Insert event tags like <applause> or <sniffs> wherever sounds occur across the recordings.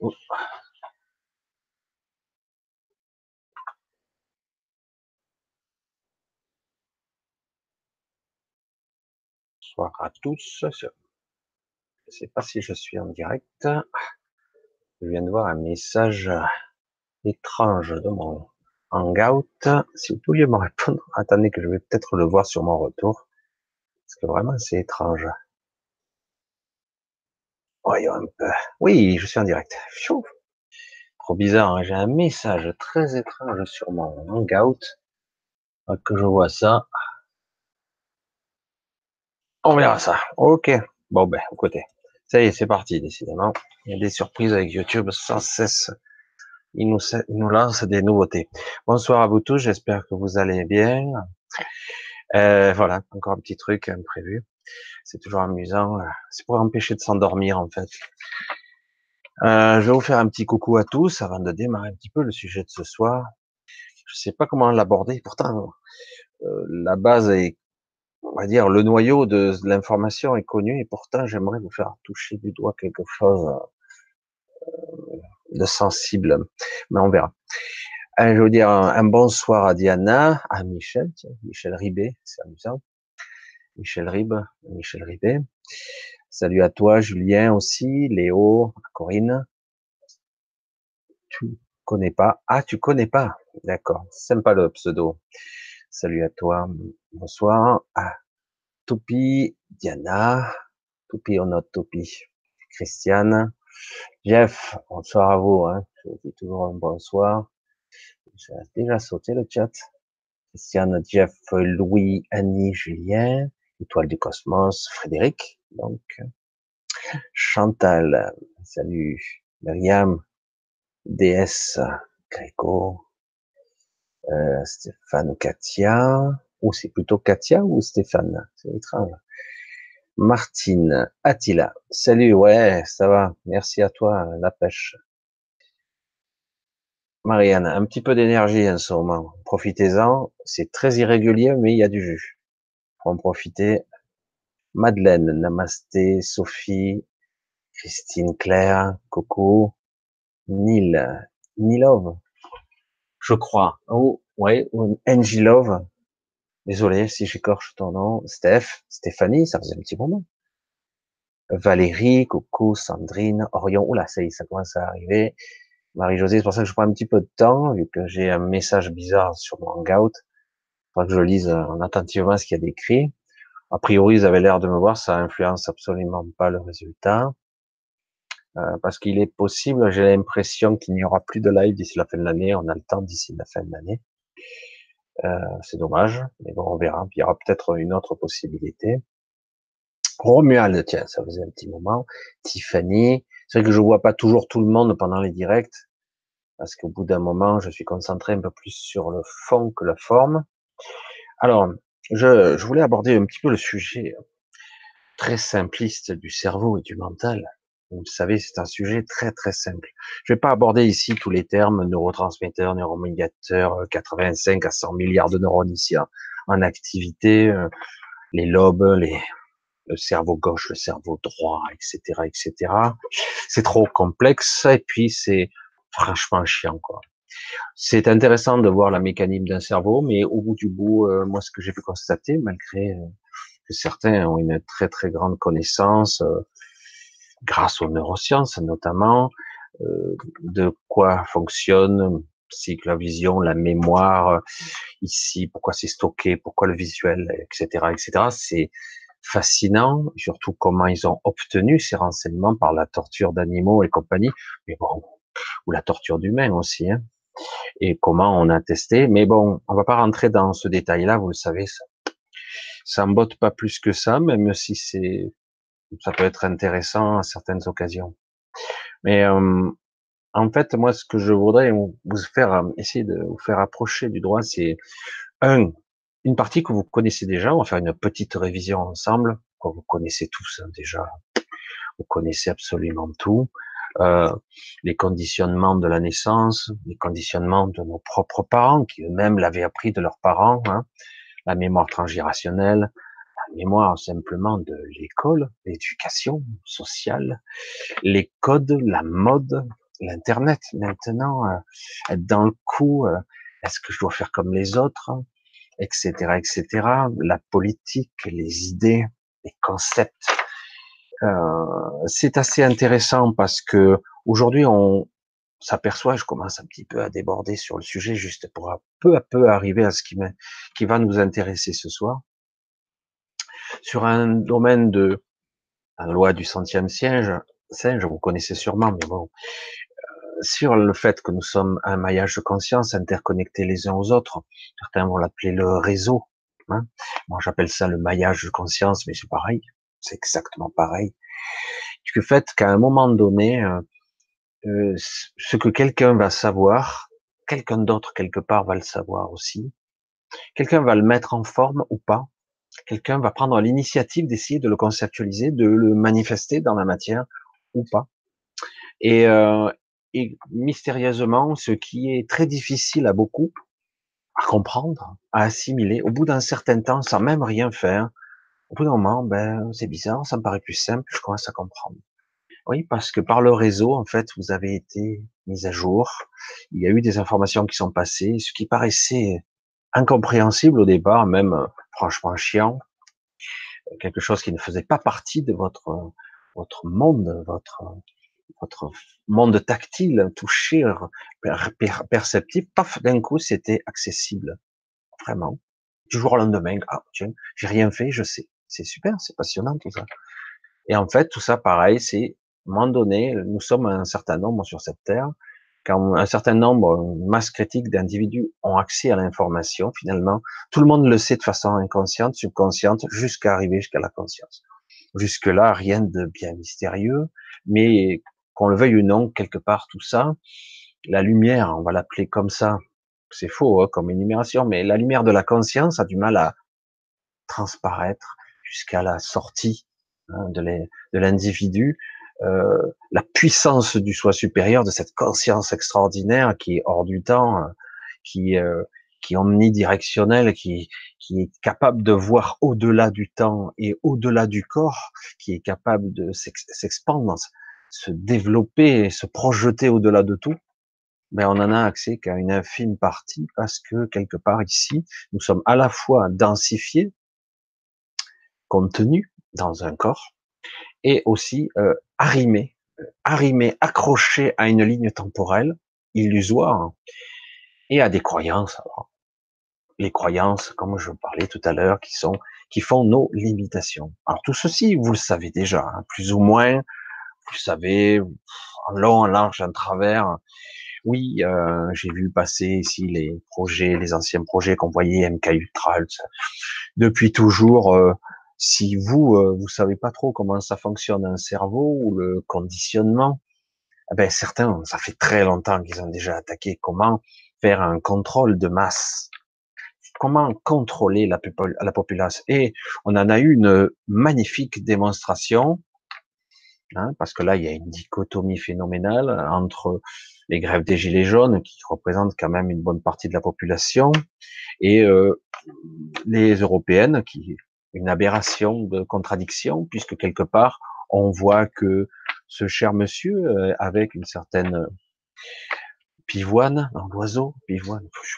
Oh. Bonsoir à tous. Je ne sais pas si je suis en direct. Je viens de voir un message étrange de mon Hangout. Si vous pouviez me répondre, attendez que je vais peut-être le voir sur mon retour. Parce que vraiment, c'est étrange. Voyons un peu. Oui, je suis en direct. Trop bizarre, hein. j'ai un message très étrange sur mon Hangout. Que je vois ça. On verra ça. Ok. Bon ben, écoutez. Ça y est, c'est parti, décidément. Il y a des surprises avec YouTube sans cesse. Il nous, il lance des nouveautés. Bonsoir à vous tous, j'espère que vous allez bien. Euh, voilà, encore un petit truc imprévu. C'est toujours amusant. C'est pour empêcher de s'endormir, en fait. Euh, je vais vous faire un petit coucou à tous avant de démarrer un petit peu le sujet de ce soir. Je sais pas comment l'aborder. Pourtant, euh, la base est, on va dire, le noyau de l'information est connu et pourtant j'aimerais vous faire toucher du doigt quelque chose de sensible, mais on verra. Euh, je veux dire un, bonsoir à Diana, à Michel, tiens, Michel Ribet, c'est amusant. Michel Rib, Michel Ribet. Salut à toi, Julien aussi, Léo, Corinne. Tu connais pas? Ah, tu connais pas D'accord, sympa le pseudo. Salut à toi, bonsoir. Ah, Diana, Toupi, on a Toupi, Christiane, Jeff, bonsoir à vous. Hein. Je vous dis toujours un bonsoir. J'ai déjà sauté le chat. Christiane, Jeff, Louis, Annie, Julien, Étoile du Cosmos, Frédéric, donc Chantal, salut, Myriam, DS, Gréco, euh, Stéphane, Katia, ou c'est plutôt Katia ou Stéphane, c'est étrange. Martine, Attila, salut, ouais, ça va, merci à toi, la pêche. Marianne, un petit peu d'énergie en ce moment, profitez-en, c'est très irrégulier, mais il y a du jus. En profiter. Madeleine, Namasté, Sophie, Christine, Claire, Coco, Neil, Nilov, je crois, oh, ouais, ou Love, Désolé si j'écorche ton nom. Steph, Stéphanie, ça faisait un petit moment. Valérie, Coco, Sandrine, Orion. Oula, ça y est, ça commence à arriver. Marie-Josée, c'est pour ça que je prends un petit peu de temps, vu que j'ai un message bizarre sur mon Hangout. Que je lise en attentivement ce qu'il y a d'écrit. A priori, ils avaient l'air de me voir, ça influence absolument pas le résultat. Euh, parce qu'il est possible, j'ai l'impression qu'il n'y aura plus de live d'ici la fin de l'année. On a le temps d'ici la fin de l'année. Euh, c'est dommage, mais bon, on verra. il y aura peut-être une autre possibilité. Romuald, tiens, ça faisait un petit moment. Tiffany, c'est vrai que je vois pas toujours tout le monde pendant les directs, parce qu'au bout d'un moment, je suis concentré un peu plus sur le fond que la forme. Alors, je, voulais aborder un petit peu le sujet très simpliste du cerveau et du mental. Vous le savez, c'est un sujet très très simple. Je vais pas aborder ici tous les termes neurotransmetteurs, neuromédiateurs, 85 euh, à 100 milliards de neurones ici en, activité, euh, les lobes, le cerveau gauche, le cerveau droit, etc., etc. C'est trop complexe et puis c'est franchement chiant quoi. C'est intéressant de voir la mécanique d'un cerveau, mais au bout du bout, euh, moi ce que j'ai pu constater, malgré que certains ont une très très grande connaissance, grâce aux neurosciences notamment, euh, de quoi fonctionne cycle la vision, la mémoire, ici, pourquoi c'est stocké, pourquoi le visuel, etc., etc. C'est fascinant, surtout comment ils ont obtenu ces renseignements par la torture d'animaux et compagnie, mais bon, ou la torture d'humains aussi, hein, et comment on a testé. Mais bon, on va pas rentrer dans ce détail-là, vous le savez, ça, ça botte pas plus que ça, même si c'est ça peut être intéressant à certaines occasions. Mais euh, en fait, moi, ce que je voudrais vous faire euh, essayer de vous faire approcher du droit, c'est un une partie que vous connaissez déjà. On va faire une petite révision ensemble. que vous connaissez tous hein, déjà. Vous connaissez absolument tout. Euh, les conditionnements de la naissance, les conditionnements de nos propres parents, qui eux-mêmes l'avaient appris de leurs parents, hein, la mémoire transgérationnelle, mémoire simplement de l'école, l'éducation sociale, les codes, la mode, l'internet maintenant, euh, dans le coup, euh, est-ce que je dois faire comme les autres, etc., etc. La politique, les idées, les concepts. Euh, c'est assez intéressant parce que aujourd'hui on s'aperçoit, je commence un petit peu à déborder sur le sujet juste pour peu à peu arriver à ce qui, va nous intéresser ce soir. Sur un domaine de la loi du centième siège, je vous connaissez sûrement, mais bon, sur le fait que nous sommes un maillage de conscience interconnectés les uns aux autres. Certains vont l'appeler le réseau. Hein. Moi, j'appelle ça le maillage de conscience, mais c'est pareil. C'est exactement pareil. Du fait qu'à un moment donné, euh, euh, ce que quelqu'un va savoir, quelqu'un d'autre quelque part va le savoir aussi. Quelqu'un va le mettre en forme ou pas. Quelqu'un va prendre l'initiative d'essayer de le conceptualiser, de le manifester dans la matière ou pas. Et, euh, et mystérieusement, ce qui est très difficile à beaucoup à comprendre, à assimiler, au bout d'un certain temps, sans même rien faire, au bout d'un moment, ben, c'est bizarre, ça me paraît plus simple, je commence à comprendre. Oui, parce que par le réseau, en fait, vous avez été mis à jour. Il y a eu des informations qui sont passées, ce qui paraissait incompréhensible au départ, même franchement chiant, quelque chose qui ne faisait pas partie de votre votre monde, votre votre monde tactile, touché, perceptible, paf, d'un coup, c'était accessible. Vraiment. Du jour au lendemain, ah, tiens, j'ai rien fait, je sais. C'est super, c'est passionnant tout ça. Et en fait, tout ça, pareil, c'est, à un moment donné, nous sommes un certain nombre sur cette terre, quand un certain nombre, une masse critique d'individus ont accès à l'information, finalement, tout le monde le sait de façon inconsciente, subconsciente, jusqu'à arriver jusqu'à la conscience. Jusque-là, rien de bien mystérieux, mais qu'on le veuille ou non, quelque part, tout ça, la lumière, on va l'appeler comme ça, c'est faux hein, comme énumération, mais la lumière de la conscience a du mal à transparaître jusqu'à la sortie hein, de l'individu, euh, la puissance du soi supérieur, de cette conscience extraordinaire qui est hors du temps, qui, euh, qui est omnidirectionnelle, qui, qui est capable de voir au-delà du temps et au-delà du corps, qui est capable de s'expandre se développer se projeter au-delà de tout, mais on en a accès qu'à une infime partie parce que quelque part ici, nous sommes à la fois densifiés, contenus dans un corps, et aussi euh, arrimés, arrimés, accrochés à une ligne temporelle illusoire et à des croyances. les croyances, comme je parlais tout à l'heure, qui sont qui font nos limitations. Alors tout ceci, vous le savez déjà, hein, plus ou moins, vous savez, en long, en large, en travers. Oui, euh, j'ai vu passer ici les projets, les anciens projets qu'on voyait MK Ultra. Depuis toujours, euh, si vous, euh, vous savez pas trop comment ça fonctionne un cerveau ou le conditionnement, eh ben certains, ça fait très longtemps qu'ils ont déjà attaqué comment faire un contrôle de masse, comment contrôler la, la population. Et on en a eu une magnifique démonstration Hein, parce que là, il y a une dichotomie phénoménale entre les grèves des gilets jaunes, qui représentent quand même une bonne partie de la population, et euh, les européennes, qui une aberration de contradiction, puisque quelque part, on voit que ce cher monsieur, euh, avec une certaine pivoine, un oiseau, pivoine, je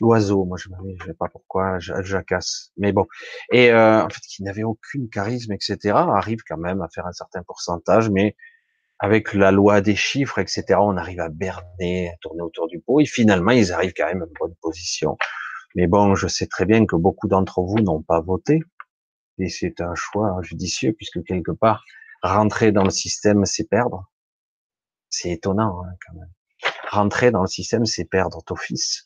l'oiseau, moi je ne sais pas pourquoi, jacasse. Mais bon, et euh, en fait, qui n'avait aucune charisme, etc., arrive quand même à faire un certain pourcentage, mais avec la loi des chiffres, etc., on arrive à berner, à tourner autour du pot, et finalement, ils arrivent quand même à une bonne position. Mais bon, je sais très bien que beaucoup d'entre vous n'ont pas voté, et c'est un choix judicieux, puisque quelque part, rentrer dans le système, c'est perdre. C'est étonnant, hein, quand même. Rentrer dans le système, c'est perdre d'office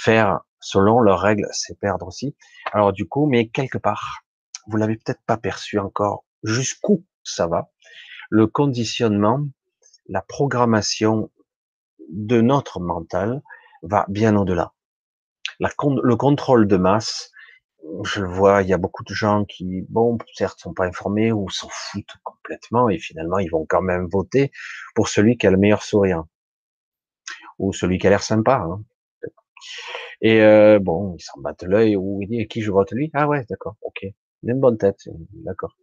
faire selon leurs règles, c'est perdre aussi. Alors du coup, mais quelque part, vous l'avez peut-être pas perçu encore jusqu'où ça va? Le conditionnement, la programmation de notre mental va bien au-delà. Le contrôle de masse, je le vois, il y a beaucoup de gens qui, bon, certes, sont pas informés ou s'en foutent complètement et finalement, ils vont quand même voter pour celui qui a le meilleur sourire ou celui qui a l'air sympa. Hein. Et euh, bon, il s'en battent l'œil ou il dit qui je vote lui? Ah ouais, d'accord, ok. Il a une bonne tête, d'accord.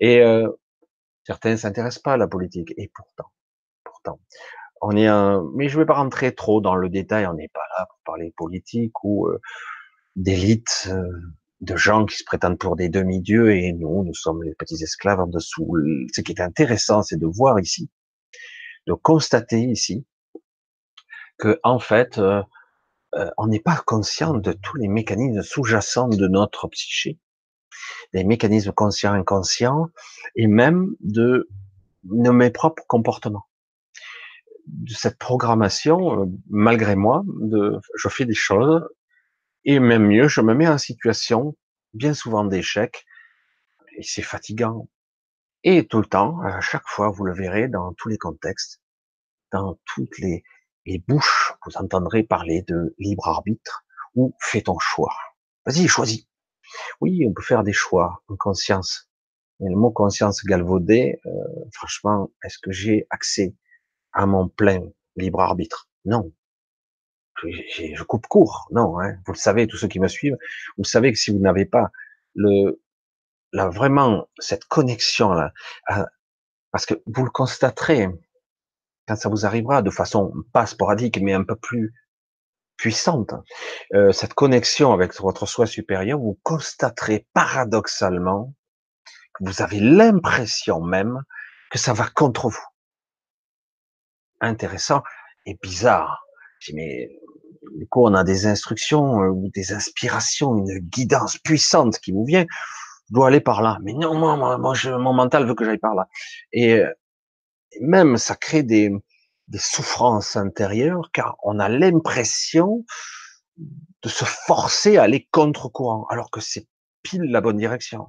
Et euh, certains s'intéressent pas à la politique. Et pourtant, pourtant, On est un, mais je vais pas rentrer trop dans le détail. On n'est pas là pour parler politique ou euh, d'élite, euh, de gens qui se prétendent pour des demi-dieux et nous, nous sommes les petits esclaves en dessous. Ce qui est intéressant, c'est de voir ici, de constater ici que en fait, euh, euh, on n'est pas conscient de tous les mécanismes sous-jacents de notre psyché, des mécanismes conscients, inconscients, et même de, de mes propres comportements. De cette programmation, euh, malgré moi, de, je fais des choses, et même mieux, je me mets en situation, bien souvent d'échec, et c'est fatigant. Et tout le temps, à chaque fois, vous le verrez dans tous les contextes, dans toutes les, les bouches, vous entendrez parler de libre arbitre ou fais ton choix. Vas-y, choisis. Oui, on peut faire des choix en conscience. Mais le mot conscience galvaudé, euh, franchement, est-ce que j'ai accès à mon plein libre arbitre Non. Je, je, coupe court. Non. Hein. Vous le savez, tous ceux qui me suivent, vous savez que si vous n'avez pas le, là vraiment cette connexion là, parce que vous le constaterez, quand ça vous arrivera de façon pas sporadique, mais un peu plus puissante, euh, cette connexion avec votre soi supérieur, vous constaterez paradoxalement que vous avez l'impression même que ça va contre vous. Intéressant et bizarre. Mais du coup, on a des instructions euh, ou des inspirations, une guidance puissante qui vous vient. Je dois aller par là. Mais non, moi, moi, moi je, mon mental veut que j'aille par là. Et euh, même ça crée des, des souffrances intérieures car on a l'impression de se forcer à aller contre-courant alors que c'est pile la bonne direction.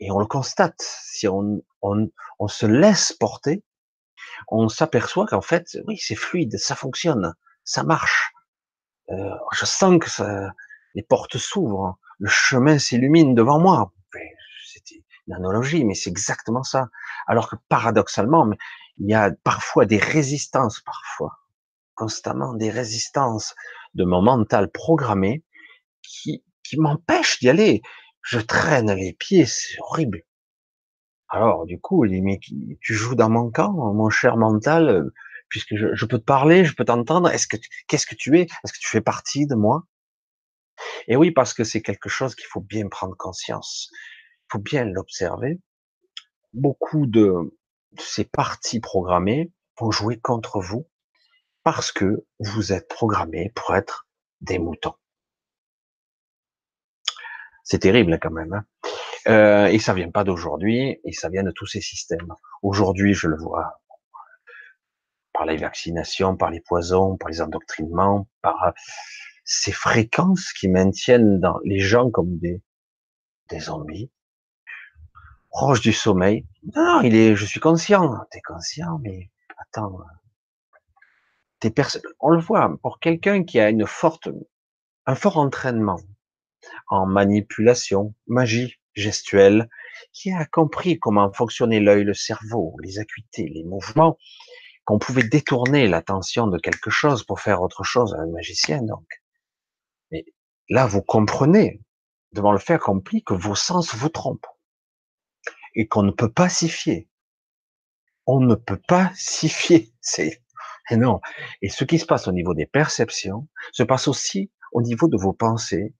Et on le constate, si on, on, on se laisse porter, on s'aperçoit qu'en fait, oui, c'est fluide, ça fonctionne, ça marche. Euh, je sens que les portes s'ouvrent, le chemin s'illumine devant moi. C'était une analogie, mais c'est exactement ça. Alors que paradoxalement, il y a parfois des résistances, parfois, constamment des résistances de mon mental programmé qui, qui m'empêchent d'y aller. Je traîne les pieds, c'est horrible. Alors, du coup, il mais tu joues dans mon camp, mon cher mental, puisque je, je peux te parler, je peux t'entendre. Est-ce que, qu'est-ce que tu es? Est-ce que tu fais partie de moi? Et oui, parce que c'est quelque chose qu'il faut bien prendre conscience. Il faut bien l'observer. Beaucoup de, ces parties programmées vont jouer contre vous parce que vous êtes programmé pour être des moutons. C'est terrible quand même. Hein euh, et ça vient pas d'aujourd'hui, et ça vient de tous ces systèmes. Aujourd'hui, je le vois par les vaccinations, par les poisons, par les endoctrinements, par ces fréquences qui maintiennent dans les gens comme des, des zombies, proche du sommeil. Non, il est, je suis conscient. T'es conscient, mais attends. T'es on le voit, pour quelqu'un qui a une forte, un fort entraînement en manipulation, magie gestuelle, qui a compris comment fonctionnait l'œil, le cerveau, les acuités, les mouvements, qu'on pouvait détourner l'attention de quelque chose pour faire autre chose, un magicien donc. Mais là, vous comprenez, devant le fait accompli, que vos sens vous trompent et qu'on ne peut pas s'y fier. On ne peut pas <laughs> s'y fier. C'est non. Et ce qui se passe au niveau des perceptions se passe aussi au niveau de vos pensées,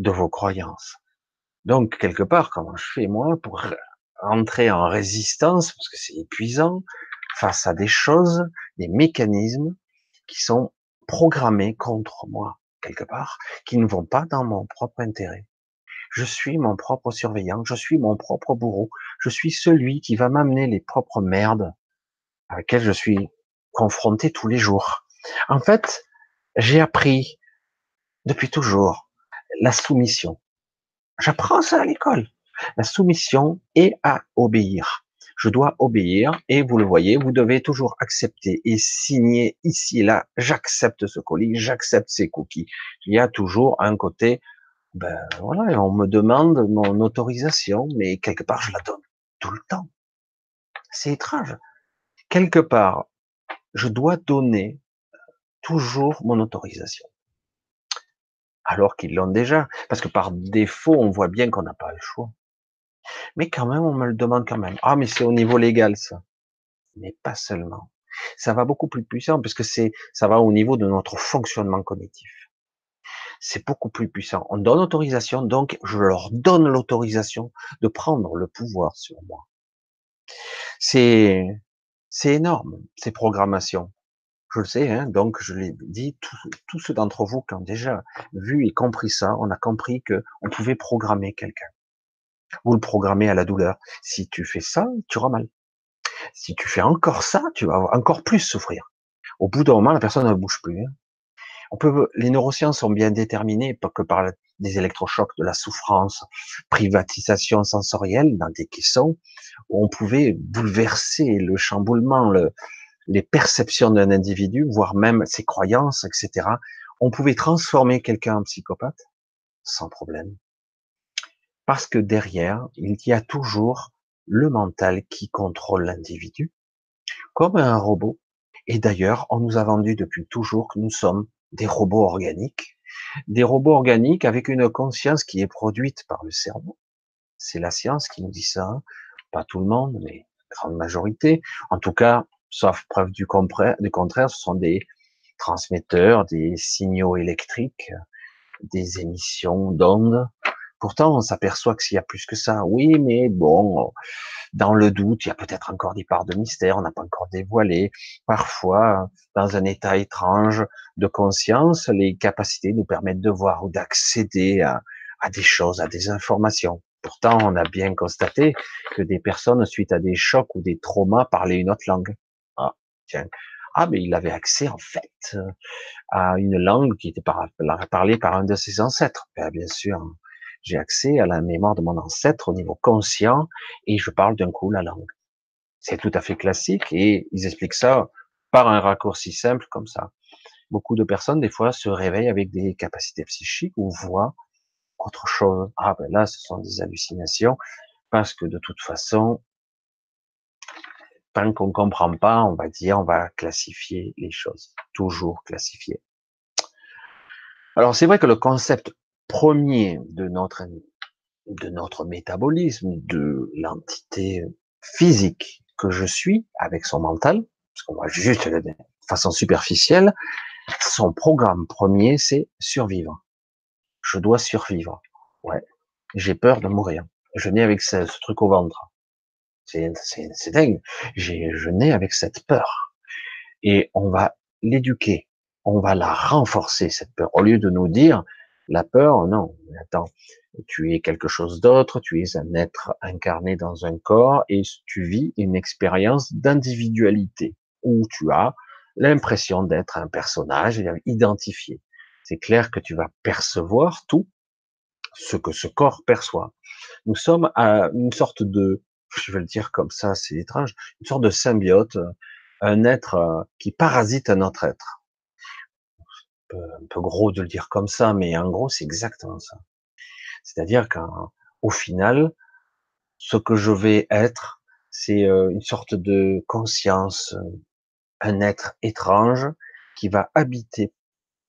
de vos croyances. Donc, quelque part, comment je fais moi pour entrer en résistance, parce que c'est épuisant, face à des choses, des mécanismes qui sont programmés contre moi, quelque part, qui ne vont pas dans mon propre intérêt. Je suis mon propre surveillant, je suis mon propre bourreau, je suis celui qui va m'amener les propres merdes à laquelle je suis confronté tous les jours. En fait, j'ai appris depuis toujours la soumission. J'apprends ça à l'école. La soumission est à obéir. Je dois obéir et vous le voyez, vous devez toujours accepter et signer ici et là. J'accepte ce colis, j'accepte ces cookies. Il y a toujours un côté ben voilà, on me demande mon autorisation, mais quelque part je la donne tout le temps. C'est étrange. Quelque part, je dois donner toujours mon autorisation. Alors qu'ils l'ont déjà. Parce que par défaut, on voit bien qu'on n'a pas le choix. Mais quand même, on me le demande quand même. Ah, mais c'est au niveau légal, ça. Mais pas seulement. Ça va beaucoup plus puissant parce que c'est, ça va au niveau de notre fonctionnement cognitif. C'est beaucoup plus puissant. On donne l'autorisation, donc je leur donne l'autorisation de prendre le pouvoir sur moi. C'est, c'est énorme, ces programmations. Je le sais, hein, donc je l'ai dit, tous ceux d'entre vous qui ont déjà vu et compris ça, on a compris que on pouvait programmer quelqu'un. Vous le programmez à la douleur. Si tu fais ça, tu auras mal. Si tu fais encore ça, tu vas encore plus souffrir. Au bout d'un moment, la personne ne bouge plus. Hein. On peut, les neurosciences sont bien déterminées, que par des électrochocs, de la souffrance, privatisation sensorielle dans des caissons, où on pouvait bouleverser le chamboulement, le, les perceptions d'un individu, voire même ses croyances, etc. On pouvait transformer quelqu'un en psychopathe sans problème. Parce que derrière, il y a toujours le mental qui contrôle l'individu, comme un robot. Et d'ailleurs, on nous a vendu depuis toujours que nous sommes des robots organiques, des robots organiques avec une conscience qui est produite par le cerveau. C'est la science qui nous dit ça, pas tout le monde, mais grande majorité. En tout cas, sauf preuve du, contraire, ce sont des transmetteurs, des signaux électriques, des émissions d'ondes. Pourtant, on s'aperçoit que s'il y a plus que ça, oui, mais bon, dans le doute, il y a peut-être encore des parts de mystère, on n'a pas encore dévoilé. Parfois, dans un état étrange de conscience, les capacités nous permettent de voir ou d'accéder à, à des choses, à des informations. Pourtant, on a bien constaté que des personnes, suite à des chocs ou des traumas, parlaient une autre langue. Ah, mais il avait accès, en fait, à une langue qui était parlée par un de ses ancêtres. Ben, bien sûr, j'ai accès à la mémoire de mon ancêtre au niveau conscient et je parle d'un coup la langue. C'est tout à fait classique et ils expliquent ça par un raccourci simple comme ça. Beaucoup de personnes, des fois, se réveillent avec des capacités psychiques ou voient autre chose. Ah ben là, ce sont des hallucinations parce que de toute façon, tant qu'on comprend pas, on va dire, on va classifier les choses. Toujours classifier. Alors c'est vrai que le concept premier de notre, de notre métabolisme, de l'entité physique que je suis avec son mental, parce qu'on va juste de façon superficielle, son programme premier, c'est survivre. Je dois survivre. Ouais. J'ai peur de mourir. Je nais avec ce, truc au ventre. C'est, dingue. Je nais avec cette peur. Et on va l'éduquer. On va la renforcer, cette peur. Au lieu de nous dire, la peur, non. Attends, tu es quelque chose d'autre, tu es un être incarné dans un corps et tu vis une expérience d'individualité où tu as l'impression d'être un personnage identifié. C'est clair que tu vas percevoir tout ce que ce corps perçoit. Nous sommes à une sorte de, je vais le dire comme ça, c'est étrange, une sorte de symbiote, un être euh, qui parasite un autre être un peu gros de le dire comme ça, mais en gros, c'est exactement ça. C'est-à-dire qu'au final, ce que je vais être, c'est euh, une sorte de conscience, euh, un être étrange qui va habiter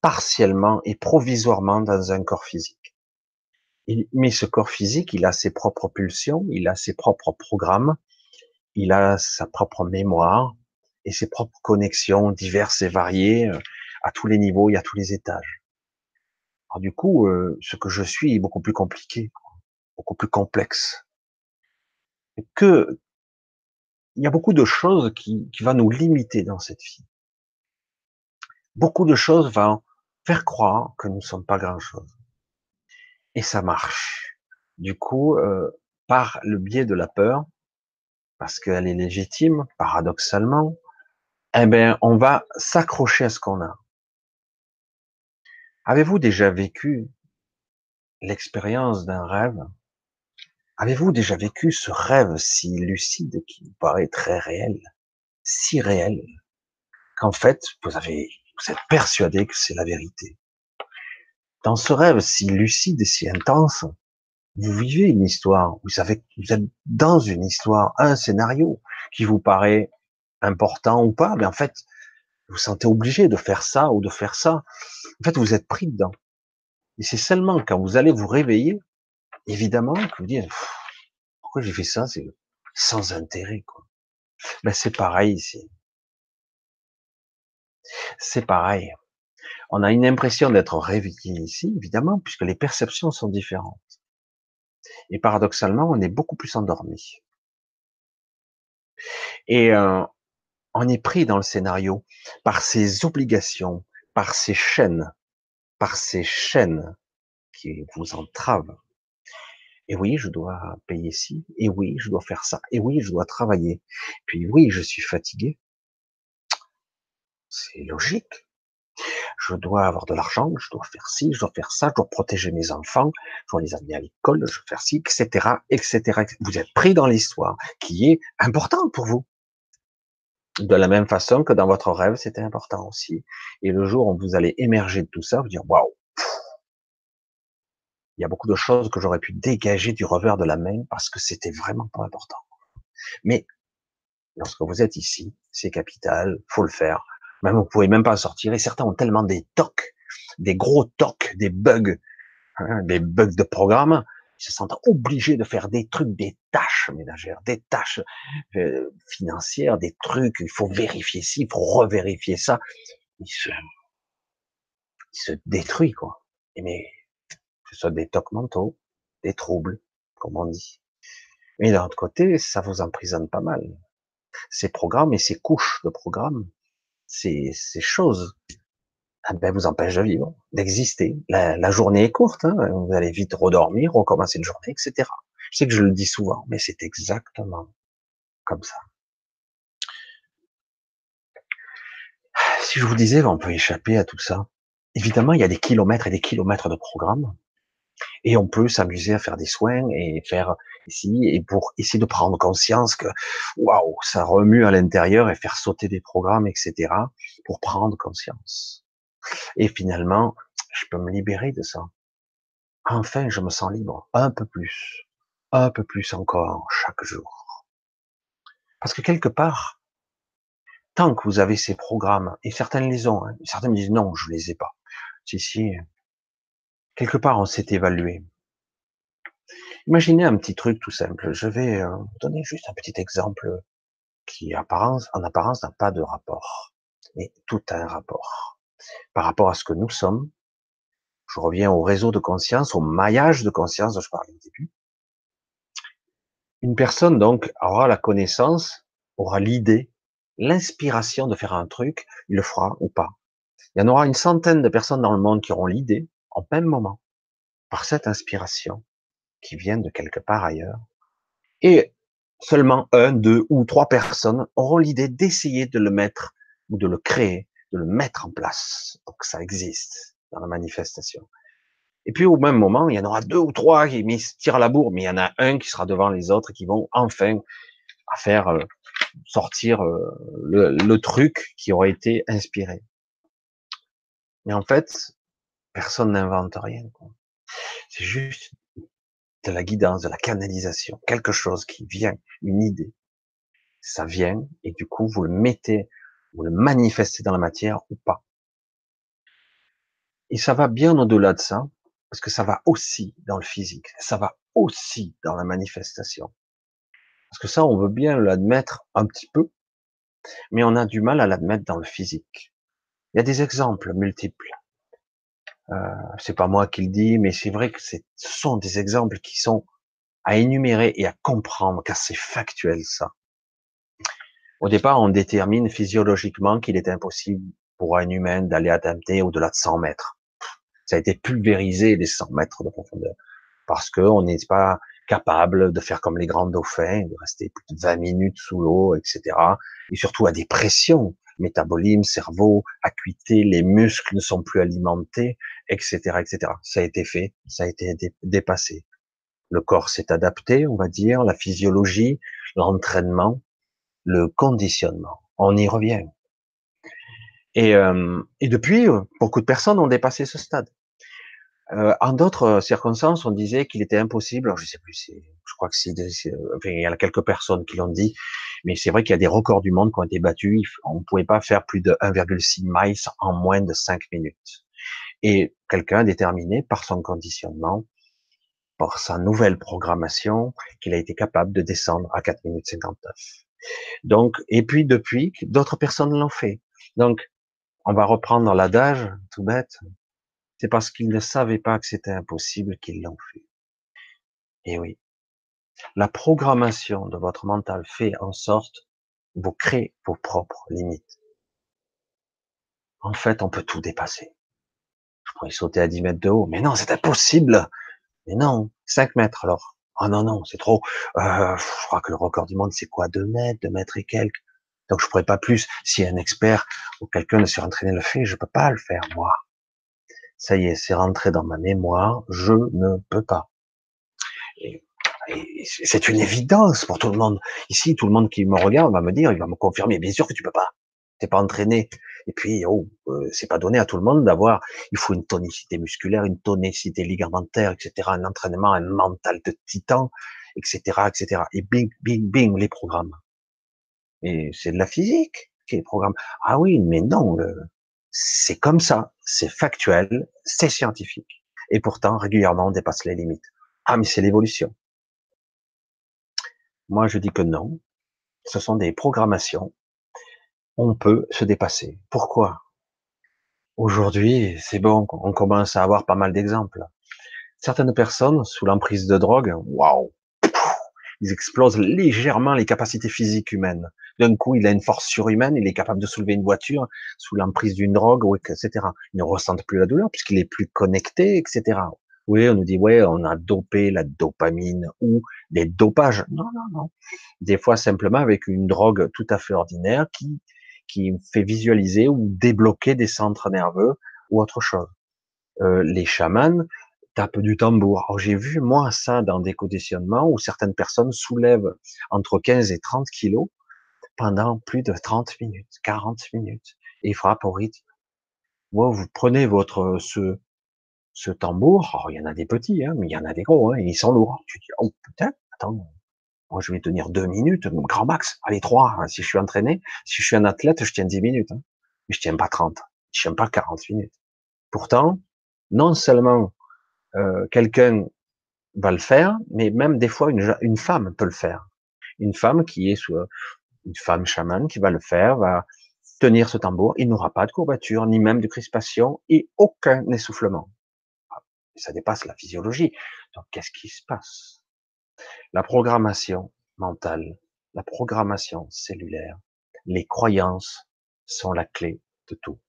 partiellement et provisoirement dans un corps physique. Mais ce corps physique, il a ses propres pulsions, il a ses propres programmes, il a sa propre mémoire et ses propres connexions diverses et variées euh, à tous les niveaux et à tous les étages. Alors du coup, euh, ce que je suis est beaucoup plus compliqué, beaucoup plus complexe. Que il y a beaucoup de choses qui, qui vont nous limiter dans cette vie. Beaucoup de choses vont faire croire que nous ne sommes pas grand-chose. Et ça marche. Du coup, euh, par le biais de la peur, parce qu'elle est légitime, paradoxalement, eh ben, on va s'accrocher à ce qu'on a. Avez-vous déjà vécu l'expérience d'un rêve? Avez-vous déjà vécu ce rêve si lucide qui vous paraît très réel, si réel, qu'en fait vous avez, vous êtes persuadé que c'est la vérité? Dans ce rêve si lucide et si intense, vous vivez une histoire, vous savez vous êtes dans une histoire, un scénario qui vous paraît important ou pas, mais en fait, vous vous sentez obligé de faire ça ou de faire ça. En fait, vous êtes pris dedans. Et c'est seulement quand vous allez vous réveiller, évidemment, que vous dites, pourquoi j'ai fait ça? C'est sans intérêt, quoi. Ben, c'est pareil ici. c'est pareil. On a une impression d'être réveillé ici, évidemment, puisque les perceptions sont différentes. Et paradoxalement, on est beaucoup plus endormi. Et euh, on est pris dans le scénario par ces obligations, par ces chaînes, par ces chaînes qui vous entravent. Et oui, je dois payer ci, et oui, je dois faire ça, et oui, je dois travailler. Puis oui, je suis fatigué. C'est logique. Je dois avoir de l'argent, je dois faire ci, je dois faire ça, je dois protéger mes enfants, je dois les amener à l'école, je dois faire ci, etc., etc. Vous êtes pris dans l'histoire qui est importante pour vous. De la même façon que dans votre rêve, c'était important aussi. Et le jour où vous allez émerger de tout ça, vous dire, waouh, il y a beaucoup de choses que j'aurais pu dégager du revers de la main parce que c'était vraiment pas important. Mais lorsque vous êtes ici, c'est capital, faut le faire. Même vous pouvez même pas en sortir. Et certains ont tellement des tocs, des gros tocs, des bugs, hein, des bugs de programme, ils se sentent obligés de faire des trucs, des tâches ménagères, des tâches euh, financières, des trucs. Il faut vérifier ci, il faut revérifier ça. Ils se, ils se détruisent quoi. Et mais que ce soit des tocs mentaux, des troubles, comme on dit. Mais d'un autre côté, ça vous emprisonne pas mal. Ces programmes et ces couches de programmes, ces, choses, ah ben, vous empêchent de vivre, d'exister. La, journée est courte, hein, vous allez vite redormir, recommencer une journée, etc. Je sais que je le dis souvent, mais c'est exactement comme ça. Si je vous disais, on peut échapper à tout ça. Évidemment, il y a des kilomètres et des kilomètres de programmes. Et on peut s'amuser à faire des soins et faire ici, et pour essayer de prendre conscience que, waouh, ça remue à l'intérieur et faire sauter des programmes, etc., pour prendre conscience. Et finalement, je peux me libérer de ça. Enfin, je me sens libre, un peu plus, un peu plus encore chaque jour. Parce que quelque part, tant que vous avez ces programmes, et certaines les ont, hein, certains me disent non, je les ai pas. Si, si, quelque part on s'est évalué. Imaginez un petit truc tout simple. Je vais euh, vous donner juste un petit exemple qui en apparence n'a pas de rapport, mais tout a un rapport. Par rapport à ce que nous sommes, je reviens au réseau de conscience, au maillage de conscience dont je parlais au début. Une personne donc aura la connaissance, aura l'idée, l'inspiration de faire un truc, il le fera ou pas. Il y en aura une centaine de personnes dans le monde qui auront l'idée, en même moment, par cette inspiration qui vient de quelque part ailleurs. Et seulement un, deux ou trois personnes auront l'idée d'essayer de le mettre ou de le créer, de le mettre en place. Donc ça existe dans la manifestation. Et puis au même moment, il y en aura deux ou trois qui tirent la bourre, mais il y en a un qui sera devant les autres qui vont enfin faire euh, sortir euh, le, le, truc qui aurait été inspiré. Mais en fait, Personne n'invente rien. C'est juste de la guidance, de la canalisation, quelque chose qui vient, une idée. Ça vient et du coup vous le mettez, vous le manifestez dans la matière ou pas. Et ça va bien au-delà de ça, parce que ça va aussi dans le physique, ça va aussi dans la manifestation. Parce que ça, on veut bien l'admettre un petit peu, mais on a du mal à l'admettre dans le physique. Il y a des exemples multiples. Euh, c'est pas moi qui le dis, mais c'est vrai que ce sont des exemples qui sont à énumérer et à comprendre, car c'est factuel ça. Au départ, on détermine physiologiquement qu'il est impossible pour un humain d'aller adapter au-delà de 100 mètres. Ça a été pulvérisé les 100 mètres de profondeur, parce qu'on n'est pas capable de faire comme les grands dauphins, de rester plus de 20 minutes sous l'eau, etc. Et surtout à des pressions métabolisme, cerveau, acuité, les muscles ne sont plus alimentés, etc., etc. Ça a été fait, ça a été dépassé. Le corps s'est adapté, on va dire, la physiologie, l'entraînement, le conditionnement. On y revient. Et, euh, et depuis, beaucoup de personnes ont dépassé ce stade. Euh, en d'autres circonstances, on disait qu'il était impossible. Alors, je sais plus, je crois que c'est, enfin, il y a quelques personnes qui l'ont dit, mais c'est vrai qu'il y a des records du monde qui ont été battus. On ne pouvait pas faire plus de 1,6 miles en moins de 5 minutes. Et quelqu'un déterminé par son conditionnement, par sa nouvelle programmation, qu'il a été capable de descendre à 4 minutes 59. Donc, et puis depuis, d'autres personnes l'ont fait. Donc, On va reprendre l'adage, tout bête. C'est parce qu'ils ne savaient pas que c'était impossible qu'ils l'ont fait. Et oui. La programmation de votre mental fait en sorte vous créez vos propres limites. En fait, on peut tout dépasser. Je pourrais sauter à 10 mètres de haut, mais non, c'est impossible. Mais non, 5 mètres alors. Ah non, non, c'est trop. Euh, je crois que le record du monde, c'est quoi 2 mètres, 2 mètres et quelques. Donc je pourrais pas plus. Si un expert ou quelqu'un de surentraîné le fait, je peux pas le faire, moi. Ça y est, c'est rentré dans ma mémoire, je ne peux pas. C'est une évidence pour tout le monde. Ici, tout le monde qui me regarde va me dire, il va me confirmer, bien sûr que tu peux pas. T'es pas entraîné. Et puis, oh, euh, c'est pas donné à tout le monde d'avoir. Il faut une tonicité musculaire, une tonicité ligamentaire, etc. Un entraînement, un mental de titan, etc., etc. Et bing, bing, bing, les programmes. Et c'est de la physique qui est le programme. Ah oui, mais non, c'est comme ça, c'est factuel, c'est scientifique. Et pourtant, régulièrement, on dépasse les limites. Ah, mais c'est l'évolution. Moi, je dis que non. Ce sont des programmations. On peut se dépasser. Pourquoi? Aujourd'hui, c'est bon, on commence à avoir pas mal d'exemples. Certaines personnes, sous l'emprise de drogue, waouh, ils explosent légèrement les capacités physiques humaines. D'un coup, il a une force surhumaine, il est capable de soulever une voiture sous l'emprise d'une drogue, etc. Il ne ressent plus la douleur puisqu'il est plus connecté, etc. Oui, on nous dit, ouais, on a dopé la dopamine ou des dopages. Non, non, non. Des fois, simplement avec une drogue tout à fait ordinaire qui, qui fait visualiser ou débloquer des centres nerveux ou autre chose. Euh, les chamans tapent du tambour. J'ai vu, moi, ça dans des conditionnements où certaines personnes soulèvent entre 15 et 30 kilos pendant plus de 30 minutes, 40 minutes, et frappent au rythme. Moi, vous prenez votre, ce, ce tambour, il y en a des petits, hein, mais il y en a des gros, hein, et ils sont lourds. Tu dis, oh putain, attends, moi je vais tenir deux minutes, grand max, allez trois, hein, si je suis entraîné, si je suis un athlète, je tiens dix minutes, hein, mais je tiens pas 30, je tiens pas 40 minutes. Pourtant, non seulement euh, quelqu'un va le faire, mais même des fois une, femme peut le faire. Une femme qui est sous, une femme chamane qui va le faire, va tenir ce tambour, il n'aura pas de courbature, ni même de crispation, et aucun essoufflement ça dépasse la physiologie. Donc, qu'est-ce qui se passe? La programmation mentale, la programmation cellulaire, les croyances sont la clé de tout.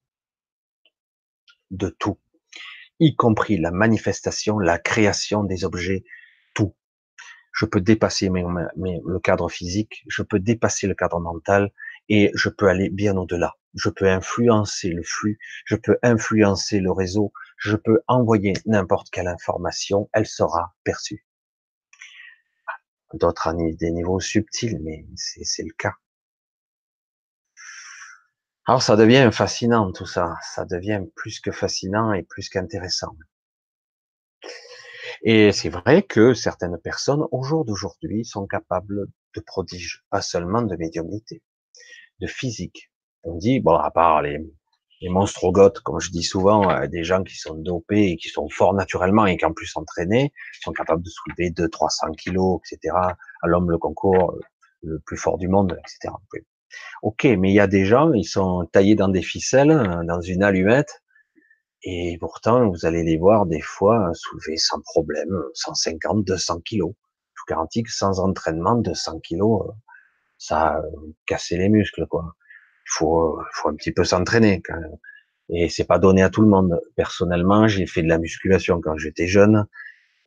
De tout. Y compris la manifestation, la création des objets, tout. Je peux dépasser le cadre physique, je peux dépasser le cadre mental et je peux aller bien au-delà. Je peux influencer le flux, je peux influencer le réseau, je peux envoyer n'importe quelle information, elle sera perçue. D'autres à des niveaux subtils, mais c'est le cas. Alors ça devient fascinant tout ça, ça devient plus que fascinant et plus qu'intéressant. Et c'est vrai que certaines personnes, au jour d'aujourd'hui, sont capables de prodiges, pas seulement de médiumnité, de physique. On dit, bon, à part les, les monstrogotes, comme je dis souvent, euh, des gens qui sont dopés et qui sont forts naturellement et qui en plus entraînés, sont capables de soulever 200-300 kilos, etc. À l'homme le concours euh, le plus fort du monde, etc. Ok, mais il y a des gens, ils sont taillés dans des ficelles, euh, dans une allumette, et pourtant vous allez les voir des fois soulever sans problème 150, 200 kilos. Je vous garantis que sans entraînement, 200 kilos, ça a cassé les muscles, quoi faut, faut un petit peu s'entraîner. Et c'est pas donné à tout le monde. Personnellement, j'ai fait de la musculation quand j'étais jeune.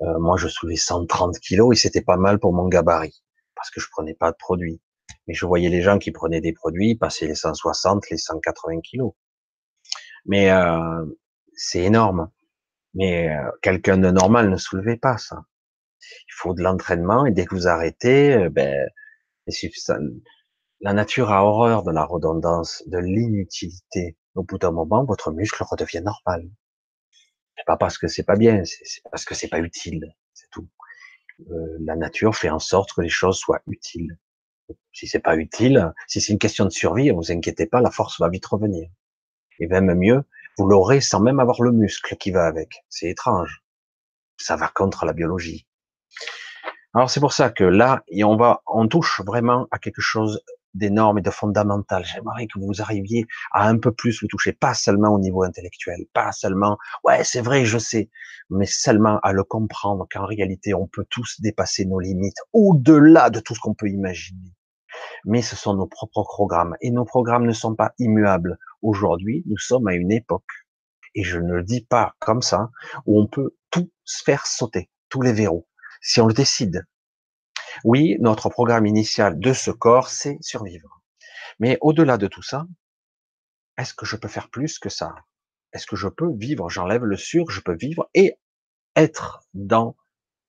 Euh, moi, je soulevais 130 kilos et c'était pas mal pour mon gabarit parce que je prenais pas de produits. Mais je voyais les gens qui prenaient des produits passer les 160, les 180 kilos. Mais euh, c'est énorme. Mais euh, quelqu'un de normal ne soulevait pas ça. Il faut de l'entraînement et dès que vous arrêtez, euh, ben, la nature a horreur de la redondance, de l'inutilité. Au bout d'un moment, votre muscle redevient normal. C'est pas parce que c'est pas bien, c'est parce que c'est pas utile, c'est tout. Euh, la nature fait en sorte que les choses soient utiles. Si c'est pas utile, si c'est une question de survie, vous inquiétez pas, la force va vite revenir. Et même mieux, vous l'aurez sans même avoir le muscle qui va avec. C'est étrange. Ça va contre la biologie. Alors c'est pour ça que là, on va, on touche vraiment à quelque chose des normes et de fondamentales. J'aimerais que vous arriviez à un peu plus le toucher, pas seulement au niveau intellectuel, pas seulement, ouais, c'est vrai, je sais, mais seulement à le comprendre qu'en réalité, on peut tous dépasser nos limites au-delà de tout ce qu'on peut imaginer. Mais ce sont nos propres programmes et nos programmes ne sont pas immuables. Aujourd'hui, nous sommes à une époque, et je ne le dis pas comme ça, où on peut tout se faire sauter, tous les verrous, si on le décide. Oui, notre programme initial de ce corps, c'est survivre. Mais au-delà de tout ça, est-ce que je peux faire plus que ça? Est-ce que je peux vivre? J'enlève le sur, je peux vivre et être dans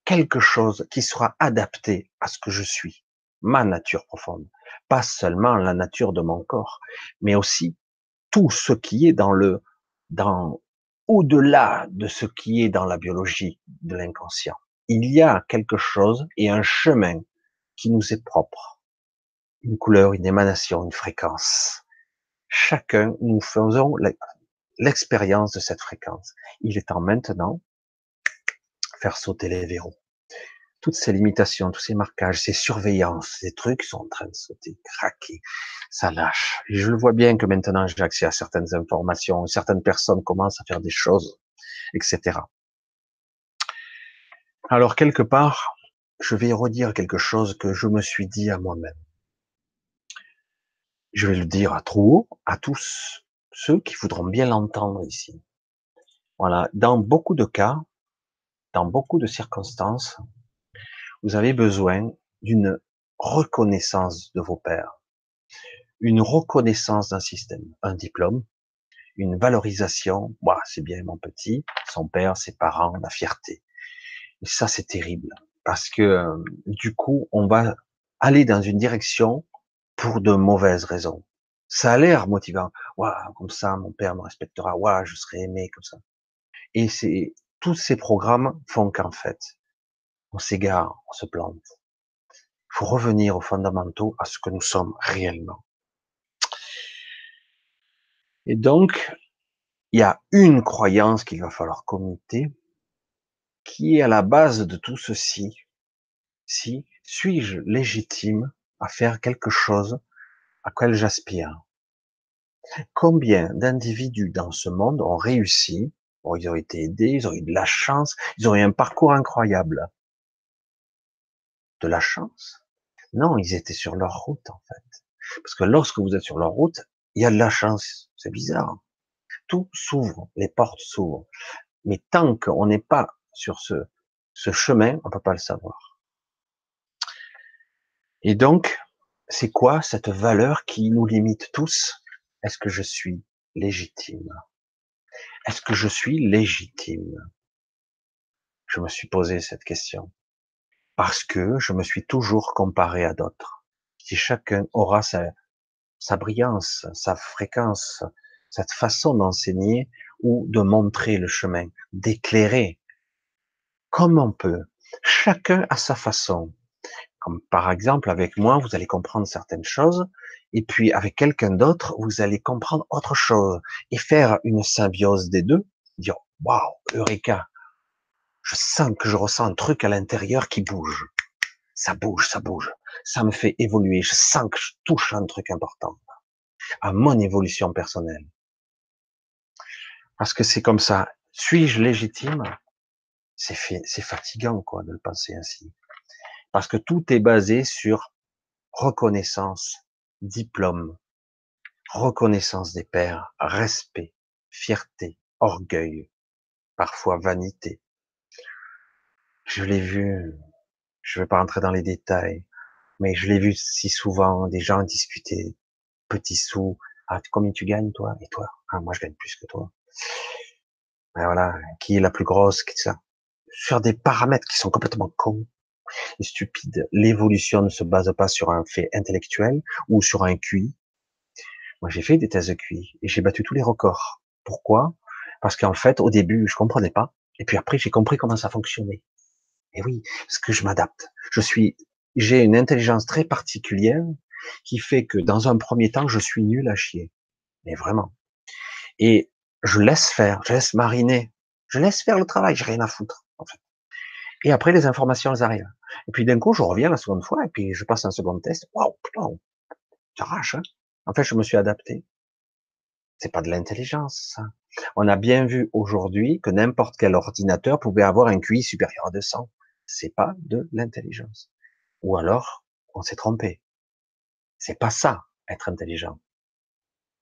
quelque chose qui sera adapté à ce que je suis, ma nature profonde. Pas seulement la nature de mon corps, mais aussi tout ce qui est dans le, dans, au-delà de ce qui est dans la biologie de l'inconscient il y a quelque chose et un chemin qui nous est propre. Une couleur, une émanation, une fréquence. Chacun, nous faisons l'expérience de cette fréquence. Il est temps maintenant faire sauter les verrous. Toutes ces limitations, tous ces marquages, ces surveillances, ces trucs sont en train de sauter, craquer, ça lâche. Et je le vois bien que maintenant j'ai accès à certaines informations, certaines personnes commencent à faire des choses, etc. Alors quelque part, je vais redire quelque chose que je me suis dit à moi-même. Je vais le dire à trop à tous ceux qui voudront bien l'entendre ici. Voilà, dans beaucoup de cas, dans beaucoup de circonstances, vous avez besoin d'une reconnaissance de vos pères, une reconnaissance d'un système, un diplôme, une valorisation. Bah, c'est bien mon petit, son père, ses parents, la fierté. Et ça, c'est terrible parce que du coup, on va aller dans une direction pour de mauvaises raisons. Ça a l'air motivant. Waouh, comme ça, mon père me respectera. Waouh, je serai aimé comme ça. Et c'est tous ces programmes font qu'en fait, on s'égare, on se plante. Il faut revenir aux fondamentaux, à ce que nous sommes réellement. Et donc, il y a une croyance qu'il va falloir commuter, qui est à la base de tout ceci Si suis-je légitime à faire quelque chose à quoi j'aspire? Combien d'individus dans ce monde ont réussi bon, Ils ont été aidés, ils ont eu de la chance, ils ont eu un parcours incroyable? De la chance? Non, ils étaient sur leur route en fait. Parce que lorsque vous êtes sur leur route, il y a de la chance. C'est bizarre. Tout s'ouvre, les portes s'ouvrent. Mais tant qu'on n'est pas sur ce, chemin, on peut pas le savoir. Et donc, c'est quoi cette valeur qui nous limite tous? Est-ce que je suis légitime? Est-ce que je suis légitime? Je me suis posé cette question parce que je me suis toujours comparé à d'autres. Si chacun aura sa brillance, sa fréquence, cette façon d'enseigner ou de montrer le chemin, d'éclairer comme on peut. Chacun à sa façon. Comme par exemple avec moi, vous allez comprendre certaines choses, et puis avec quelqu'un d'autre, vous allez comprendre autre chose, et faire une symbiose des deux, dire waouh, Eureka, je sens que je ressens un truc à l'intérieur qui bouge. Ça bouge, ça bouge. Ça me fait évoluer. Je sens que je touche un truc important à mon évolution personnelle. Parce que c'est comme ça. Suis-je légitime? C'est fatigant quoi de le penser ainsi. Parce que tout est basé sur reconnaissance, diplôme, reconnaissance des pères, respect, fierté, orgueil, parfois vanité. Je l'ai vu, je vais pas rentrer dans les détails, mais je l'ai vu si souvent, des gens discuter, petits sous, ah, combien tu gagnes toi? Et toi? Ah, moi je gagne plus que toi. Et voilà, qui est la plus grosse, qui ça? Sur des paramètres qui sont complètement cons et stupides. L'évolution ne se base pas sur un fait intellectuel ou sur un QI. Moi, j'ai fait des thèses de QI et j'ai battu tous les records. Pourquoi? Parce qu'en fait, au début, je comprenais pas. Et puis après, j'ai compris comment ça fonctionnait. Et oui, parce que je m'adapte. Je suis, j'ai une intelligence très particulière qui fait que dans un premier temps, je suis nul à chier. Mais vraiment. Et je laisse faire, je laisse mariner, je laisse faire le travail, j'ai rien à foutre. Et après, les informations, elles arrivent. Et puis d'un coup, je reviens la seconde fois, et puis je passe un second test. Waouh, J'arrache. Hein en fait, je me suis adapté. C'est pas de l'intelligence. On a bien vu aujourd'hui que n'importe quel ordinateur pouvait avoir un QI supérieur à 200. C'est pas de l'intelligence. Ou alors, on s'est trompé. C'est pas ça, être intelligent.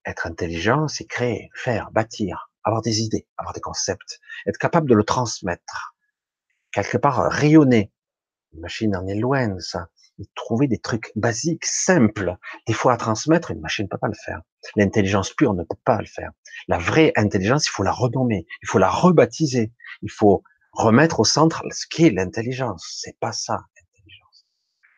Être intelligent, c'est créer, faire, bâtir, avoir des idées, avoir des concepts, être capable de le transmettre. Quelque part, rayonner. Une machine en est loin, ça. Trouver des trucs basiques, simples, des fois à transmettre, une machine ne peut pas le faire. L'intelligence pure ne peut pas le faire. La vraie intelligence, il faut la renommer, il faut la rebaptiser, il faut remettre au centre ce qu'est l'intelligence. C'est pas ça, l'intelligence.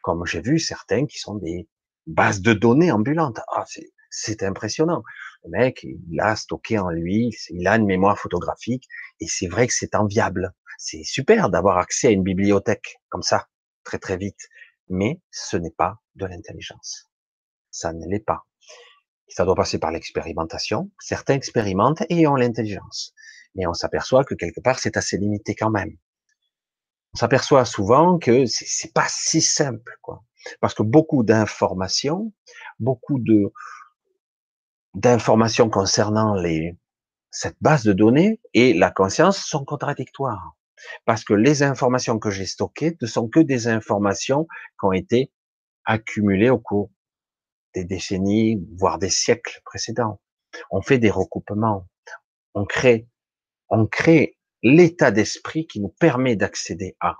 Comme j'ai vu certains qui sont des bases de données ambulantes. Ah, c'est impressionnant. Le mec, il a stocké en lui, il a une mémoire photographique, et c'est vrai que c'est enviable. C'est super d'avoir accès à une bibliothèque comme ça, très très vite mais ce n'est pas de l'intelligence. Ça ne l'est pas. Ça doit passer par l'expérimentation. Certains expérimentent et ont l'intelligence. Mais on s'aperçoit que quelque part, c'est assez limité quand même. On s'aperçoit souvent que c'est pas si simple, quoi. Parce que beaucoup d'informations, beaucoup de, d'informations concernant les, cette base de données et la conscience sont contradictoires. Parce que les informations que j'ai stockées ne sont que des informations qui ont été accumulées au cours des décennies, voire des siècles précédents. On fait des recoupements. On crée, on crée l'état d'esprit qui nous permet d'accéder à.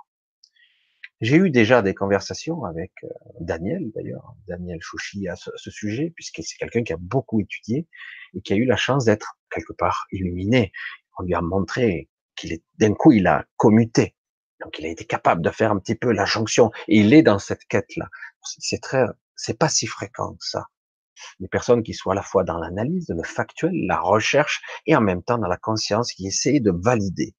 J'ai eu déjà des conversations avec euh, Daniel, d'ailleurs, Daniel Chouchi à ce, ce sujet, puisque c'est quelqu'un qui a beaucoup étudié et qui a eu la chance d'être quelque part illuminé. On lui a montré qu'il est d'un coup il a commuté. Donc il a été capable de faire un petit peu la jonction et il est dans cette quête-là. C'est très, c'est pas si fréquent que ça. Des personnes qui soient à la fois dans l'analyse, le factuel, la recherche et en même temps dans la conscience qui essaient de valider.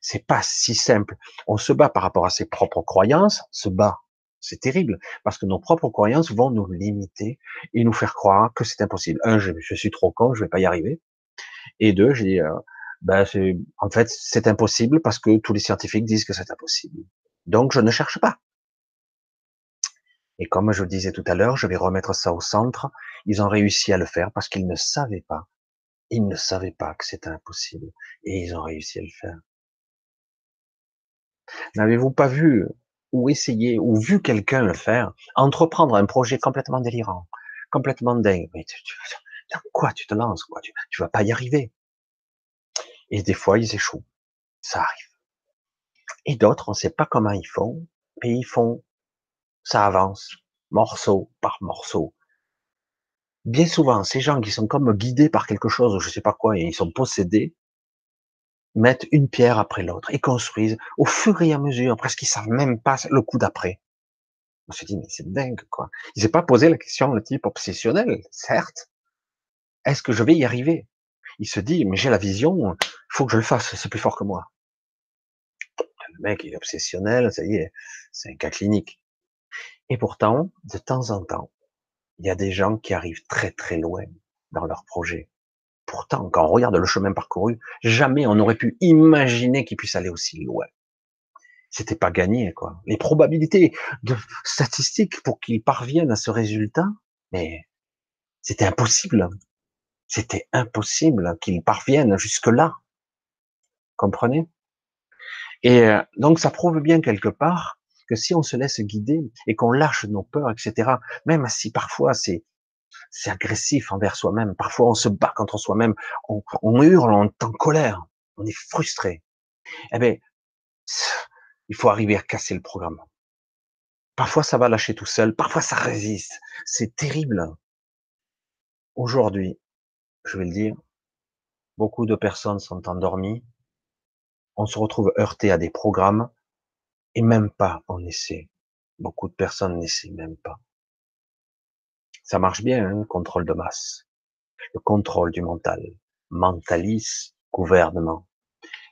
C'est pas si simple. On se bat par rapport à ses propres croyances, se bat. C'est terrible parce que nos propres croyances vont nous limiter et nous faire croire que c'est impossible. Un, je, suis trop con, je vais pas y arriver. Et deux, j'ai euh, ben en fait, c'est impossible parce que tous les scientifiques disent que c'est impossible. Donc, je ne cherche pas. Et comme je le disais tout à l'heure, je vais remettre ça au centre. Ils ont réussi à le faire parce qu'ils ne savaient pas. Ils ne savaient pas que c'était impossible. Et ils ont réussi à le faire. N'avez-vous pas vu ou essayé ou vu quelqu'un le faire, entreprendre un projet complètement délirant, complètement dingue. Mais tu, dans quoi tu te lances quoi tu, tu vas pas y arriver. Et des fois, ils échouent. Ça arrive. Et d'autres, on ne sait pas comment ils font, mais ils font, ça avance, morceau par morceau. Bien souvent, ces gens qui sont comme guidés par quelque chose, je ne sais pas quoi, et ils sont possédés, mettent une pierre après l'autre et construisent au fur et à mesure, presque qu'ils savent même pas le coup d'après. On se dit, mais c'est dingue, quoi. Il s'est pas posé la question, le type obsessionnel, certes. Est-ce que je vais y arriver? Il se dit, mais j'ai la vision, faut que je le fasse, c'est plus fort que moi. Le mec est obsessionnel, ça y est, c'est un cas clinique. Et pourtant, de temps en temps, il y a des gens qui arrivent très très loin dans leur projet. Pourtant, quand on regarde le chemin parcouru, jamais on n'aurait pu imaginer qu'ils puissent aller aussi loin. C'était pas gagné, quoi. Les probabilités de statistiques pour qu'ils parviennent à ce résultat, mais c'était impossible. C'était impossible qu'ils parviennent jusque-là. Comprenez? Et euh, donc ça prouve bien quelque part que si on se laisse guider et qu'on lâche nos peurs, etc., même si parfois c'est c'est agressif envers soi-même, parfois on se bat contre soi-même, on, on, hurle, on est en colère, on est frustré. Eh bien, il faut arriver à casser le programme. Parfois ça va lâcher tout seul, parfois ça résiste. C'est terrible. Aujourd'hui, je vais le dire, beaucoup de personnes sont endormies on se retrouve heurté à des programmes et même pas on essaie. Beaucoup de personnes n'essaient même pas. Ça marche bien, hein, le contrôle de masse, le contrôle du mental, mentalis, gouvernement,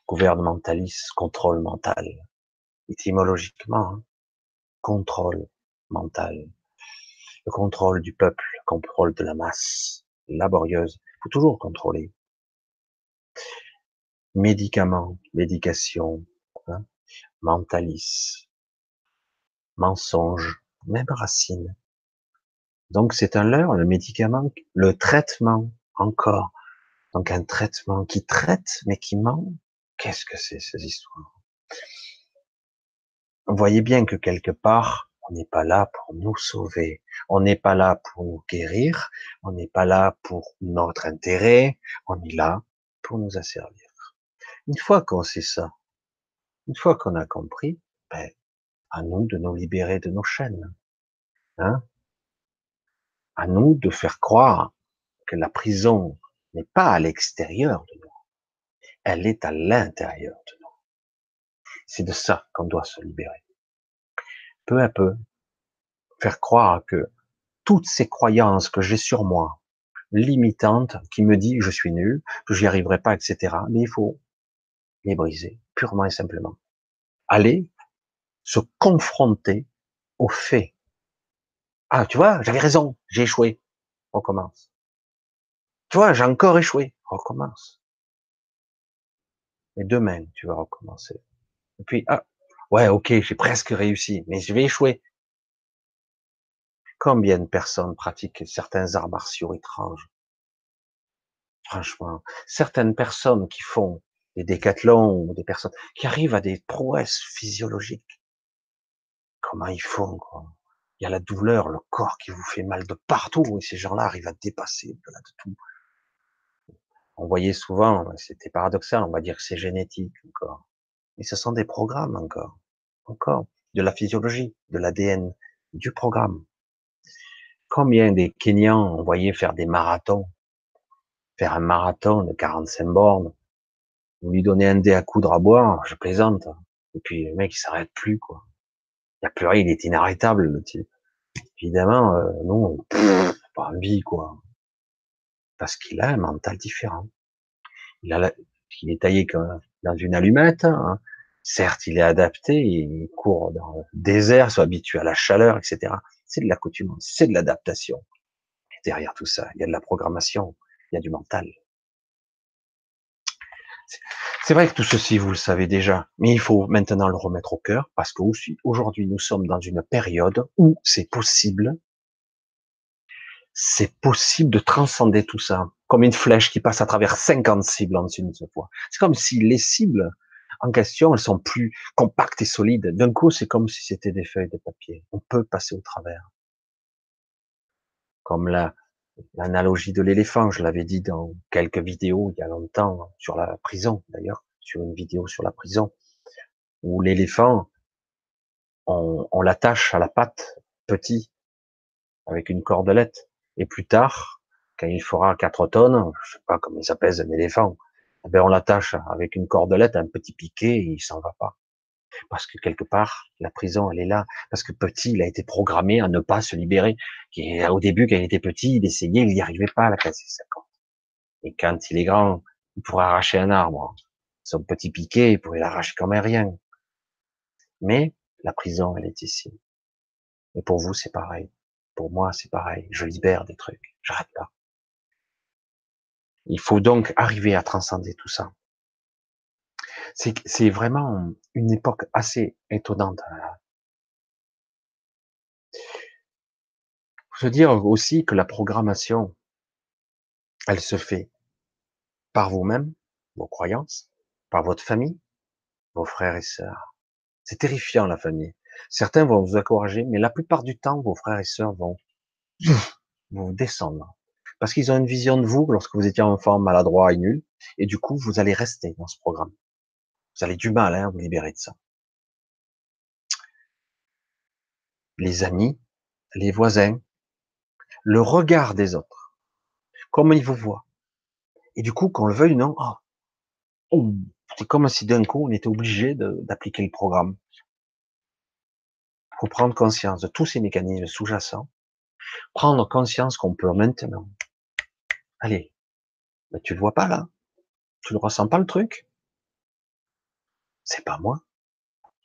gouvernementalis, contrôle mental, étymologiquement, hein, contrôle mental, le contrôle du peuple, le contrôle de la masse. Laborieuse. Il faut toujours contrôler médicaments, médication, hein, mentalisme, mensonge, même racine. Donc c'est un leurre, le médicament, le traitement encore. Donc un traitement qui traite mais qui ment. Qu'est-ce que c'est ces histoires? Vous voyez bien que quelque part, on n'est pas là pour nous sauver. On n'est pas là pour nous guérir. On n'est pas là pour notre intérêt. On est là pour nous asservir. Une fois qu'on sait ça, une fois qu'on a compris, ben, à nous de nous libérer de nos chaînes. Hein à nous de faire croire que la prison n'est pas à l'extérieur de nous, elle est à l'intérieur de nous. C'est de ça qu'on doit se libérer. Peu à peu, faire croire que toutes ces croyances que j'ai sur moi, limitantes, qui me disent je suis nul, que j'y arriverai pas, etc., mais il faut les briser, purement et simplement. Aller se confronter aux faits. Ah, tu vois, j'avais raison, j'ai échoué. On commence. Tu vois, j'ai encore échoué. Recommence. Et demain, tu vas recommencer. Et puis, ah, ouais, ok, j'ai presque réussi, mais je vais échouer. Combien de personnes pratiquent certains arts martiaux étranges? Franchement, certaines personnes qui font des décathlons ou des personnes qui arrivent à des prouesses physiologiques. Comment ils font quoi Il y a la douleur, le corps qui vous fait mal de partout, et ces gens-là arrivent à dépasser de, tout. On voyait souvent, c'était paradoxal, on va dire que c'est génétique encore. Mais ce sont des programmes encore. Encore. De la physiologie, de l'ADN, du programme. Combien des Kenyans on voyait faire des marathons, faire un marathon de 45 bornes, vous lui donnez un dé à coudre à boire, je plaisante. Et puis le mec il s'arrête plus quoi. Il a plus rien, il est inarrêtable le type. Évidemment, euh, non, pas envie quoi. Parce qu'il a un mental différent. Il a, il est taillé comme dans une allumette. Hein. Certes, il est adapté, il court dans le désert, soit habitué à la chaleur, etc. C'est de l'accoutumance, c'est de l'adaptation. Derrière tout ça, il y a de la programmation, il y a du mental. C'est vrai que tout ceci, vous le savez déjà, mais il faut maintenant le remettre au cœur parce qu'aujourd'hui, nous sommes dans une période où c'est possible, c'est possible de transcender tout ça, comme une flèche qui passe à travers 50 cibles en une seule fois. C'est comme si les cibles en question, elles sont plus compactes et solides. D'un coup, c'est comme si c'était des feuilles de papier. On peut passer au travers. Comme la, l'analogie de l'éléphant, je l'avais dit dans quelques vidéos il y a longtemps sur la prison d'ailleurs, sur une vidéo sur la prison, où l'éléphant, on, l'attache à la patte petit avec une cordelette, et plus tard, quand il fera 4 tonnes, je sais pas comment il s'appelle un éléphant, eh ben on l'attache avec une cordelette, un petit piquet, et il s'en va pas parce que quelque part, la prison, elle est là, parce que petit, il a été programmé à ne pas se libérer. Au début, quand il était petit, il essayait, il n'y arrivait pas à la casser 50. Et quand il est grand, il pourrait arracher un arbre. Son petit piquet, il pourrait l'arracher comme un rien. Mais la prison, elle est ici. Et pour vous, c'est pareil. Pour moi, c'est pareil. Je libère des trucs. J'arrête pas. Il faut donc arriver à transcender tout ça. C'est vraiment une époque assez étonnante. Faut se dire aussi que la programmation, elle se fait par vous-même, vos croyances, par votre famille, vos frères et sœurs. C'est terrifiant la famille. Certains vont vous encourager, mais la plupart du temps, vos frères et sœurs vont <sniffs> vous descendre. Parce qu'ils ont une vision de vous lorsque vous étiez enfant maladroit et nul, et du coup, vous allez rester dans ce programme. Vous avez du mal hein, à vous libérer de ça. Les amis, les voisins, le regard des autres, comment ils vous voient. Et du coup, qu'on le veuille non, oh, c'est comme si d'un coup on était obligé d'appliquer le programme. Il faut prendre conscience de tous ces mécanismes sous-jacents, prendre conscience qu'on peut maintenant. Allez, mais tu le vois pas là, tu le ressens pas le truc, c'est pas moi.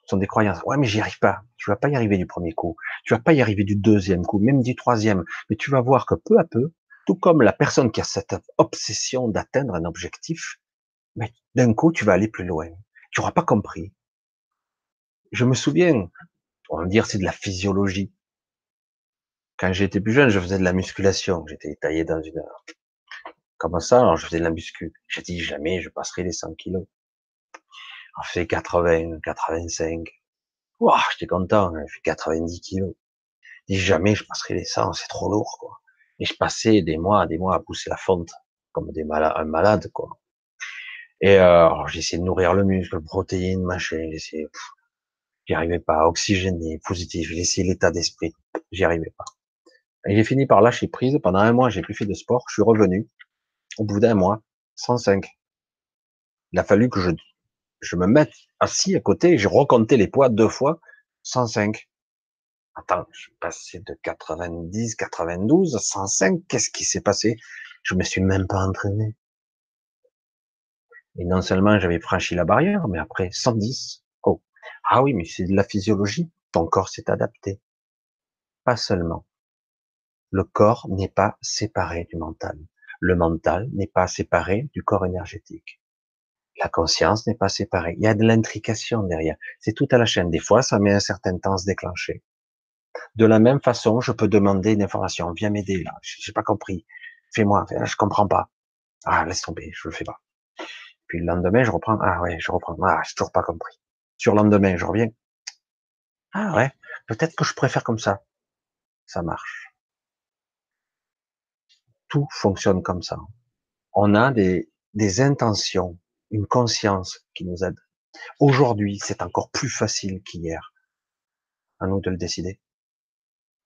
Ce sont des croyances. Ouais, mais j'y arrive pas. Tu vas pas y arriver du premier coup. Tu vas pas y arriver du deuxième coup, même du troisième. Mais tu vas voir que peu à peu, tout comme la personne qui a cette obsession d'atteindre un objectif, mais d'un coup, tu vas aller plus loin. Tu auras pas compris. Je me souviens, on va dire c'est de la physiologie. Quand j'étais plus jeune, je faisais de la musculation. J'étais taillé dans une heure. Comme ça, alors je faisais de la muscu. J'ai dit jamais je passerai les 100 kilos. On fait 80, 85. Waouh, j'étais content, hein, j'ai fait 90 kilos. Dis jamais je passerai les 100, c'est trop lourd, quoi. Et je passais des mois, des mois à pousser la fonte, comme des malades, un malade, quoi. Et euh, j'essayais de nourrir le muscle, protéines, machin, j'essayais, j'y arrivais pas, oxygéné, positif, essayé l'état d'esprit, j'y arrivais pas. Et j'ai fini par lâcher prise. Pendant un mois, j'ai plus fait de sport. Je suis revenu. Au bout d'un mois, 105. Il a fallu que je, je me mette assis à côté. J'ai recompté les poids deux fois. 105. Attends, je suis passé de 90, 92, 105. Qu'est-ce qui s'est passé? Je me suis même pas entraîné. Et non seulement j'avais franchi la barrière, mais après 110. Oh. Ah oui, mais c'est de la physiologie. Ton corps s'est adapté. Pas seulement. Le corps n'est pas séparé du mental. Le mental n'est pas séparé du corps énergétique. La conscience n'est pas séparée. Il y a de l'intrication derrière. C'est tout à la chaîne. Des fois, ça met un certain temps à se déclencher. De la même façon, je peux demander une information. Viens m'aider là. J'ai pas compris. Fais-moi. Je comprends pas. Ah, laisse tomber. Je le fais pas. Puis le lendemain, je reprends. Ah ouais, je reprends. Ah, j'ai toujours pas compris. Sur le lendemain, je reviens. Ah ouais. Peut-être que je préfère comme ça. Ça marche tout fonctionne comme ça. On a des, des intentions, une conscience qui nous aide. Aujourd'hui, c'est encore plus facile qu'hier. À nous de le décider.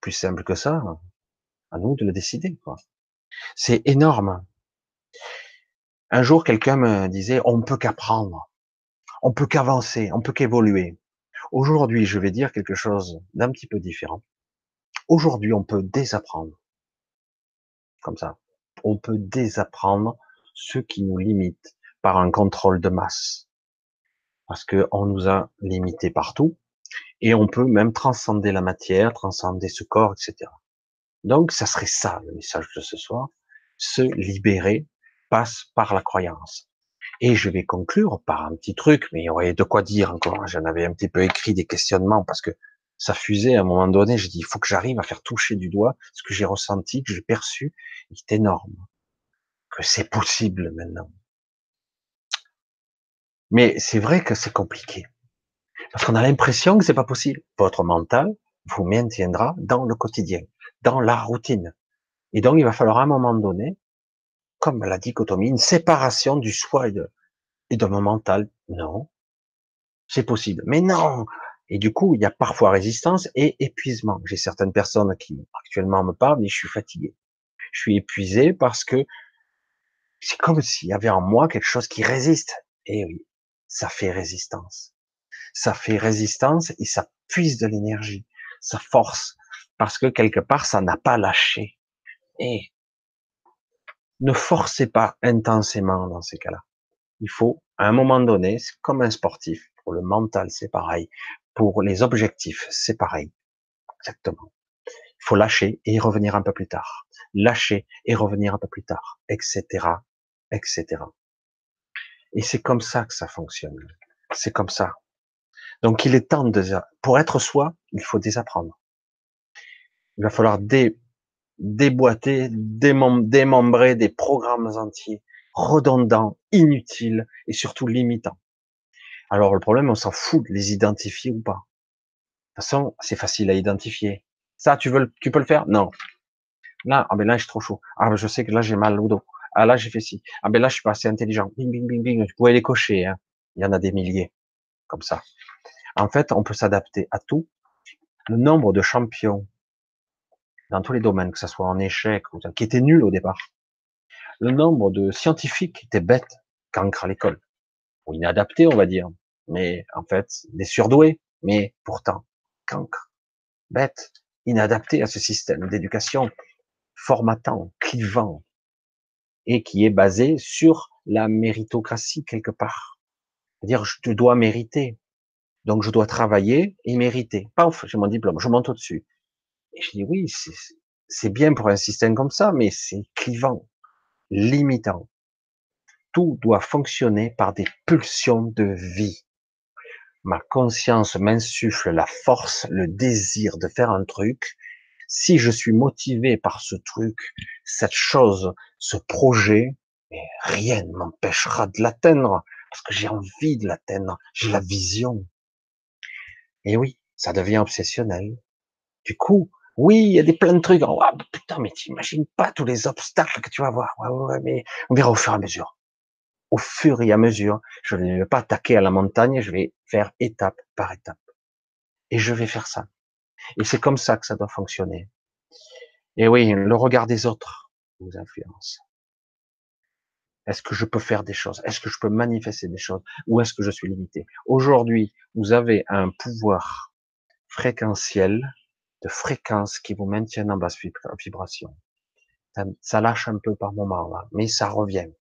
Plus simple que ça, à nous de le décider. C'est énorme. Un jour, quelqu'un me disait, on peut qu'apprendre, on peut qu'avancer, on peut qu'évoluer. Aujourd'hui, je vais dire quelque chose d'un petit peu différent. Aujourd'hui, on peut désapprendre comme ça. On peut désapprendre ce qui nous limite par un contrôle de masse. Parce que on nous a limités partout. Et on peut même transcender la matière, transcender ce corps, etc. Donc, ça serait ça, le message de ce soir. Se libérer passe par la croyance. Et je vais conclure par un petit truc, mais il y aurait de quoi dire encore. J'en avais un petit peu écrit des questionnements parce que ça fusait à un moment donné. J'ai dit, il faut que j'arrive à faire toucher du doigt ce que j'ai ressenti, que j'ai perçu, qui est énorme. Que c'est possible maintenant. Mais c'est vrai que c'est compliqué. Parce qu'on a l'impression que c'est pas possible. Votre mental vous maintiendra dans le quotidien, dans la routine. Et donc, il va falloir à un moment donné, comme la dichotomie, une séparation du soi et de, et de mon mental. Non. C'est possible. Mais non, et du coup, il y a parfois résistance et épuisement. J'ai certaines personnes qui actuellement me parlent et je suis fatigué. Je suis épuisé parce que c'est comme s'il y avait en moi quelque chose qui résiste. Et oui, ça fait résistance. Ça fait résistance et ça puise de l'énergie, ça force, parce que quelque part, ça n'a pas lâché. Et ne forcez pas intensément dans ces cas-là. Il faut, à un moment donné, comme un sportif. Pour le mental, c'est pareil. Pour les objectifs, c'est pareil. Exactement. Il faut lâcher et revenir un peu plus tard. Lâcher et revenir un peu plus tard, etc., etc. Et c'est comme ça que ça fonctionne. C'est comme ça. Donc il est temps de, pour être soi, il faut désapprendre. Il va falloir dé, déboîter, démembrer des programmes entiers, redondants, inutiles et surtout limitants. Alors le problème, on s'en fout de les identifier ou pas. De toute façon, c'est facile à identifier. Ça, tu veux, tu peux le faire? Non. Là, ah ben là, je suis trop chaud. Ah ben je sais que là, j'ai mal au dos. Ah là, j'ai fait ci. Ah ben là, je suis pas assez intelligent. Bing, bing, bing, bing. Tu pouvais les cocher. Hein. Il y en a des milliers comme ça. En fait, on peut s'adapter à tout. Le nombre de champions dans tous les domaines, que ce soit en échec ou qui étaient nuls au départ. Le nombre de scientifiques qui étaient bêtes, cancre à l'école ou inadaptés, on va dire. Mais en fait, des surdoués, mais pourtant cancre, bêtes, inadaptés à ce système d'éducation formatant, clivant, et qui est basé sur la méritocratie quelque part. C'est-à-dire, je dois mériter. Donc, je dois travailler et mériter. Paf, j'ai mon diplôme, je monte au-dessus. Et je dis, oui, c'est bien pour un système comme ça, mais c'est clivant, limitant tout doit fonctionner par des pulsions de vie. Ma conscience m'insuffle la force, le désir de faire un truc. Si je suis motivé par ce truc, cette chose, ce projet, rien ne m'empêchera de l'atteindre parce que j'ai envie de l'atteindre, j'ai la vision. Et oui, ça devient obsessionnel. Du coup, oui, il y a des plein de trucs. Oh, putain, mais t'imagines pas tous les obstacles que tu vas voir. Ouais, ouais, mais on verra au fur et à mesure. Au fur et à mesure, je ne vais pas attaquer à la montagne, je vais faire étape par étape. Et je vais faire ça. Et c'est comme ça que ça doit fonctionner. Et oui, le regard des autres vous influence. Est-ce que je peux faire des choses? Est-ce que je peux manifester des choses? Ou est-ce que je suis limité? Aujourd'hui, vous avez un pouvoir fréquentiel de fréquence qui vous maintiennent en basse vibration. Ça, lâche un peu par moment, là, mais ça revient.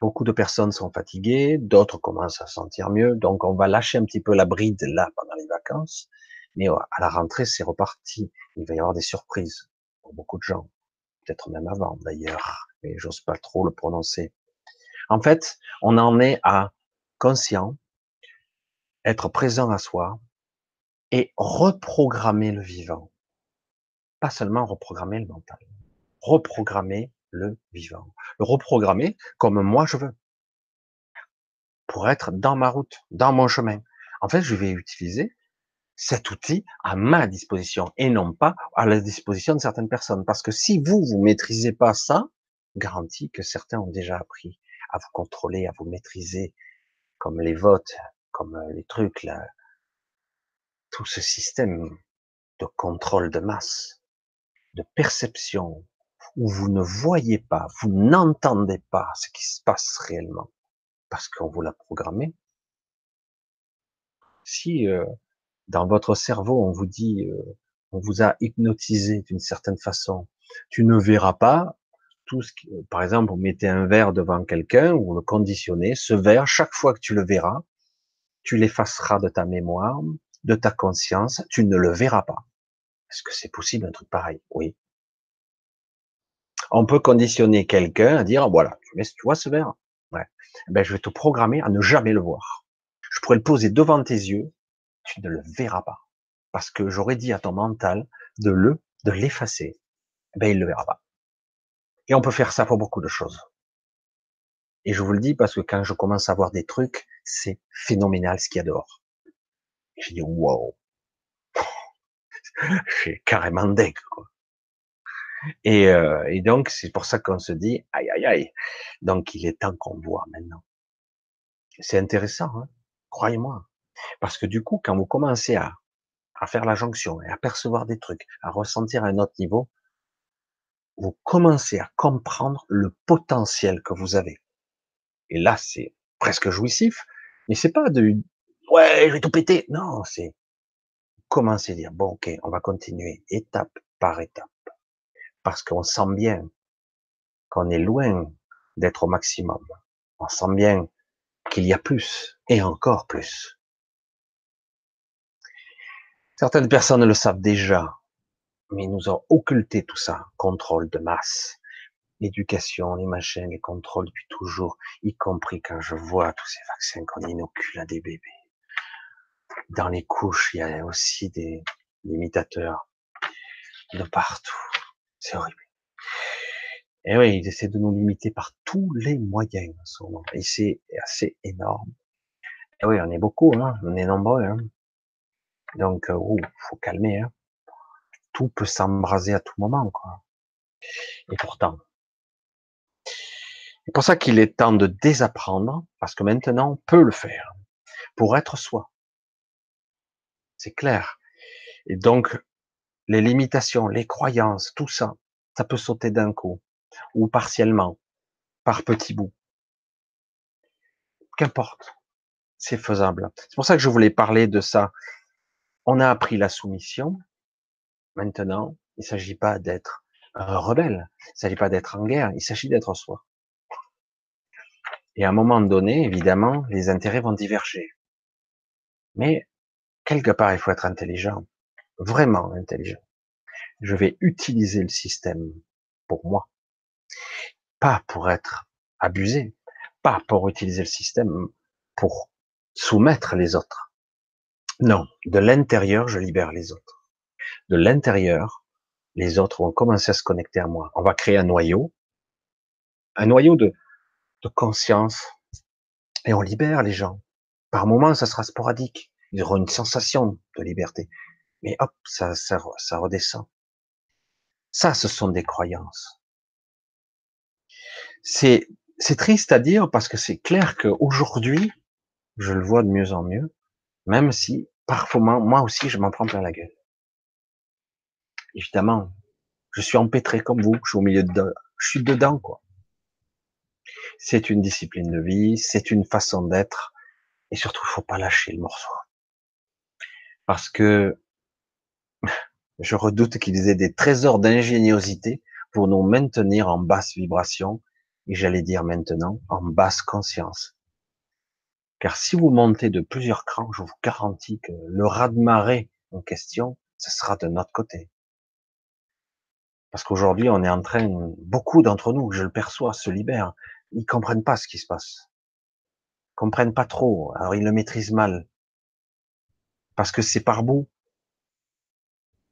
Beaucoup de personnes sont fatiguées, d'autres commencent à sentir mieux, donc on va lâcher un petit peu la bride là pendant les vacances, mais à la rentrée c'est reparti. Il va y avoir des surprises pour beaucoup de gens, peut-être même avant d'ailleurs, mais j'ose pas trop le prononcer. En fait, on en est à conscient, être présent à soi, et reprogrammer le vivant. Pas seulement reprogrammer le mental, reprogrammer le vivant. Le reprogrammer comme moi je veux. Pour être dans ma route, dans mon chemin. En fait, je vais utiliser cet outil à ma disposition et non pas à la disposition de certaines personnes. Parce que si vous, vous maîtrisez pas ça, garantie que certains ont déjà appris à vous contrôler, à vous maîtriser, comme les votes, comme les trucs, là, tout ce système de contrôle de masse, de perception, où vous ne voyez pas, vous n'entendez pas ce qui se passe réellement, parce qu'on vous l'a programmé. Si euh, dans votre cerveau on vous dit, euh, on vous a hypnotisé d'une certaine façon, tu ne verras pas tout ce qui, par exemple, vous mettez un verre devant quelqu'un, vous le conditionnez, ce verre, chaque fois que tu le verras, tu l'effaceras de ta mémoire, de ta conscience, tu ne le verras pas. Est-ce que c'est possible un truc pareil? Oui. On peut conditionner quelqu'un à dire voilà, tu, tu vois ce verre? Eh ben je vais te programmer à ne jamais le voir. Je pourrais le poser devant tes yeux, tu ne le verras pas parce que j'aurais dit à ton mental de le de l'effacer. Eh ben il le verra pas. Et on peut faire ça pour beaucoup de choses. Et je vous le dis parce que quand je commence à voir des trucs, c'est phénoménal ce qu'il y a dehors. J'ai dit, wow. <laughs> J'ai carrément deck, quoi. Et, euh, et donc, c'est pour ça qu'on se dit, aïe, aïe, aïe. Donc, il est temps qu'on voit maintenant. C'est intéressant, hein croyez-moi. Parce que du coup, quand vous commencez à, à faire la jonction et à percevoir des trucs, à ressentir un autre niveau, vous commencez à comprendre le potentiel que vous avez. Et là, c'est presque jouissif, mais c'est pas de, ouais, je vais tout péter. Non, c'est commencer à dire, bon, ok, on va continuer étape par étape. Parce qu'on sent bien qu'on est loin d'être au maximum. On sent bien qu'il y a plus et encore plus. Certaines personnes le savent déjà, mais ils nous ont occulté tout ça. Contrôle de masse, l'éducation, les machins, les contrôles depuis toujours, y compris quand je vois tous ces vaccins qu'on inocule à des bébés dans les couches, il y a aussi des imitateurs de partout. C'est horrible. Et oui, ils essaient de nous limiter par tous les moyens en ce moment. Et c'est assez énorme. Et oui, on est beaucoup, hein. on est nombreux. Hein. Donc, euh, faut calmer. Hein. Tout peut s'embraser à tout moment. Quoi. Et pourtant, c'est pour ça qu'il est temps de désapprendre, parce que maintenant, on peut le faire, pour être soi. C'est clair. Et donc, les limitations, les croyances, tout ça, ça peut sauter d'un coup, ou partiellement, par petits bouts. Qu'importe. C'est faisable. C'est pour ça que je voulais parler de ça. On a appris la soumission. Maintenant, il ne s'agit pas d'être un rebelle. Il ne s'agit pas d'être en guerre. Il s'agit d'être soi. Et à un moment donné, évidemment, les intérêts vont diverger. Mais quelque part, il faut être intelligent, vraiment intelligent. Je vais utiliser le système pour moi, pas pour être abusé, pas pour utiliser le système pour soumettre les autres. Non, de l'intérieur, je libère les autres. de l'intérieur, les autres vont commencer à se connecter à moi. On va créer un noyau, un noyau de, conscience, et on libère les gens. Par moments, ça sera sporadique. Ils auront une sensation de liberté. Mais hop, ça, ça, ça redescend. Ça, ce sont des croyances. C'est, c'est triste à dire parce que c'est clair qu'aujourd'hui, je le vois de mieux en mieux, même si parfois moi aussi je m'en prends plein la gueule. Évidemment, je suis empêtré comme vous, je suis au milieu de, je suis dedans quoi. C'est une discipline de vie, c'est une façon d'être, et surtout il faut pas lâcher le morceau, parce que je redoute qu'ils aient des trésors d'ingéniosité pour nous maintenir en basse vibration, et j'allais dire maintenant en basse conscience. Car si vous montez de plusieurs crans, je vous garantis que le raz-de-marée en question, ce sera de notre côté. Parce qu'aujourd'hui, on est en train, beaucoup d'entre nous, je le perçois, se libèrent. Ils comprennent pas ce qui se passe. Ils comprennent pas trop. Alors ils le maîtrisent mal. Parce que c'est par bout.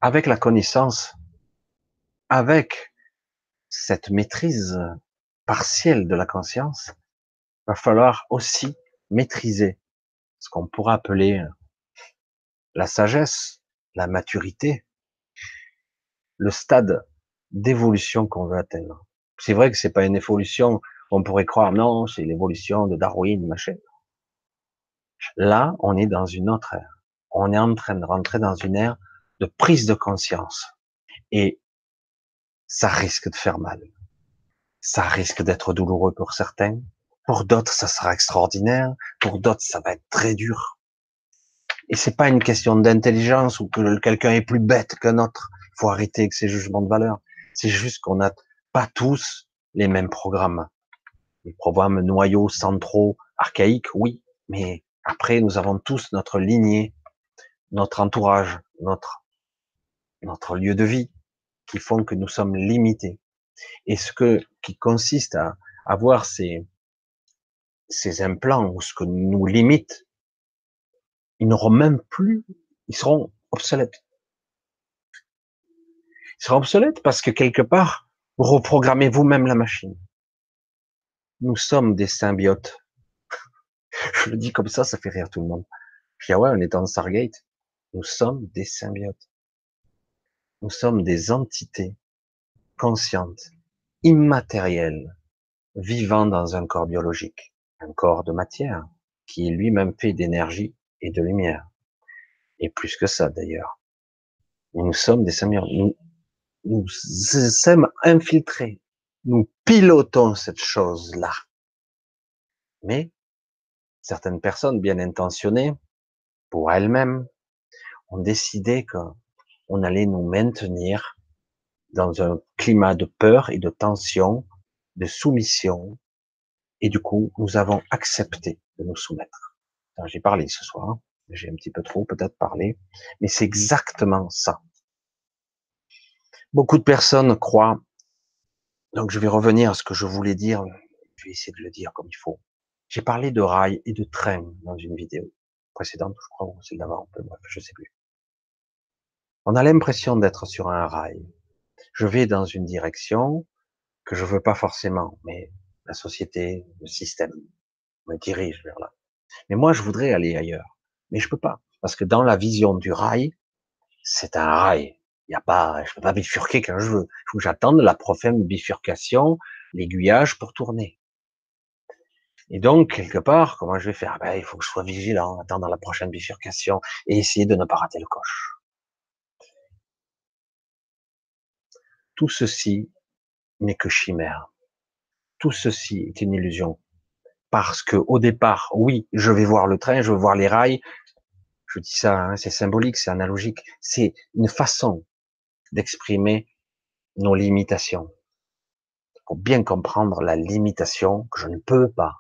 Avec la connaissance, avec cette maîtrise partielle de la conscience, va falloir aussi maîtriser ce qu'on pourrait appeler euh, la sagesse, la maturité, le stade d'évolution qu'on veut atteindre. C'est vrai que c'est pas une évolution, on pourrait croire, non, c'est l'évolution de Darwin, machin. Là, on est dans une autre ère. On est en train de rentrer dans une ère de prise de conscience. Et ça risque de faire mal. Ça risque d'être douloureux pour certains, pour d'autres, ça sera extraordinaire. Pour d'autres, ça va être très dur. Et c'est pas une question d'intelligence ou que quelqu'un est plus bête qu'un autre. Il faut arrêter avec ces jugements de valeur. C'est juste qu'on n'a pas tous les mêmes programmes. Les programmes noyaux, centraux, archaïques, oui. Mais après, nous avons tous notre lignée, notre entourage, notre, notre lieu de vie qui font que nous sommes limités. Et ce que, qui consiste à avoir ces, ces implants ou ce que nous limite, ils n'auront même plus, ils seront obsolètes. Ils seront obsolètes parce que quelque part, vous reprogrammez vous-même la machine. Nous sommes des symbiotes. <laughs> Je le dis comme ça, ça fait rire tout le monde. Je dis, ah ouais, on est dans Stargate. Nous sommes des symbiotes. Nous sommes des entités conscientes, immatérielles, vivant dans un corps biologique un corps de matière qui est lui-même fait d'énergie et de lumière. Et plus que ça d'ailleurs. Nous sommes des seigneurs. Nous, nous sommes infiltrés. Nous pilotons cette chose-là. Mais certaines personnes bien intentionnées, pour elles-mêmes, ont décidé qu'on allait nous maintenir dans un climat de peur et de tension, de soumission, et du coup, nous avons accepté de nous soumettre. J'ai parlé ce soir, hein. j'ai un petit peu trop peut-être parlé, mais c'est exactement ça. Beaucoup de personnes croient, donc je vais revenir à ce que je voulais dire, je vais essayer de le dire comme il faut. J'ai parlé de rail et de train dans une vidéo précédente, je crois, ou celle d'avant, bref, je sais plus. On a l'impression d'être sur un rail. Je vais dans une direction que je veux pas forcément, mais la société, le système me dirige vers là. Mais moi, je voudrais aller ailleurs. Mais je peux pas. Parce que dans la vision du rail, c'est un rail. Il y a pas, je peux pas bifurquer quand je veux. Il faut que j'attende la prochaine bifurcation, l'aiguillage pour tourner. Et donc, quelque part, comment je vais faire? Ben, il faut que je sois vigilant, attendre la prochaine bifurcation et essayer de ne pas rater le coche. Tout ceci n'est que chimère tout ceci est une illusion. Parce que au départ, oui, je vais voir le train, je vais voir les rails. Je dis ça, hein, c'est symbolique, c'est analogique. C'est une façon d'exprimer nos limitations. Pour bien comprendre la limitation que je ne peux pas.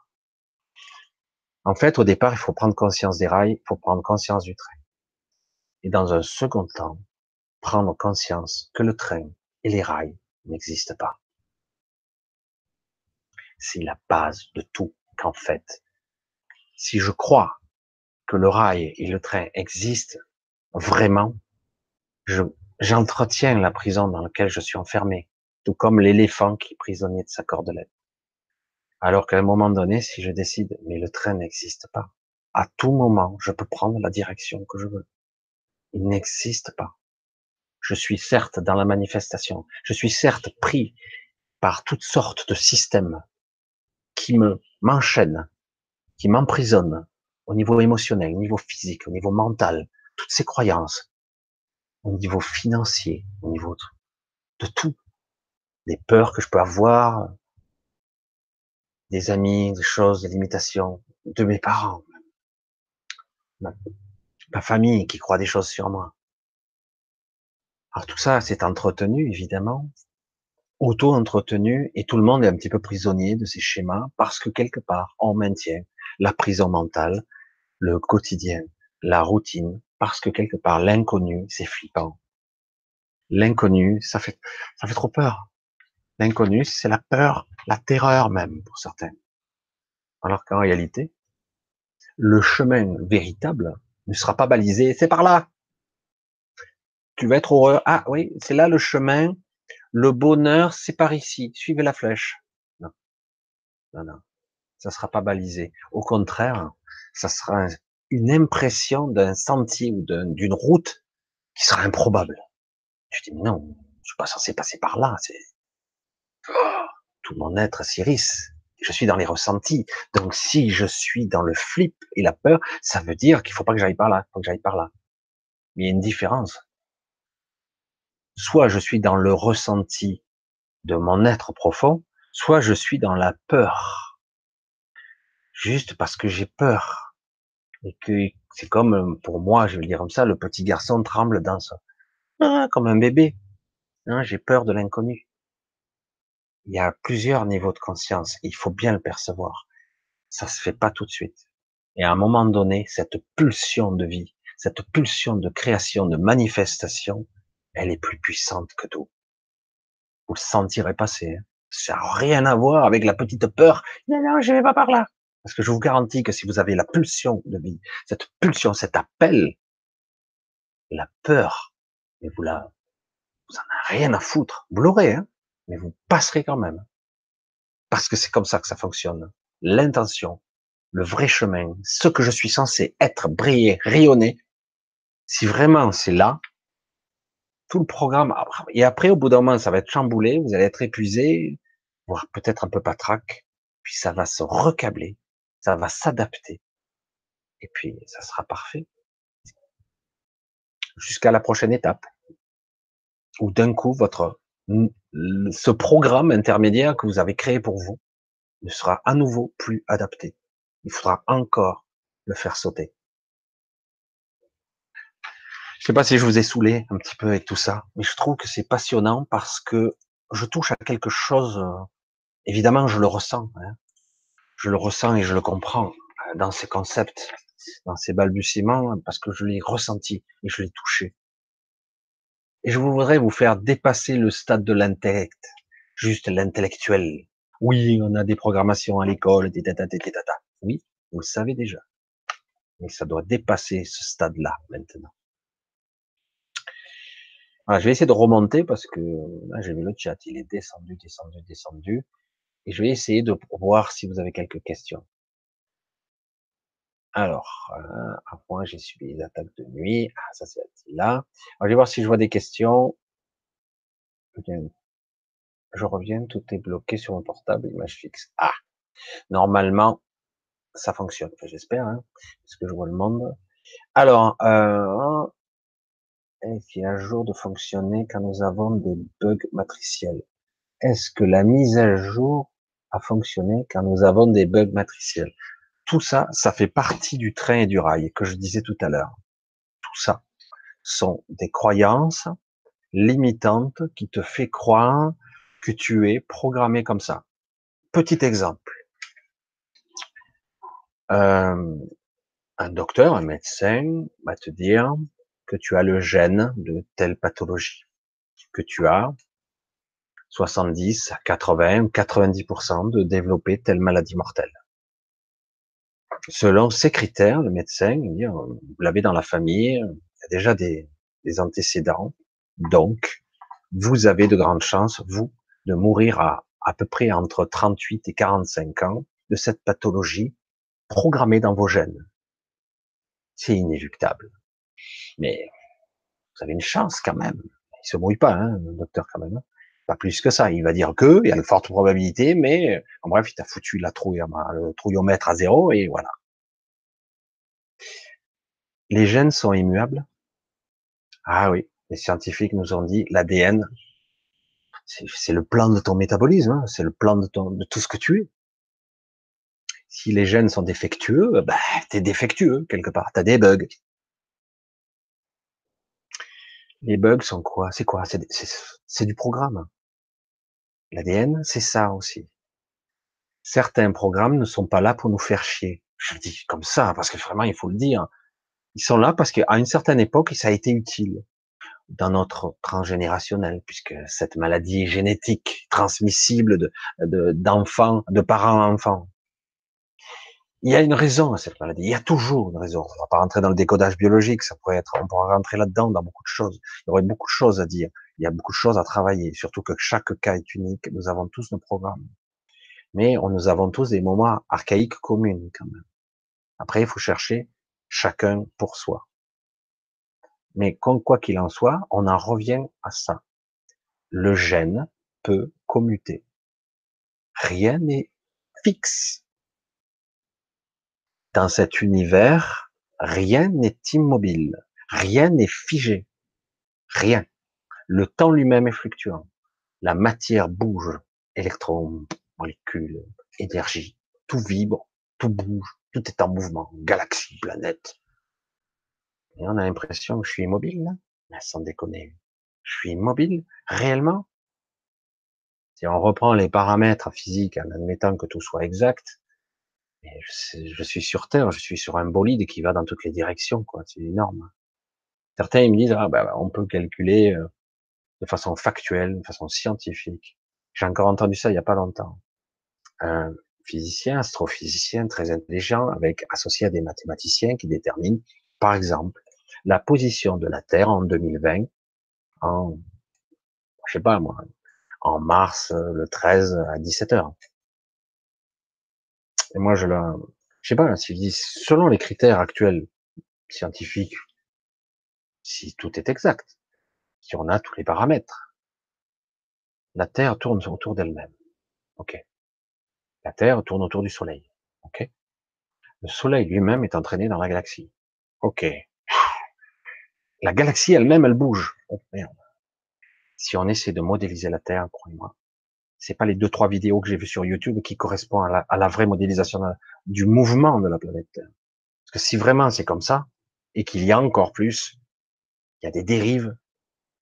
En fait, au départ, il faut prendre conscience des rails, il faut prendre conscience du train. Et dans un second temps, prendre conscience que le train et les rails n'existent pas c'est la base de tout. Qu'en fait, si je crois que le rail et le train existent vraiment, je, J'entretiens la prison dans laquelle je suis enfermé, tout comme l'éléphant qui est prisonnier de sa cordelette. Alors qu'à un moment donné, si je décide, mais le train n'existe pas, à tout moment, je peux prendre la direction que je veux. Il n'existe pas. Je suis certes dans la manifestation, je suis certes pris par toutes sortes de systèmes qui me m'enchaînent, qui m'emprisonnent au niveau émotionnel, au niveau physique, au niveau mental, toutes ces croyances, au niveau financier, au niveau de, tout, des peurs que je peux avoir, des amis, des choses, des limitations, de mes parents, ma, ma famille qui croit des choses sur moi. Alors tout ça, c'est entretenu, évidemment, auto-entretenu, et tout le monde est un petit peu prisonnier de ces schémas, parce que quelque part, on maintient la prison mentale, le quotidien, la routine, parce que quelque part, l'inconnu, c'est flippant. L'inconnu, ça fait, ça fait trop peur. L'inconnu, c'est la peur, la terreur même, pour certains. Alors qu'en réalité, le chemin véritable ne sera pas balisé, c'est par là, tu vas être heureux. Ah oui, c'est là le chemin. Le bonheur, c'est par ici. Suivez la flèche. Non, non, non. Ça sera pas balisé. Au contraire, ça sera une impression d'un sentier ou d'une route qui sera improbable. Tu dis, mais non, je suis pas censé passer par là. C'est oh, tout mon être s'iris. Je suis dans les ressentis. Donc, si je suis dans le flip et la peur, ça veut dire qu'il faut pas que j'aille par là. faut que j'aille par là. Mais il y a une différence soit je suis dans le ressenti de mon être profond, soit je suis dans la peur. Juste parce que j'ai peur. Et que c'est comme, pour moi, je vais le dire comme ça, le petit garçon tremble dans ça. Ah, comme un bébé. Hein, j'ai peur de l'inconnu. Il y a plusieurs niveaux de conscience. Il faut bien le percevoir. Ça se fait pas tout de suite. Et à un moment donné, cette pulsion de vie, cette pulsion de création, de manifestation, elle est plus puissante que tout. Vous le sentirez passer. Ça n'a rien à voir avec la petite peur. Non, non, je vais pas par là. Parce que je vous garantis que si vous avez la pulsion de vie, cette pulsion, cet appel, la peur, mais vous la, vous en avez rien à foutre. Vous l'aurez, hein, mais vous passerez quand même. Parce que c'est comme ça que ça fonctionne. L'intention, le vrai chemin, ce que je suis censé être, briller, rayonner, si vraiment c'est là, tout le programme. Et après, au bout d'un moment, ça va être chamboulé, vous allez être épuisé, voire peut-être un peu patraque, puis ça va se recabler, ça va s'adapter, et puis ça sera parfait. Jusqu'à la prochaine étape, où d'un coup, votre, ce programme intermédiaire que vous avez créé pour vous ne sera à nouveau plus adapté. Il faudra encore le faire sauter. Je sais pas si je vous ai saoulé un petit peu avec tout ça, mais je trouve que c'est passionnant parce que je touche à quelque chose. Euh, évidemment, je le ressens. Hein. Je le ressens et je le comprends euh, dans ces concepts, dans ces balbutiements, parce que je l'ai ressenti et je l'ai touché. Et je voudrais vous faire dépasser le stade de l'intellect, juste l'intellectuel. Oui, on a des programmations à l'école, des des tata. Oui, vous le savez déjà. Mais ça doit dépasser ce stade-là maintenant je vais essayer de remonter parce que là, j'ai vu le chat, il est descendu, descendu, descendu. Et je vais essayer de voir si vous avez quelques questions. Alors, euh, à point, j'ai subi les attaques de nuit. Ah, ça c'est là. je vais voir si je vois des questions. Je reviens, tout est bloqué sur mon portable, image fixe. Ah, normalement, ça fonctionne. J'espère, hein, parce que je vois le monde. Alors, euh, est-il à jour de fonctionner quand nous avons des bugs matriciels? Est-ce que la mise à jour a fonctionné quand nous avons des bugs matriciels? Tout ça, ça fait partie du train et du rail que je disais tout à l'heure. Tout ça sont des croyances limitantes qui te fait croire que tu es programmé comme ça. Petit exemple. Euh, un docteur, un médecin va te dire que tu as le gène de telle pathologie, que tu as 70 80, 90% de développer telle maladie mortelle. Selon ces critères, le médecin, dit, vous l'avez dans la famille, il y a déjà des, antécédents, Donc, vous avez de grandes chances, vous, de mourir à peu près entre 38 et 45 ans de cette pathologie programmée dans vos gènes. C'est inéluctable. Mais vous avez une chance quand même. Il se mouille pas, hein, le docteur quand même. Pas plus que ça. Il va dire que, il y a une forte probabilité, mais en bref, il t'a foutu la trouille, le trouillomètre à zéro et voilà. Les gènes sont immuables? Ah oui, les scientifiques nous ont dit l'ADN, c'est le plan de ton métabolisme, hein, c'est le plan de, de tout ce que tu es. Si les gènes sont défectueux, bah, t'es défectueux quelque part, t'as des bugs. Les bugs sont quoi? C'est quoi? C'est du programme. L'ADN, c'est ça aussi. Certains programmes ne sont pas là pour nous faire chier. Je dis comme ça, parce que vraiment, il faut le dire. Ils sont là parce qu'à une certaine époque, ça a été utile dans notre transgénérationnel, puisque cette maladie génétique transmissible de d'enfants, de, parents à enfants. Il y a une raison à cette maladie. Il y a toujours une raison. On va pas rentrer dans le décodage biologique. Ça pourrait être, on pourra rentrer là-dedans dans beaucoup de choses. Il y aurait beaucoup de choses à dire. Il y a beaucoup de choses à travailler. Surtout que chaque cas est unique. Nous avons tous nos programmes. Mais nous avons tous des moments archaïques communs quand même. Après, il faut chercher chacun pour soi. Mais quoi qu'il en soit, on en revient à ça. Le gène peut commuter. Rien n'est fixe. Dans cet univers, rien n'est immobile. Rien n'est figé. Rien. Le temps lui-même est fluctuant. La matière bouge. Électrons, molécules, énergie. Tout vibre, tout bouge, tout est en mouvement. Galaxies, planètes, et on a l'impression que je suis immobile. Mais sans déconner. Je suis immobile, réellement? Si on reprend les paramètres physiques en admettant que tout soit exact, je, suis sur Terre, je suis sur un bolide qui va dans toutes les directions, quoi. C'est énorme. Certains ils me disent, ah, ben, on peut calculer euh, de façon factuelle, de façon scientifique. J'ai encore entendu ça il y a pas longtemps. Un physicien, astrophysicien très intelligent, avec associé à des mathématiciens qui déterminent par exemple, la position de la Terre en 2020, en, je sais pas moi, en mars, euh, le 13 à 17 heures. Et moi, je la, je sais pas, si je dis, selon les critères actuels scientifiques, si tout est exact, si on a tous les paramètres, la Terre tourne autour d'elle-même. Ok. La Terre tourne autour du Soleil. Ok. Le Soleil lui-même est entraîné dans la galaxie. Ok. La galaxie elle-même, elle bouge. Oh, merde. Si on essaie de modéliser la Terre, croyez-moi, c'est pas les deux trois vidéos que j'ai vues sur YouTube qui correspondent à la, vraie modélisation du mouvement de la planète. Parce que si vraiment c'est comme ça et qu'il y a encore plus, il y a des dérives,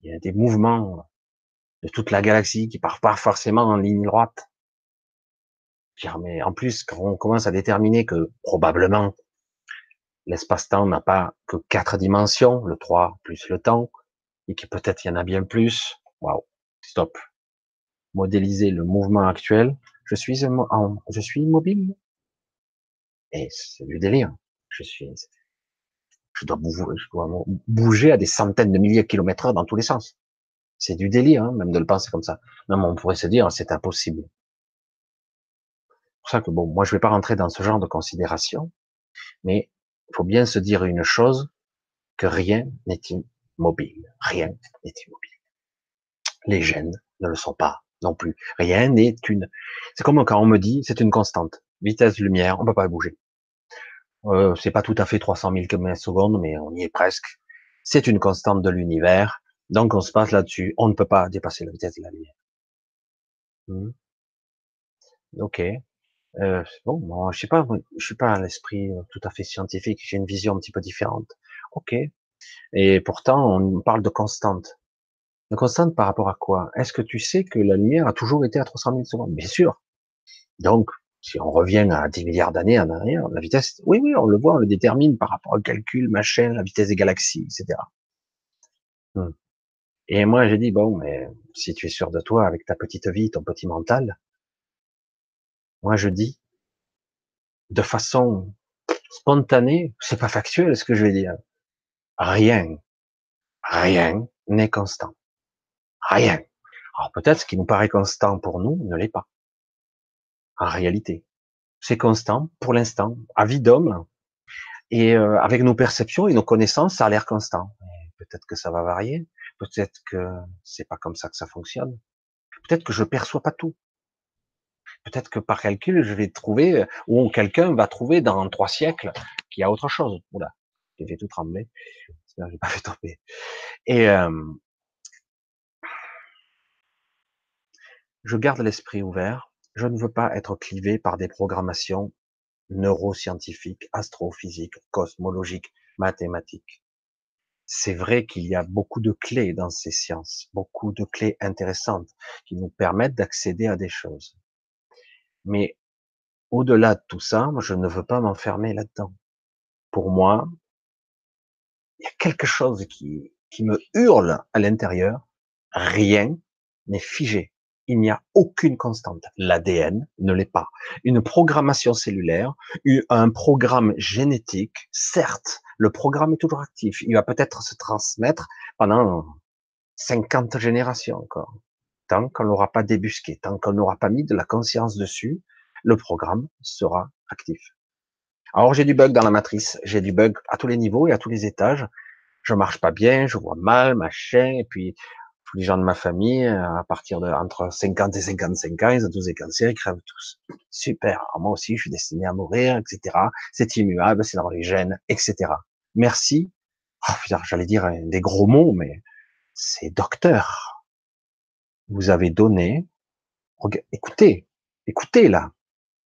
il y a des mouvements de toute la galaxie qui partent pas forcément en ligne droite. Mais en plus, quand on commence à déterminer que probablement l'espace-temps n'a pas que quatre dimensions, le 3 plus le temps, et que peut-être il y en a bien plus. Waouh, stop. Modéliser le mouvement actuel. Je suis, immobile. Et c'est du délire. Je suis, je dois, bouger, je dois bouger à des centaines de milliers de kilomètres heure dans tous les sens. C'est du délire, hein, même de le penser comme ça. Même on pourrait se dire, c'est impossible. C'est pour ça que bon, moi je vais pas rentrer dans ce genre de considération, mais il faut bien se dire une chose, que rien n'est immobile. Rien n'est immobile. Les gènes ne le sont pas non plus. Rien n'est une. C'est comme quand on me dit, c'est une constante. Vitesse lumière, on peut pas bouger. Euh, c'est pas tout à fait 300 000 km secondes, mais on y est presque. C'est une constante de l'univers. Donc on se passe là-dessus. On ne peut pas dépasser la vitesse de la lumière. Hmm. Ok. Euh, bon, moi, je sais pas, je suis pas à l'esprit euh, tout à fait scientifique, j'ai une vision un petit peu différente. Ok. Et pourtant, on parle de constante. De constante par rapport à quoi? Est-ce que tu sais que la lumière a toujours été à 300 000 secondes? Bien sûr. Donc, si on revient à 10 milliards d'années en arrière, la vitesse, oui, oui, on le voit, on le détermine par rapport au calcul, machin, la vitesse des galaxies, etc. Hmm. Et moi, j'ai dit, bon, mais si tu es sûr de toi, avec ta petite vie, ton petit mental, moi, je dis, de façon spontanée, c'est pas factuel ce que je vais dire. Rien, rien n'est constant. Rien. Alors peut-être ce qui nous paraît constant pour nous ne l'est pas. En réalité, c'est constant pour l'instant, à vie d'homme, et euh, avec nos perceptions et nos connaissances, ça a l'air constant. Peut-être que ça va varier, peut-être que c'est pas comme ça que ça fonctionne. Peut-être que je perçois pas tout. Peut-être que par calcul, je vais trouver, ou quelqu'un va trouver dans trois siècles qu'il y a autre chose. Oula, j'ai fait tout trembler. J'ai pas fait tomber. Et euh, je garde l'esprit ouvert. Je ne veux pas être clivé par des programmations neuroscientifiques, astrophysiques, cosmologiques, mathématiques. C'est vrai qu'il y a beaucoup de clés dans ces sciences, beaucoup de clés intéressantes qui nous permettent d'accéder à des choses. Mais au-delà de tout ça, je ne veux pas m'enfermer là-dedans. Pour moi, il y a quelque chose qui, qui me hurle à l'intérieur. Rien n'est figé. Il n'y a aucune constante. L'ADN ne l'est pas. Une programmation cellulaire, un programme génétique, certes, le programme est toujours actif. Il va peut-être se transmettre pendant 50 générations encore tant qu'on n'aura pas débusqué, tant qu'on n'aura pas mis de la conscience dessus, le programme sera actif. Alors j'ai du bug dans la matrice, j'ai du bug à tous les niveaux et à tous les étages. Je marche pas bien, je vois mal, machin, et puis tous les gens de ma famille, à partir de entre 50 et 55 ans, ils ont tous des cancers, ils crèvent tous. Super. moi aussi, je suis destiné à mourir, etc. C'est immuable, c'est dans les gènes, etc. Merci. Oh, J'allais dire des gros mots, mais c'est docteur vous avez donné, écoutez, écoutez là,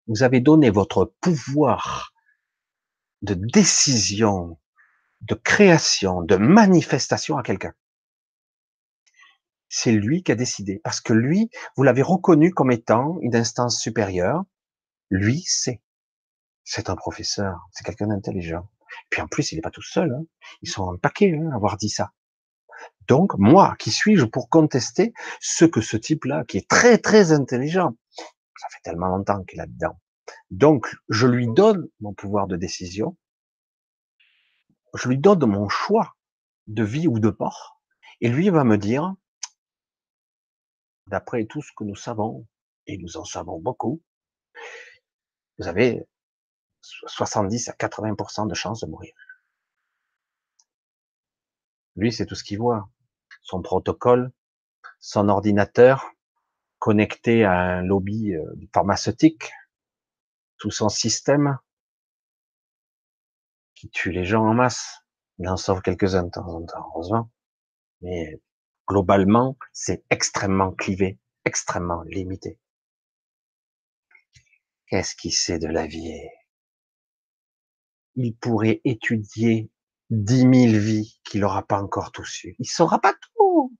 vous avez donné votre pouvoir de décision, de création, de manifestation à quelqu'un. C'est lui qui a décidé, parce que lui, vous l'avez reconnu comme étant une instance supérieure. Lui, c'est, c'est un professeur, c'est quelqu'un d'intelligent. Puis en plus, il n'est pas tout seul. Hein. Ils sont un paquet hein, à avoir dit ça. Donc, moi, qui suis-je pour contester ce que ce type-là, qui est très, très intelligent, ça fait tellement longtemps qu'il est là-dedans. Donc, je lui donne mon pouvoir de décision, je lui donne mon choix de vie ou de mort, et lui va me dire, d'après tout ce que nous savons, et nous en savons beaucoup, vous avez 70 à 80% de chances de mourir. Lui, c'est tout ce qu'il voit. Son protocole, son ordinateur connecté à un lobby euh, pharmaceutique, tout son système qui tue les gens en masse. Il en sauve quelques-uns de temps en temps, heureusement. Globalement, c'est extrêmement clivé, extrêmement limité. Qu'est-ce qu'il sait de la vie? Il pourrait étudier dix mille vies qu'il n'aura pas encore tout su. Il saura pas tout.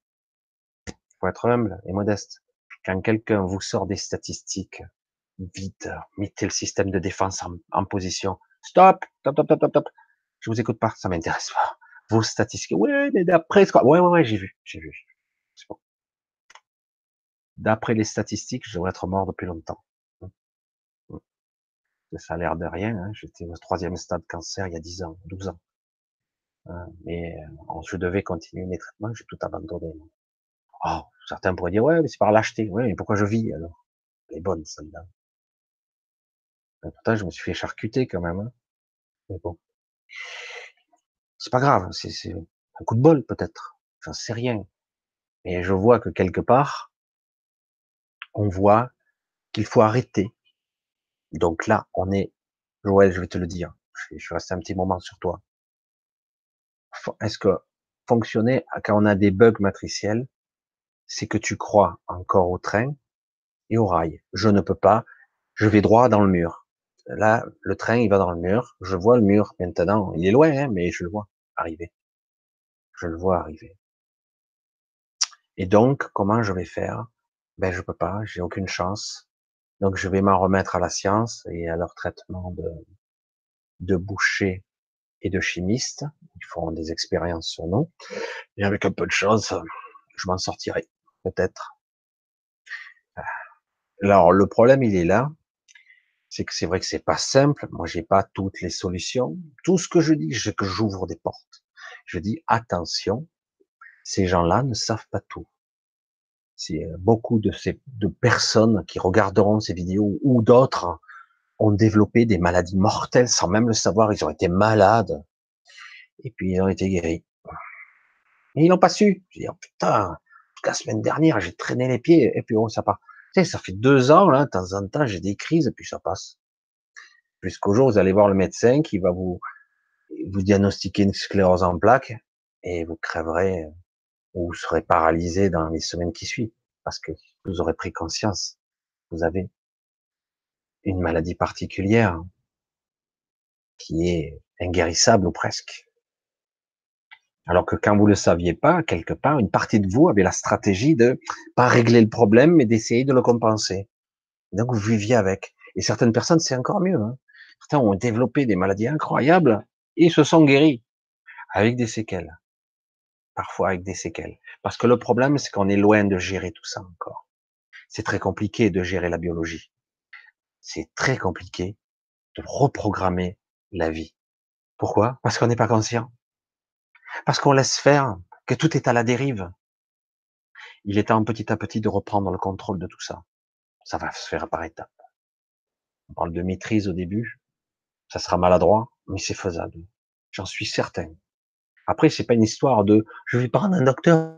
Faut être humble et modeste. Quand quelqu'un vous sort des statistiques, vite, mettez le système de défense en, position. Stop, stop, stop, stop, stop. Je vous écoute pas, ça m'intéresse pas. Vos statistiques. Ouais, mais d'après, ouais, ouais, ouais, j'ai vu, j'ai vu. Bon. D'après les statistiques, je devrais être mort depuis longtemps. Ça a l'air de rien. Hein. J'étais au troisième stade cancer il y a 10 ans, 12 ans. Hein, mais euh, je devais continuer mes traitements, j'ai tout abandonné. Oh, certains pourraient dire, ouais, mais c'est par lâcheté. Ouais, mais pourquoi je vis alors? Elle est bonne, celle-là. Pourtant, je me suis fait charcuter quand même. Hein. Mais bon. C'est pas grave, c'est un coup de bol peut-être. J'en sais rien. Mais je vois que quelque part, on voit qu'il faut arrêter. Donc là, on est, Joël, je vais te le dire. Je vais rester un petit moment sur toi est-ce que fonctionner quand on a des bugs matriciels, c'est que tu crois encore au train et au rail. Je ne peux pas, je vais droit dans le mur. Là, le train, il va dans le mur. Je vois le mur maintenant. Il est loin, hein, mais je le vois arriver. Je le vois arriver. Et donc, comment je vais faire? Ben, je peux pas. J'ai aucune chance. Donc, je vais m'en remettre à la science et à leur traitement de, de boucher et de chimistes. Ils feront des expériences sur nous. Et avec un peu de chance, je m'en sortirai, peut-être. Alors, le problème, il est là. C'est que c'est vrai que c'est pas simple. Moi, j'ai pas toutes les solutions. Tout ce que je dis, c'est que j'ouvre des portes. Je dis attention, ces gens-là ne savent pas tout. c'est beaucoup de ces de personnes qui regarderont ces vidéos ou d'autres ont développé des maladies mortelles sans même le savoir. Ils ont été malades et puis ils ont été guéris. Ils n'ont pas su. Je dis, oh, putain, la semaine dernière, j'ai traîné les pieds et puis oh, ça part. Ça fait deux ans, là, de temps en temps, j'ai des crises et puis ça passe. Jusqu'au jour, vous allez voir le médecin qui va vous, vous diagnostiquer une sclérose en plaques et vous crèverez ou vous serez paralysé dans les semaines qui suivent parce que vous aurez pris conscience. Vous avez une maladie particulière qui est inguérissable ou presque. Alors que quand vous le saviez pas, quelque part, une partie de vous avait la stratégie de pas régler le problème, mais d'essayer de le compenser. Donc vous viviez avec. Et certaines personnes, c'est encore mieux. Hein. Certains ont développé des maladies incroyables et se sont guéris avec des séquelles. Parfois avec des séquelles. Parce que le problème, c'est qu'on est loin de gérer tout ça encore. C'est très compliqué de gérer la biologie. C'est très compliqué de reprogrammer la vie. Pourquoi? Parce qu'on n'est pas conscient. Parce qu'on laisse faire, que tout est à la dérive. Il est temps petit à petit de reprendre le contrôle de tout ça. Ça va se faire par étapes. On parle de maîtrise au début. Ça sera maladroit, mais c'est faisable. J'en suis certain. Après, c'est pas une histoire de je vais prendre un docteur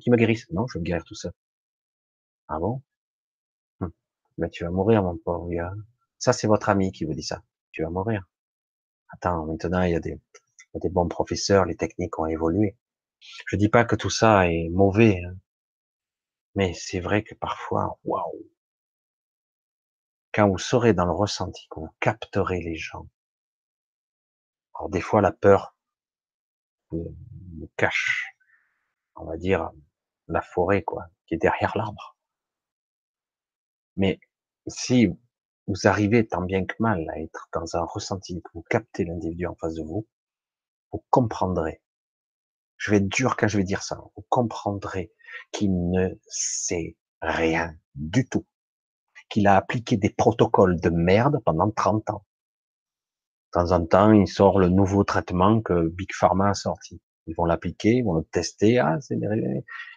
qui me guérisse. Non, je vais guérir tout seul. Ah bon? Hum. Mais tu vas mourir, mon pauvre gars. Ça, c'est votre ami qui vous dit ça. Tu vas mourir. Attends, maintenant, il y a des, des bons professeurs, les techniques ont évolué. Je dis pas que tout ça est mauvais, hein. mais c'est vrai que parfois, waouh, quand vous serez dans le ressenti, quand vous capterez les gens. Alors des fois, la peur vous, cache, on va dire, la forêt, quoi, qui est derrière l'arbre. Mais si vous arrivez tant bien que mal à être dans un ressenti, que vous captez l'individu en face de vous, vous comprendrez. Je vais être dur quand je vais dire ça. Vous comprendrez qu'il ne sait rien du tout. Qu'il a appliqué des protocoles de merde pendant 30 ans. De temps en temps, il sort le nouveau traitement que Big Pharma a sorti. Ils vont l'appliquer, ils vont le tester, ah, c'est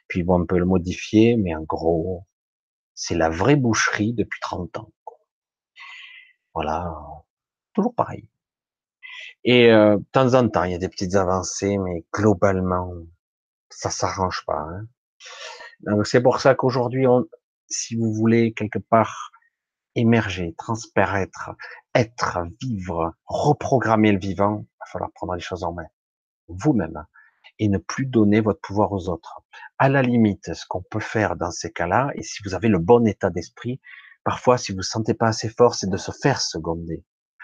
puis ils vont un peu le modifier, mais en gros, c'est la vraie boucherie depuis 30 ans. Voilà, toujours pareil. Et euh, de temps en temps, il y a des petites avancées, mais globalement, ça s'arrange pas. Hein. Donc c'est pour ça qu'aujourd'hui, si vous voulez quelque part émerger, transparaître, être, vivre, reprogrammer le vivant, il va falloir prendre les choses en main, vous-même, et ne plus donner votre pouvoir aux autres. À la limite, ce qu'on peut faire dans ces cas-là, et si vous avez le bon état d'esprit, parfois, si vous ne sentez pas assez fort, c'est de se faire seconder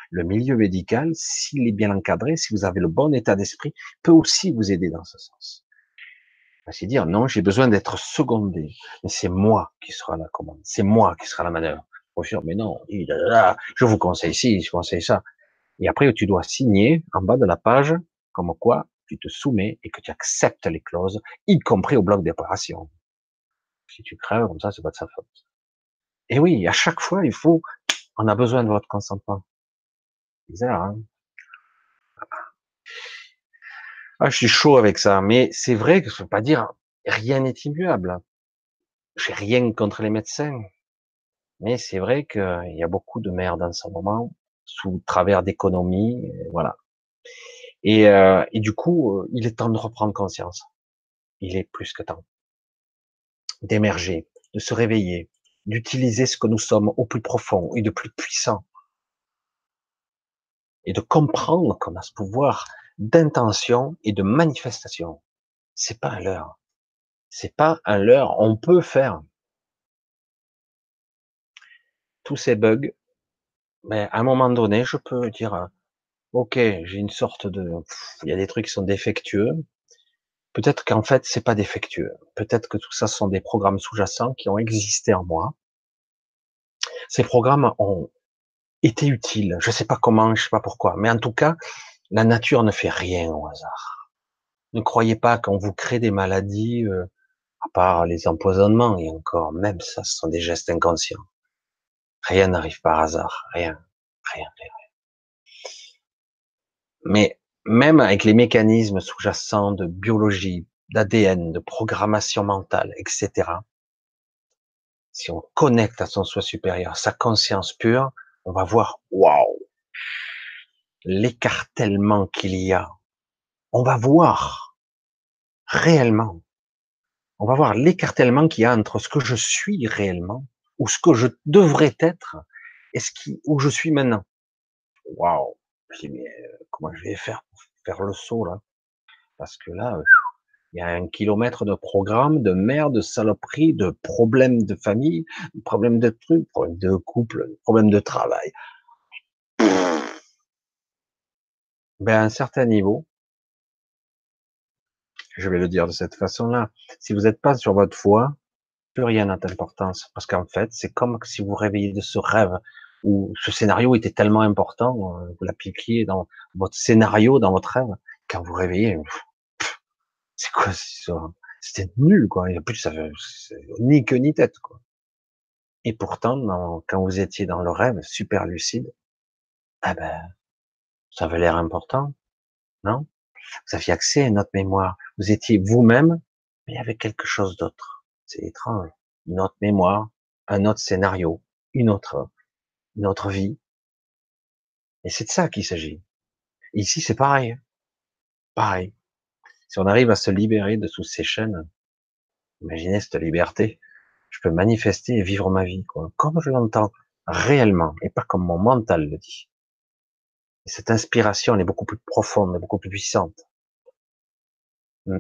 le milieu médical, s'il est bien encadré, si vous avez le bon état d'esprit, peut aussi vous aider dans ce sens. C'est dire, non, j'ai besoin d'être secondé, mais c'est moi qui sera la commande, c'est moi qui sera la manœuvre. mais non, je vous conseille ci, je vous conseille ça. Et après, tu dois signer en bas de la page, comme quoi tu te soumets et que tu acceptes les clauses, y compris au bloc d'opération. Si tu crèves comme ça, c'est pas de sa faute. Et oui, à chaque fois, il faut, on a besoin de votre consentement. Bizarre, hein ah, je suis chaud avec ça, mais c'est vrai que je ne veux pas dire rien n'est immuable. J'ai rien contre les médecins, mais c'est vrai qu'il y a beaucoup de merde en ce moment, sous travers d'économies, voilà. Et, euh, et, du coup, euh, il est temps de reprendre conscience. Il est plus que temps d'émerger, de se réveiller, d'utiliser ce que nous sommes au plus profond et de plus puissant et de comprendre qu'on a ce pouvoir d'intention et de manifestation. C'est pas un leurre. C'est pas un leurre. On peut faire tous ces bugs, mais à un moment donné, je peux dire, ok, j'ai une sorte de, il y a des trucs qui sont défectueux. Peut-être qu'en fait, c'est pas défectueux. Peut-être que tout ça sont des programmes sous-jacents qui ont existé en moi. Ces programmes ont était utile. Je sais pas comment, je sais pas pourquoi, mais en tout cas, la nature ne fait rien au hasard. Ne croyez pas qu'on vous crée des maladies, euh, à part les empoisonnements, et encore, même ça, ce sont des gestes inconscients. Rien n'arrive par hasard, rien, rien, rien. Mais même avec les mécanismes sous-jacents de biologie, d'ADN, de programmation mentale, etc., si on connecte à son soi supérieur, sa conscience pure, on va voir, waouh, l'écartèlement qu'il y a. On va voir réellement. On va voir l'écartèlement qu'il y a entre ce que je suis réellement, ou ce que je devrais être, et ce qui, où je suis maintenant. Waouh. Mais euh, comment je vais faire pour faire le saut, là? Parce que là, euh, il y a un kilomètre de programme, de merde, de saloperie, de problèmes de famille, de problèmes de trucs, problèmes de couple, problèmes de travail. Ben, à un certain niveau, je vais le dire de cette façon-là, si vous n'êtes pas sur votre foi, plus rien n'a d'importance. Parce qu'en fait, c'est comme si vous réveillez de ce rêve où ce scénario était tellement important, euh, vous l'appliquiez dans votre scénario, dans votre rêve, quand vous réveillez, c'est quoi C'était nul, quoi. Il n'y a plus ça ni queue ni tête, quoi. Et pourtant, quand vous étiez dans le rêve, super lucide, ah ben, ça avait l'air important, non? Vous aviez accès à notre mémoire. Vous étiez vous-même, mais avec quelque chose d'autre. C'est étrange. Une autre mémoire, un autre scénario, une autre, une autre vie. Et c'est de ça qu'il s'agit. Ici, c'est pareil. Pareil. Si on arrive à se libérer de toutes ces chaînes, imaginez cette liberté. Je peux manifester et vivre ma vie, comme je l'entends réellement, et pas comme mon mental le dit. Et cette inspiration, elle est beaucoup plus profonde, beaucoup plus puissante. Hmm.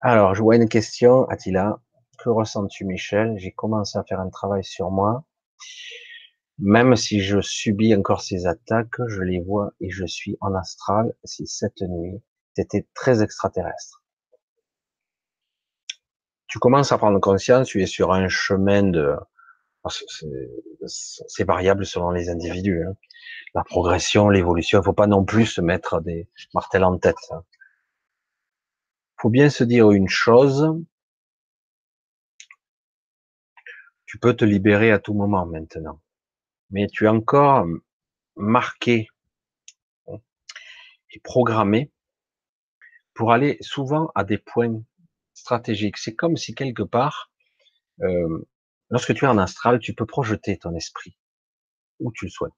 Alors, je vois une question, Attila. Que ressens-tu, Michel? J'ai commencé à faire un travail sur moi. Même si je subis encore ces attaques, je les vois et je suis en astral. Si cette nuit, c'était très extraterrestre. Tu commences à prendre conscience, tu es sur un chemin de, c'est variable selon les individus. Hein. La progression, l'évolution, il faut pas non plus se mettre des martels en tête. Il faut bien se dire une chose. Tu peux te libérer à tout moment maintenant mais tu es encore marqué et programmé pour aller souvent à des points stratégiques. C'est comme si quelque part, euh, lorsque tu es en astral, tu peux projeter ton esprit où tu le souhaites.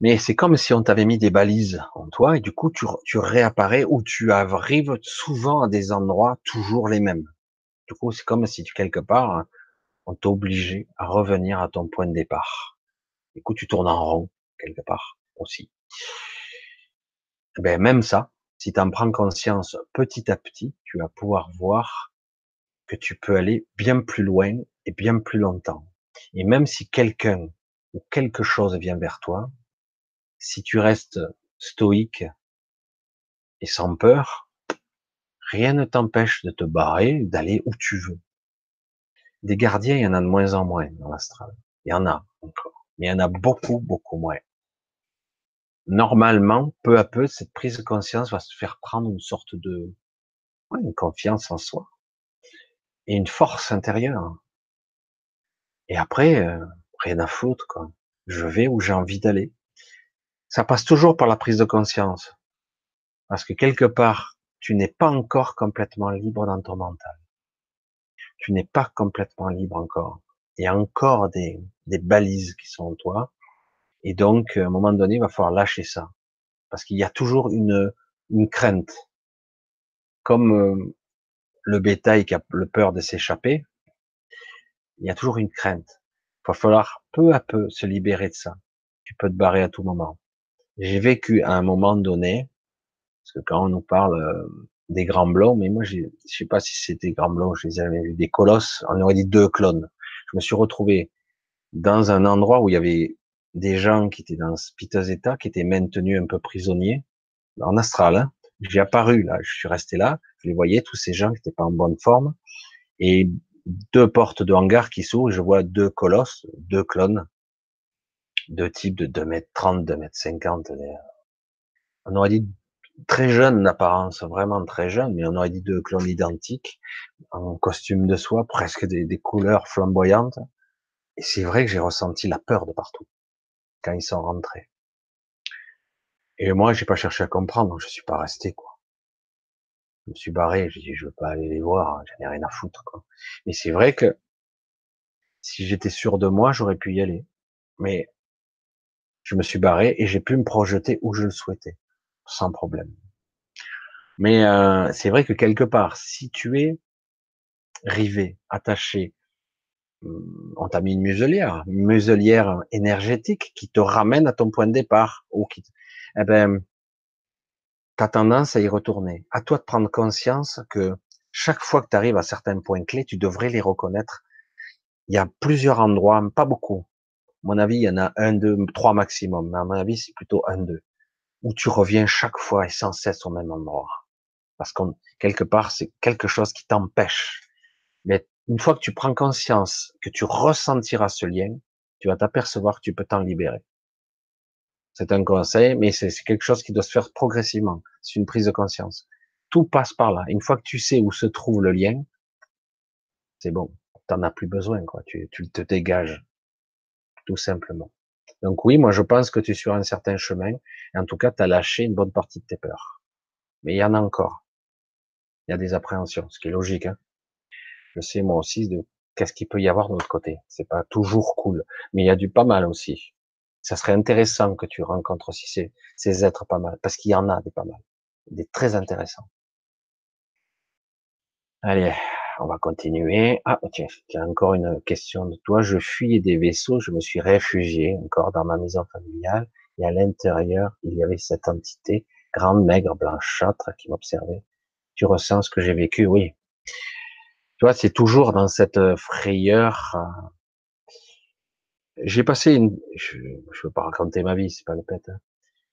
Mais c'est comme si on t'avait mis des balises en toi et du coup tu, tu réapparais ou tu arrives souvent à des endroits toujours les mêmes. Du coup, c'est comme si tu quelque part on t'obligeait à revenir à ton point de départ. Du coup, tu tournes en rond, quelque part, aussi. Ben, même ça, si tu en prends conscience petit à petit, tu vas pouvoir voir que tu peux aller bien plus loin et bien plus longtemps. Et même si quelqu'un ou quelque chose vient vers toi, si tu restes stoïque et sans peur, rien ne t'empêche de te barrer, d'aller où tu veux. Des gardiens, il y en a de moins en moins dans l'astral. Il y en a encore. Mais il y en a beaucoup, beaucoup moins. Normalement, peu à peu, cette prise de conscience va se faire prendre une sorte de une confiance en soi et une force intérieure. Et après, euh, rien à foutre, quoi. Je vais où j'ai envie d'aller. Ça passe toujours par la prise de conscience. Parce que quelque part, tu n'es pas encore complètement libre dans ton mental tu n'es pas complètement libre encore. Il y a encore des, des balises qui sont en toi. Et donc, à un moment donné, il va falloir lâcher ça. Parce qu'il y a toujours une, une crainte. Comme euh, le bétail qui a le peur de s'échapper, il y a toujours une crainte. Il va falloir peu à peu se libérer de ça. Tu peux te barrer à tout moment. J'ai vécu à un moment donné, parce que quand on nous parle euh, des grands blancs, mais moi, je sais pas si c'était grands blancs, je les avais vus, des colosses, on aurait dit deux clones. Je me suis retrouvé dans un endroit où il y avait des gens qui étaient dans ce piteux état, qui étaient maintenus un peu prisonniers, en astral. Hein. J'ai apparu là, je suis resté là, je les voyais, tous ces gens qui n'étaient pas en bonne forme, et deux portes de hangar qui s'ouvrent, je vois deux colosses, deux clones, deux types de 2 mètres 30, 2 mètres 50. On aurait dit très jeune d'apparence, vraiment très jeune, mais on aurait dit deux clones identiques, en costume de soie, presque des, couleurs flamboyantes. Et c'est vrai que j'ai ressenti la peur de partout quand ils sont rentrés. Et moi, j'ai pas cherché à comprendre, je suis pas resté quoi. Je me suis barré, j'ai dit, je veux pas aller les voir, j'en ai rien à foutre, quoi. Mais c'est vrai que, si j'étais sûr de moi, j'aurais pu y aller. Mais, je me suis barré et j'ai pu me projeter où je le souhaitais, sans problème. Mais euh, c'est vrai que quelque part, si tu es rivé, attaché, on t'a mis une muselière, muselière énergétique qui te ramène à ton point de départ, ou qui, eh ben, t'as tendance à y retourner. À toi de prendre conscience que chaque fois que tu arrives à certains points clés, tu devrais les reconnaître. Il y a plusieurs endroits, pas beaucoup. Mon avis, il y en a un, deux, trois maximum. À mon avis, c'est plutôt un, deux. Où tu reviens chaque fois et sans cesse au même endroit. Parce qu'on, quelque part, c'est quelque chose qui t'empêche. Mais une fois que tu prends conscience, que tu ressentiras ce lien, tu vas t'apercevoir que tu peux t'en libérer. C'est un conseil, mais c'est quelque chose qui doit se faire progressivement. C'est une prise de conscience. Tout passe par là. Une fois que tu sais où se trouve le lien, c'est bon. T'en as plus besoin, quoi. Tu, tu te dégages. Tout simplement. Donc oui, moi je pense que tu es sur un certain chemin. Et en tout cas, tu as lâché une bonne partie de tes peurs. Mais il y en a encore. Il y a des appréhensions, ce qui est logique. Hein. Je sais moi aussi de qu'est-ce qu'il peut y avoir de l'autre côté. C'est pas toujours cool, mais il y a du pas mal aussi ça serait intéressant que tu rencontres aussi ces, ces êtres pas mal, parce qu'il y en a des pas mal, des très intéressants. Allez, on va continuer. Ah, tiens, j'ai encore une question de toi. Je fuis des vaisseaux, je me suis réfugié encore dans ma maison familiale, et à l'intérieur, il y avait cette entité, grande, maigre, blanchâtre, qui m'observait. Tu ressens ce que j'ai vécu, oui. Toi, c'est toujours dans cette frayeur, euh, j'ai passé une, je, je veux pas raconter ma vie, c'est pas le pète, hein.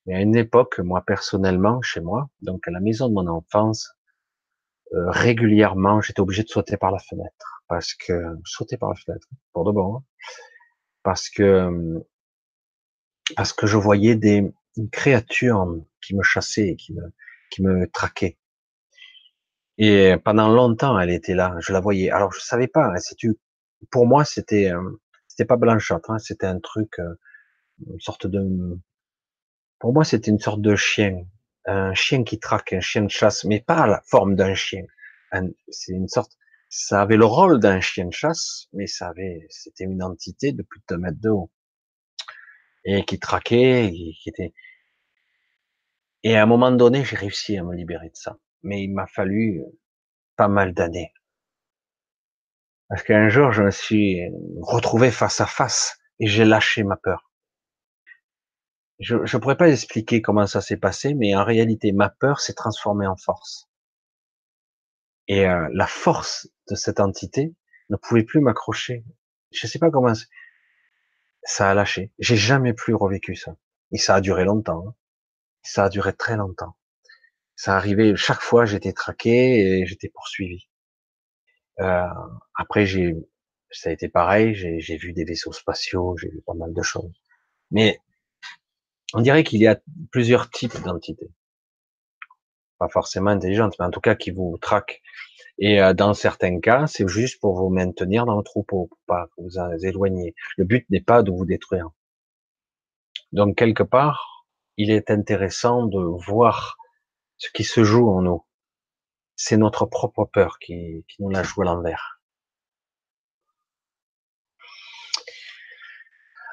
mais à une époque, moi personnellement, chez moi, donc à la maison de mon enfance, euh, régulièrement, j'étais obligé de sauter par la fenêtre parce que sauter par la fenêtre pour de bon, hein. parce que parce que je voyais des créatures qui me chassaient, qui me qui me traquaient. Et pendant longtemps, elle était là, je la voyais. Alors je savais pas, hein, c'est pour moi c'était euh, c'était pas blanchâtre, hein, c'était un truc, euh, une sorte de, pour moi c'était une sorte de chien, un chien qui traque, un chien de chasse, mais pas la forme d'un chien. C'est une sorte, ça avait le rôle d'un chien de chasse, mais ça avait, c'était une entité de plus de deux mètres de haut et qui traquait, qui était. Et à un moment donné, j'ai réussi à me libérer de ça, mais il m'a fallu pas mal d'années. Parce qu'un jour, je me suis retrouvé face à face et j'ai lâché ma peur. Je ne pourrais pas expliquer comment ça s'est passé, mais en réalité, ma peur s'est transformée en force. Et euh, la force de cette entité ne pouvait plus m'accrocher. Je ne sais pas comment ça a lâché. J'ai jamais plus revécu ça. Et ça a duré longtemps. Hein. Ça a duré très longtemps. Ça arrivait chaque fois, j'étais traqué et j'étais poursuivi. Euh, après, j'ai, ça a été pareil. J'ai vu des vaisseaux spatiaux, j'ai vu pas mal de choses. Mais on dirait qu'il y a plusieurs types d'entités, pas forcément intelligentes, mais en tout cas qui vous traquent. Et euh, dans certains cas, c'est juste pour vous maintenir dans le troupeau, pour pas vous en éloigniez. Le but n'est pas de vous détruire. Donc quelque part, il est intéressant de voir ce qui se joue en nous c'est notre propre peur qui, qui nous la joue à l'envers.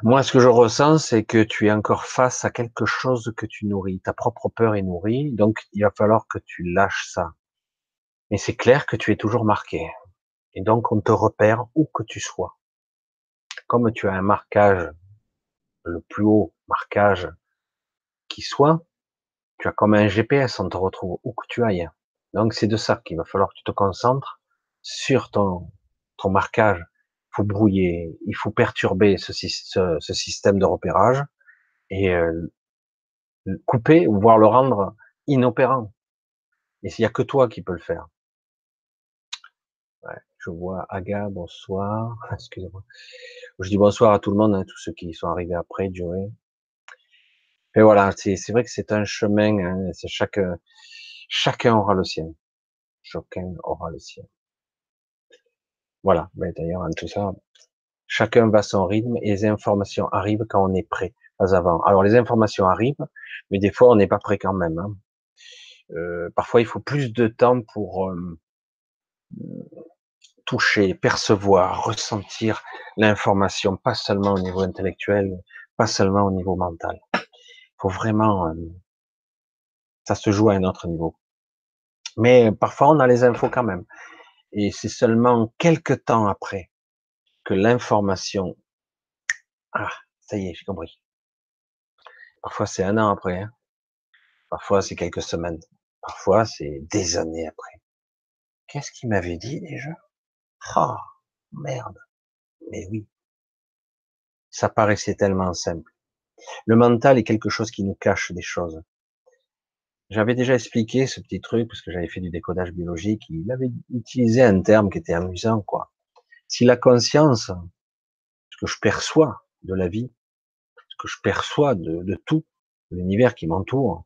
Moi, ce que je ressens, c'est que tu es encore face à quelque chose que tu nourris. Ta propre peur est nourrie, donc il va falloir que tu lâches ça. Mais c'est clair que tu es toujours marqué. Et donc, on te repère où que tu sois. Comme tu as un marquage, le plus haut marquage qui soit, tu as comme un GPS, on te retrouve où que tu ailles. Donc c'est de ça qu'il va falloir que tu te concentres sur ton, ton marquage. Il faut brouiller, il faut perturber ce, ce, système de repérage et euh, couper ou voir le rendre inopérant. Et s'il n'y a que toi qui peux le faire. Ouais, je vois Aga, bonsoir. <laughs> Excusez-moi. Je dis bonsoir à tout le monde, hein, tous ceux qui sont arrivés après, durée. Et voilà, c'est vrai que c'est un chemin, hein, c'est chaque, Chacun aura le sien. Chacun aura le sien. Voilà. Ben, d'ailleurs, en tout ça, chacun va son rythme et les informations arrivent quand on est prêt, pas avant. Alors, les informations arrivent, mais des fois, on n'est pas prêt quand même. Hein. Euh, parfois, il faut plus de temps pour euh, toucher, percevoir, ressentir l'information, pas seulement au niveau intellectuel, pas seulement au niveau mental. Il faut vraiment, euh, ça se joue à un autre niveau. Mais parfois, on a les infos quand même. Et c'est seulement quelques temps après que l'information, ah, ça y est, j'ai compris. Parfois, c'est un an après. Hein. Parfois, c'est quelques semaines. Parfois, c'est des années après. Qu'est-ce qu'il m'avait dit déjà? Ah, merde. Mais oui. Ça paraissait tellement simple. Le mental est quelque chose qui nous cache des choses. J'avais déjà expliqué ce petit truc parce que j'avais fait du décodage biologique. Il avait utilisé un terme qui était amusant, quoi. Si la conscience, ce que je perçois de la vie, ce que je perçois de, tout, l'univers qui m'entoure,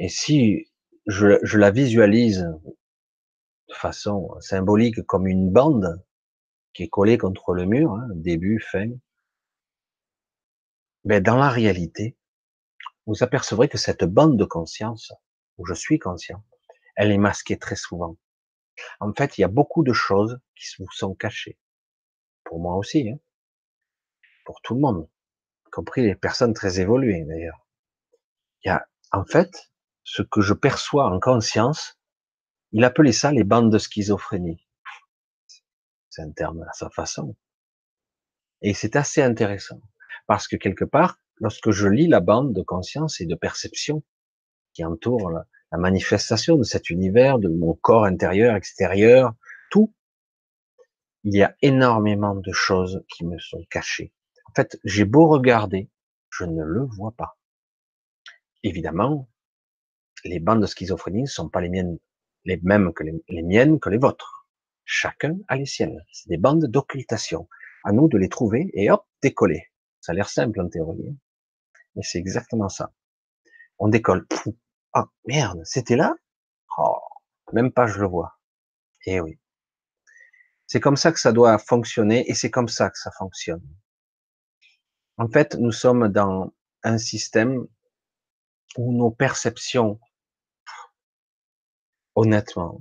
et si je, je, la visualise de façon symbolique comme une bande qui est collée contre le mur, hein, début, fin, ben dans la réalité, vous apercevrez que cette bande de conscience, où je suis conscient, elle est masquée très souvent. En fait, il y a beaucoup de choses qui vous sont cachées. Pour moi aussi, hein. pour tout le monde, y compris les personnes très évoluées d'ailleurs. Il y a, en fait, ce que je perçois en conscience, il appelait ça les bandes de schizophrénie. C'est un terme à sa façon. Et c'est assez intéressant. Parce que quelque part, lorsque je lis la bande de conscience et de perception qui entoure la, manifestation de cet univers, de mon corps intérieur, extérieur, tout, il y a énormément de choses qui me sont cachées. En fait, j'ai beau regarder, je ne le vois pas. Évidemment, les bandes de schizophrénie ne sont pas les miennes, les mêmes que les, les miennes que les vôtres. Chacun a les siennes. C'est des bandes d'occultation. À nous de les trouver et hop, décoller. Ça a l'air simple en théorie. Mais c'est exactement ça. On décolle. Ah, merde, c'était là? Oh, même pas je le vois. Eh oui. C'est comme ça que ça doit fonctionner et c'est comme ça que ça fonctionne. En fait, nous sommes dans un système où nos perceptions, honnêtement,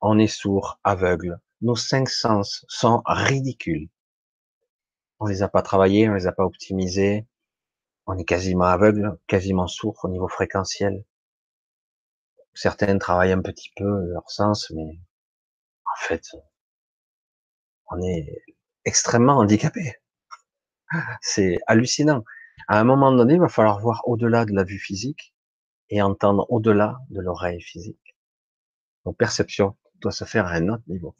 on est sourd, aveugle. Nos cinq sens sont ridicules. On les a pas travaillés, on les a pas optimisés, on est quasiment aveugle, quasiment sourd au niveau fréquentiel. Certains travaillent un petit peu leur sens, mais en fait, on est extrêmement handicapé. C'est hallucinant. À un moment donné, il va falloir voir au-delà de la vue physique et entendre au-delà de l'oreille physique. Donc, perception doit se faire à un autre niveau.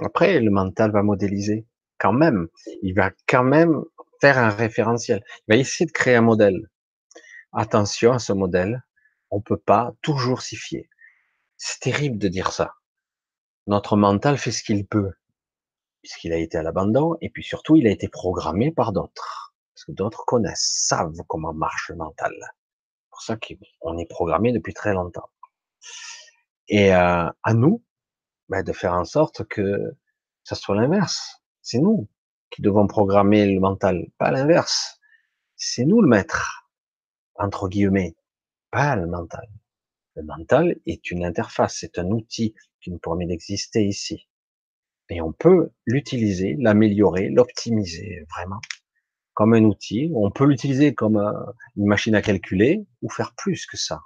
Après, le mental va modéliser quand même. Il va quand même faire un référentiel. Il va essayer de créer un modèle. Attention à ce modèle. On peut pas toujours s'y fier. C'est terrible de dire ça. Notre mental fait ce qu'il peut, puisqu'il a été à l'abandon, et puis surtout, il a été programmé par d'autres. Parce que d'autres connaissent, savent comment marche le mental. C'est pour ça qu'on est programmé depuis très longtemps. Et euh, à nous, ben, de faire en sorte que ça soit l'inverse. C'est nous qui devons programmer le mental, pas l'inverse. C'est nous le maître, entre guillemets, pas le mental. Le mental est une interface, c'est un outil qui nous permet d'exister ici. Et on peut l'utiliser, l'améliorer, l'optimiser vraiment comme un outil. On peut l'utiliser comme euh, une machine à calculer ou faire plus que ça.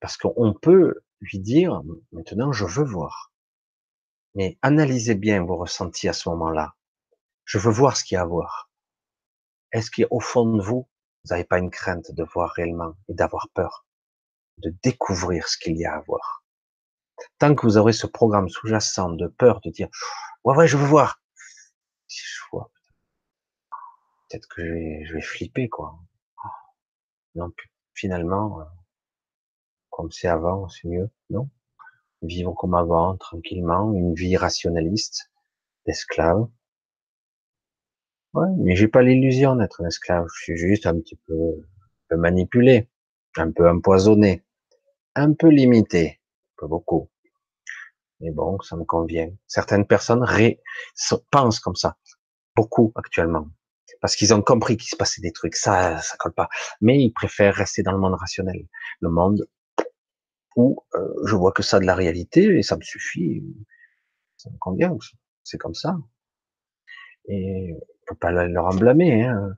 Parce qu'on peut lui dire, maintenant je veux voir. Mais analysez bien vos ressentis à ce moment-là. Je veux voir ce qu'il y a à voir. Est-ce qu'au fond de vous, vous n'avez pas une crainte de voir réellement et d'avoir peur, de découvrir ce qu'il y a à voir? Tant que vous aurez ce programme sous-jacent de peur, de dire ouais ouais je veux voir, si je vois, peut-être que je vais, je vais flipper quoi. Donc finalement, euh, comme c'est avant, c'est mieux, non? Vivre comme avant, tranquillement, une vie rationaliste, d'esclave. Ouais, mais j'ai pas l'illusion d'être un esclave. Je suis juste un petit peu, manipulé, un peu empoisonné, un peu limité, pas beaucoup. Mais bon, ça me convient. Certaines personnes ré... pensent comme ça, beaucoup actuellement. parce qu'ils ont compris qu'il se passait des trucs. Ça, ça colle pas. Mais ils préfèrent rester dans le monde rationnel, le monde où euh, je vois que ça de la réalité et ça me suffit, ça me convient. C'est comme ça. Et on peut pas leur en blâmer. Hein.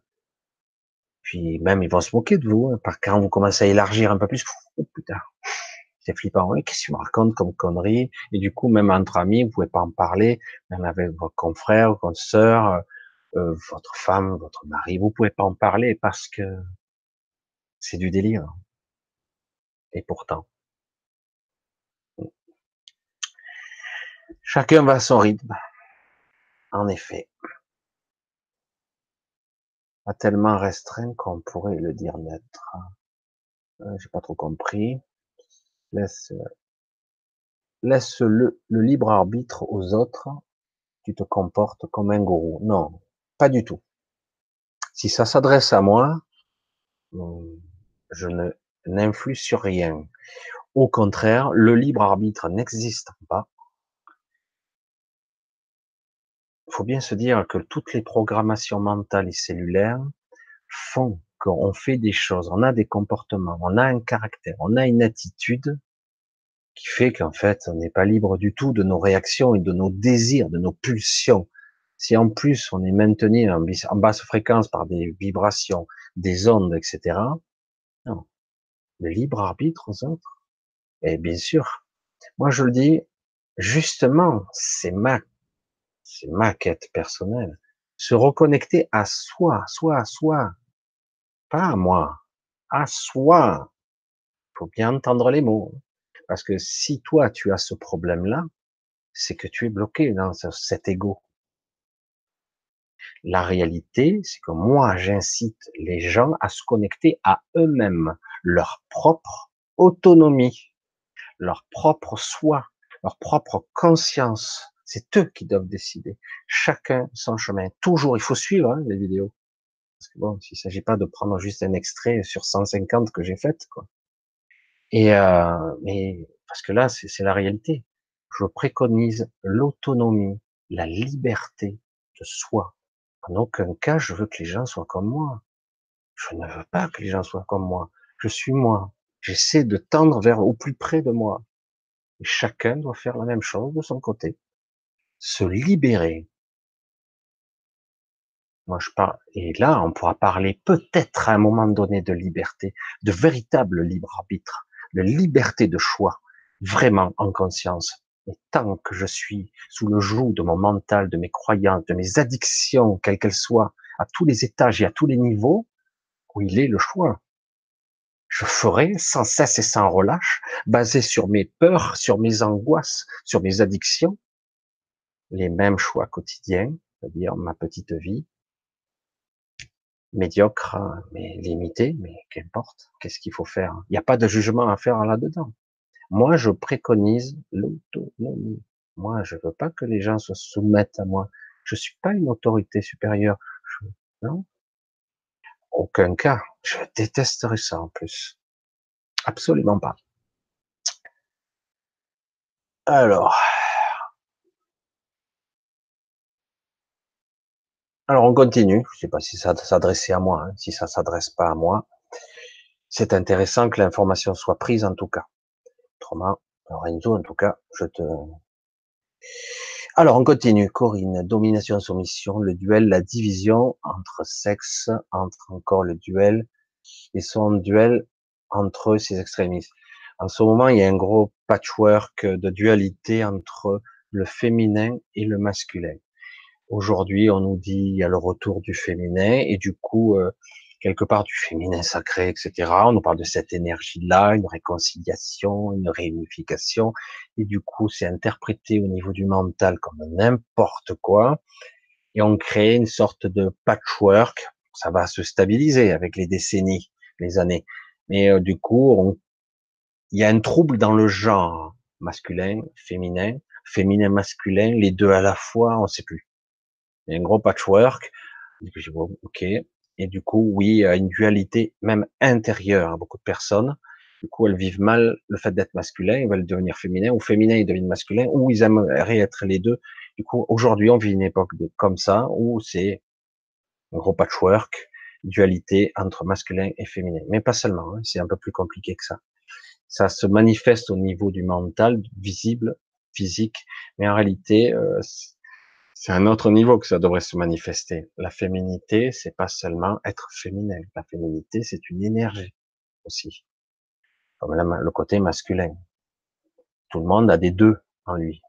Puis même ils vont se moquer de vous. Hein, par quand vous commencez à élargir un peu plus, oh, putain, c'est flippant. Qu'est-ce que tu me racontes comme connerie Et du coup, même entre amis, vous pouvez pas en parler, même avec vos confrères, votre sœur, euh, votre femme, votre mari, vous pouvez pas en parler parce que c'est du délire. Et pourtant, chacun va à son rythme. En effet, pas tellement restreint qu'on pourrait le dire net. Euh, j'ai pas trop compris. Laisse, laisse le, libre arbitre aux autres. Tu te comportes comme un gourou. Non, pas du tout. Si ça s'adresse à moi, hum, je n'influe sur rien. Au contraire, le libre arbitre n'existe pas. Il faut bien se dire que toutes les programmations mentales et cellulaires font qu'on fait des choses, on a des comportements, on a un caractère, on a une attitude qui fait qu'en fait, on n'est pas libre du tout de nos réactions et de nos désirs, de nos pulsions. Si en plus on est maintenu en, basse fréquence par des vibrations, des ondes, etc., non. Le libre arbitre aux autres. Et bien sûr, moi je le dis, justement, c'est ma, c'est ma quête personnelle. Se reconnecter à soi, soi, soi. Pas à moi, à soi. Faut bien entendre les mots. Parce que si toi tu as ce problème-là, c'est que tu es bloqué dans cet ego. La réalité, c'est que moi, j'incite les gens à se connecter à eux-mêmes, leur propre autonomie, leur propre soi, leur propre conscience. C'est eux qui doivent décider. Chacun son chemin. Toujours, il faut suivre hein, les vidéos. Parce que bon, s'il s'agit pas de prendre juste un extrait sur 150 que j'ai fait, quoi. Et euh, mais parce que là, c'est la réalité. Je préconise l'autonomie, la liberté de soi, en aucun cas, je veux que les gens soient comme moi. Je ne veux pas que les gens soient comme moi. Je suis moi. J'essaie de tendre vers au plus près de moi. Et chacun doit faire la même chose de son côté. Se libérer. Moi, je parle, et là, on pourra parler peut-être à un moment donné de liberté, de véritable libre arbitre, de liberté de choix, vraiment en conscience. Et tant que je suis sous le joug de mon mental, de mes croyances, de mes addictions, quelles qu'elles soient, à tous les étages et à tous les niveaux, où il est le choix. Je ferai sans cesse et sans relâche, basé sur mes peurs, sur mes angoisses, sur mes addictions, les mêmes choix quotidiens, c'est-à-dire ma petite vie, médiocre, mais limité, mais qu'importe, qu'est-ce qu'il faut faire? Il n'y a pas de jugement à faire là-dedans. Moi, je préconise l'autonomie. Moi, je veux pas que les gens se soumettent à moi. Je suis pas une autorité supérieure. non. Aucun cas. Je détesterais ça en plus. Absolument pas. Alors. Alors on continue. Je sais pas si ça s'adressait à moi, hein. si ça s'adresse pas à moi. C'est intéressant que l'information soit prise en tout cas. Autrement, Lorenzo, en tout cas, je te... Alors, on continue. Corinne, domination, soumission, le duel, la division entre sexe, entre encore le duel, et son duel entre ces extrémistes. En ce moment, il y a un gros patchwork de dualité entre le féminin et le masculin. Aujourd'hui, on nous dit il y a le retour du féminin et du coup, euh, quelque part du féminin sacré, etc. On nous parle de cette énergie-là, une réconciliation, une réunification, et du coup, c'est interprété au niveau du mental comme n'importe quoi, et on crée une sorte de patchwork. Ça va se stabiliser avec les décennies, les années, mais euh, du coup, on... il y a un trouble dans le genre masculin, féminin, féminin, masculin, les deux à la fois, on sait plus. Il y a un gros patchwork. Ok, et du coup, oui, il y a une dualité même intérieure à beaucoup de personnes. Du coup, elles vivent mal le fait d'être masculin, ils veulent devenir féminin, ou féminin, ils deviennent masculin, ou ils aimeraient être les deux. Du coup, aujourd'hui, on vit une époque de comme ça, où c'est Un gros patchwork, dualité entre masculin et féminin. Mais pas seulement, hein, c'est un peu plus compliqué que ça. Ça se manifeste au niveau du mental, visible, physique, mais en réalité, euh, c'est un autre niveau que ça devrait se manifester. La féminité, c'est pas seulement être féminin. La féminité, c'est une énergie aussi, comme le côté masculin. Tout le monde a des deux en lui.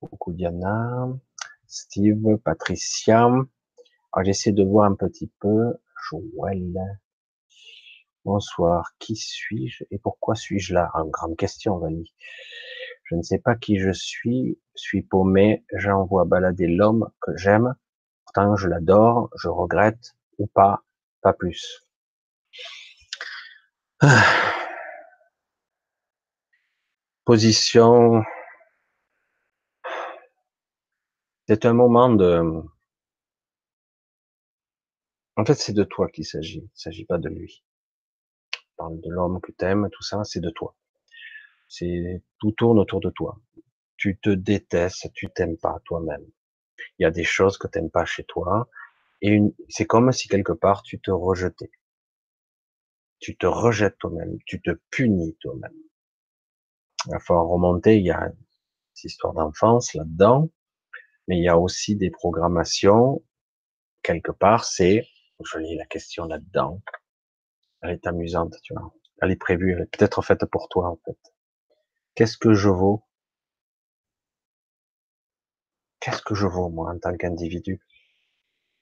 Beaucoup Diana, Steve, Patricia. Alors j'essaie de voir un petit peu. Joël. Bonsoir. Qui suis-je et pourquoi suis-je là? Une grande question, Vanny. Je ne sais pas qui je suis. Suis paumé. J'envoie balader l'homme que j'aime. Pourtant, je l'adore. Je regrette ou pas. Pas plus. <sighs> Position C'est un moment de... En fait, c'est de toi qu'il s'agit. Il ne s'agit pas de lui. De l'homme que tu aimes, tout ça, c'est de toi. C'est tout tourne autour de toi. Tu te détestes, tu t'aimes pas toi-même. Il y a des choses que tu n'aimes pas chez toi, et c'est comme si quelque part tu te rejetais. Tu te rejettes toi-même, tu te punis toi-même. Il va falloir remonter, il y a cette histoire d'enfance là-dedans, mais il y a aussi des programmations. Quelque part, c'est, je lis la question là-dedans. Elle est amusante, tu vois. Elle est prévue, elle est peut-être faite pour toi, en fait. Qu'est-ce que je vaux? Qu'est-ce que je vaux, moi, en tant qu'individu?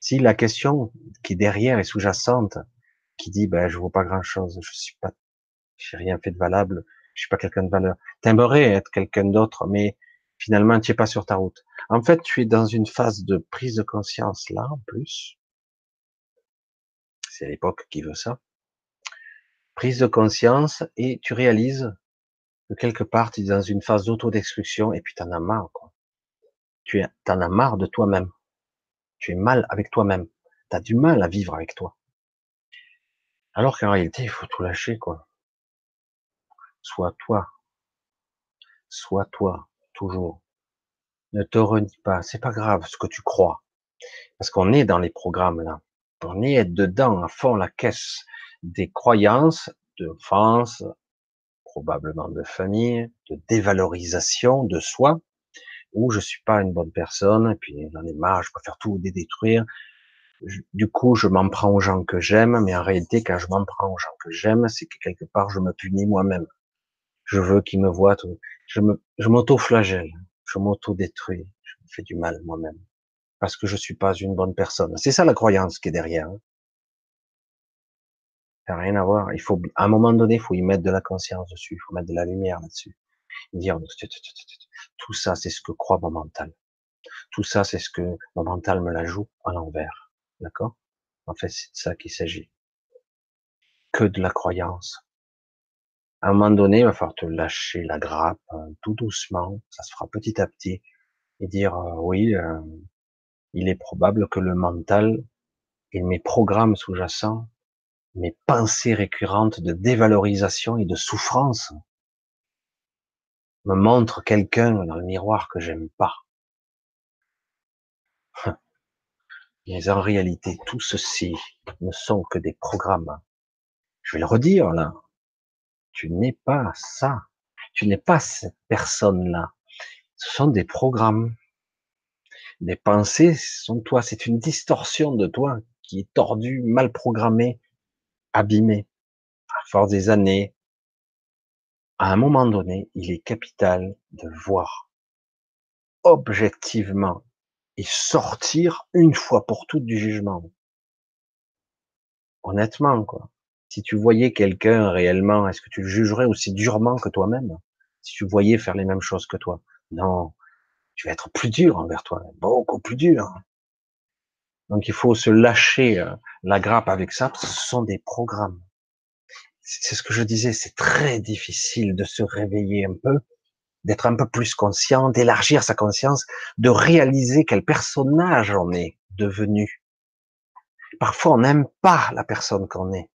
Si la question qui est derrière est sous-jacente, qui dit, ben, je vaux pas grand chose, je suis pas, j'ai rien fait de valable, je suis pas quelqu'un de valeur. T'aimerais être quelqu'un d'autre, mais finalement, tu es pas sur ta route. En fait, tu es dans une phase de prise de conscience là, en plus. C'est l'époque qui veut ça. Prise de conscience et tu réalises que quelque part, tu es dans une phase d'autodestruction et puis tu en as marre, quoi. Tu en as marre de toi-même. Tu es mal avec toi-même. Tu as du mal à vivre avec toi. Alors qu'en réalité, il faut tout lâcher, quoi. Sois toi. Sois toi, toujours. Ne te renie pas, c'est pas grave ce que tu crois. Parce qu'on est dans les programmes là. On est dedans, à fond, la caisse des croyances, de France, probablement de famille, de dévalorisation de soi, où je suis pas une bonne personne, et puis j'en ai marre, je préfère tout détruire. du coup, je m'en prends aux gens que j'aime, mais en réalité, quand je m'en prends aux gens que j'aime, c'est que quelque part, je me punis moi-même. Je veux qu'ils me voient, me, je m'auto-flagelle je m'auto-détruis, je me fais du mal moi-même, parce que je suis pas une bonne personne. C'est ça la croyance qui est derrière. Hein. Rien à voir. Il faut, à un moment donné, il faut y mettre de la conscience dessus, il faut mettre de la lumière là-dessus. Dire, tout ça, c'est ce que croit mon mental. Tout ça, c'est ce que mon mental me la joue à l'envers. D'accord? En fait, c'est de ça qu'il s'agit. Que de la croyance à un moment donné, il va falloir te lâcher la grappe hein, tout doucement, ça se fera petit à petit, et dire euh, oui, euh, il est probable que le mental et mes programmes sous-jacents, mes pensées récurrentes de dévalorisation et de souffrance me montrent quelqu'un dans le miroir que j'aime pas. Mais en réalité, tout ceci ne sont que des programmes. Je vais le redire là, tu n'es pas ça. Tu n'es pas cette personne-là. Ce sont des programmes. Des pensées sont toi. C'est une distorsion de toi qui est tordue, mal programmée, abîmée. À force des années, à un moment donné, il est capital de voir objectivement et sortir une fois pour toutes du jugement. Honnêtement, quoi. Si tu voyais quelqu'un réellement, est-ce que tu le jugerais aussi durement que toi-même? Si tu voyais faire les mêmes choses que toi? Non, tu vas être plus dur envers toi, beaucoup plus dur. Donc il faut se lâcher euh, la grappe avec ça, ce sont des programmes. C'est ce que je disais, c'est très difficile de se réveiller un peu, d'être un peu plus conscient, d'élargir sa conscience, de réaliser quel personnage on est devenu. Parfois, on n'aime pas la personne qu'on est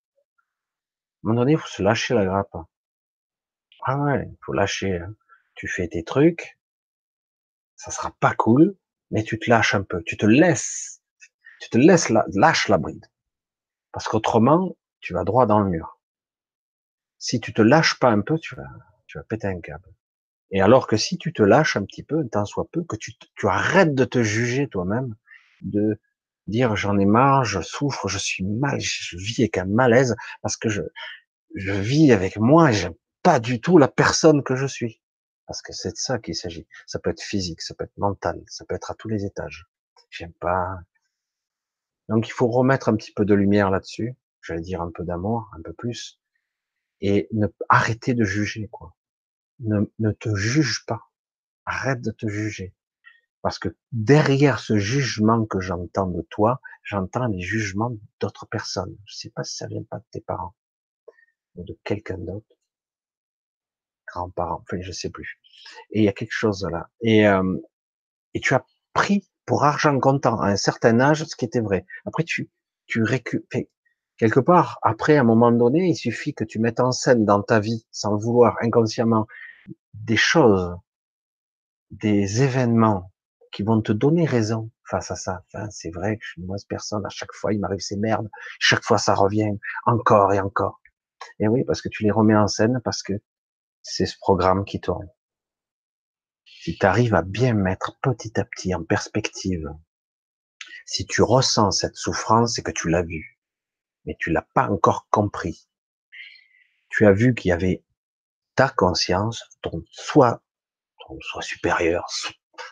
un moment donné, il faut se lâcher la grappe. Ah ouais, il faut lâcher. Hein. Tu fais tes trucs, ça sera pas cool, mais tu te lâches un peu, tu te laisses, tu te laisses la, lâche la bride. Parce qu'autrement, tu vas droit dans le mur. Si tu te lâches pas un peu, tu vas, tu vas péter un câble. Et alors que si tu te lâches un petit peu, un temps soit peu, que tu, tu arrêtes de te juger toi-même, de dire j'en ai marre, je souffre, je suis mal, je vis avec un malaise parce que je, je vis avec moi et j'aime pas du tout la personne que je suis. Parce que c'est de ça qu'il s'agit. Ça peut être physique, ça peut être mental, ça peut être à tous les étages. J'aime pas. Donc il faut remettre un petit peu de lumière là-dessus. J'allais dire un peu d'amour, un peu plus. Et ne arrêter de juger, quoi. Ne, te juge pas. Arrête de te juger. Parce que derrière ce jugement que j'entends de toi, j'entends les jugements d'autres personnes. Je sais pas si ça vient pas de tes parents ou de quelqu'un d'autre grands-parents, enfin je sais plus. Et il y a quelque chose là. Et, euh, et tu as pris pour argent comptant à un certain âge ce qui était vrai. Après tu tu récupères quelque part. Après à un moment donné, il suffit que tu mettes en scène dans ta vie, sans vouloir, inconsciemment, des choses, des événements qui vont te donner raison face à ça. Enfin, c'est vrai que je suis une mauvaise personne. À chaque fois, il m'arrive ces merdes. Chaque fois, ça revient encore et encore. Et oui, parce que tu les remets en scène, parce que c'est ce programme qui tourne. Si tu arrives à bien mettre petit à petit en perspective, si tu ressens cette souffrance, c'est que tu l'as vu, mais tu l'as pas encore compris. Tu as vu qu'il y avait ta conscience, ton soi, ton soi supérieur,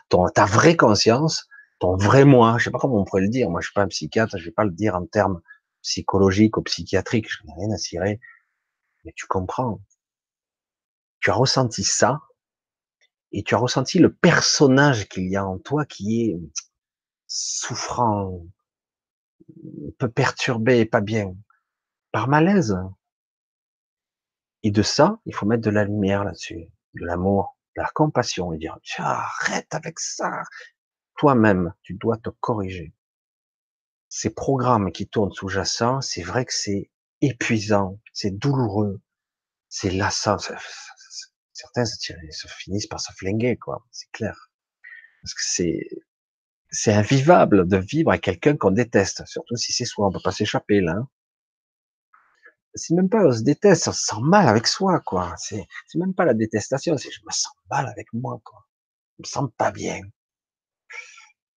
ton, ta vraie conscience, ton vrai moi, je sais pas comment on pourrait le dire, moi je suis pas un psychiatre, je vais pas le dire en termes psychologiques ou psychiatriques, je n'ai rien à cirer, mais tu comprends, tu as ressenti ça, et tu as ressenti le personnage qu'il y a en toi qui est souffrant, peu perturbé, pas bien, par malaise. Et de ça, il faut mettre de la lumière là-dessus, de l'amour, de la compassion, et dire, arrête avec ça. Toi-même, tu dois te corriger. Ces programmes qui tournent sous-jacents, c'est vrai que c'est épuisant, c'est douloureux, c'est lassant, certains se, finissent par se flinguer, quoi. C'est clair. Parce que c'est, c'est invivable de vivre avec quelqu'un qu'on déteste, surtout si c'est soi. On peut pas s'échapper, là. Hein. C'est même pas on se déteste, on se sent mal avec soi, quoi. C'est, c'est même pas la détestation, c'est je me sens mal avec moi, quoi. Je me sens pas bien.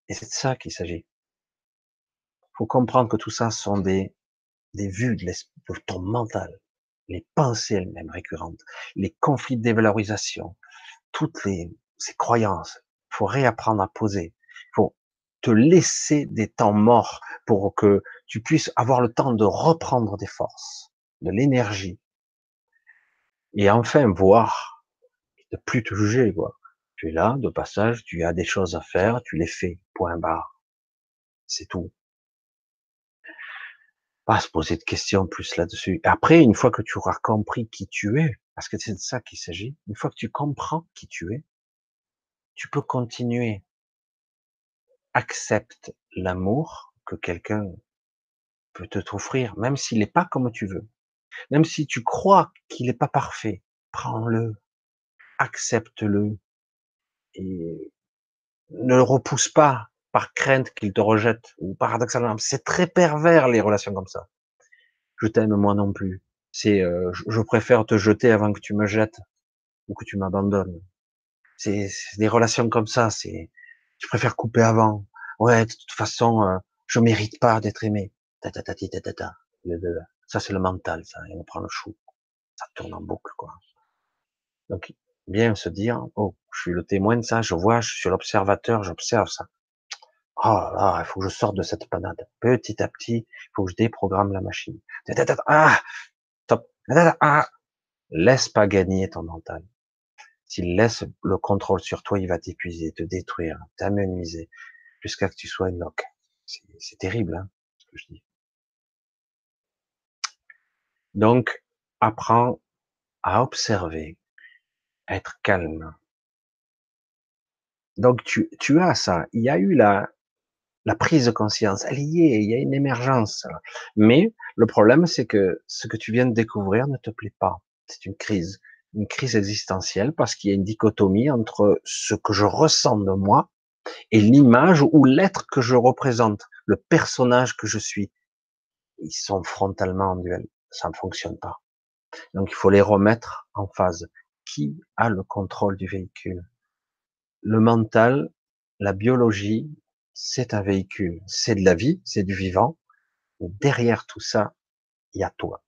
Et c'est de ça qu'il s'agit. Faut comprendre que tout ça sont des, des vues de, de ton mental les pensées elles-mêmes récurrentes, les conflits de dévalorisation, toutes les, ces croyances. Il faut réapprendre à poser. Il faut te laisser des temps morts pour que tu puisses avoir le temps de reprendre des forces, de l'énergie. Et enfin, voir, de plus te juger, quoi. Tu es là, de passage, tu as des choses à faire, tu les fais, point barre. C'est tout pas se poser de questions plus là-dessus. Après, une fois que tu auras compris qui tu es, parce que c'est de ça qu'il s'agit, une fois que tu comprends qui tu es, tu peux continuer. Accepte l'amour que quelqu'un peut te t'offrir, même s'il n'est pas comme tu veux. Même si tu crois qu'il n'est pas parfait, prends-le, accepte-le et ne le repousse pas par crainte qu'il te rejette, ou paradoxalement, c'est très pervers les relations comme ça. Je t'aime moi non plus. C'est, euh, je préfère te jeter avant que tu me jettes ou que tu m'abandonnes. C'est des relations comme ça. C'est, je préfère couper avant. Ouais, de toute façon, euh, je mérite pas d'être aimé. Ta, ta, ta, ta, ta, ta. Ça c'est le mental, ça. Et on prend le chou. Ça tourne en boucle, quoi. Donc, bien se dire, oh, je suis le témoin de ça, je vois, je suis l'observateur, j'observe ça. Oh là, il faut que je sorte de cette panade. Petit à petit, il faut que je déprogramme la machine. Ah, top. Ah, laisse pas gagner ton mental. S'il laisse le contrôle sur toi, il va t'épuiser, te détruire, t'amenuiser, jusqu'à que tu sois une loque. C'est terrible, hein, ce que je dis. Donc, apprends à observer, être calme. Donc, tu, tu as ça. Il y a eu la, la prise de conscience, elle y est, il y a une émergence. Mais le problème, c'est que ce que tu viens de découvrir ne te plaît pas. C'est une crise. une crise existentielle parce qu'il y a une dichotomie entre ce que je ressens de moi et l'image ou l'être que je représente, le personnage que je suis. Ils sont frontalement en duel. Ça ne fonctionne pas. Donc il faut les remettre en phase. Qui a le contrôle du véhicule? Le mental, la biologie, c'est un véhicule. C'est de la vie, c'est du vivant. derrière tout ça, il y a toi.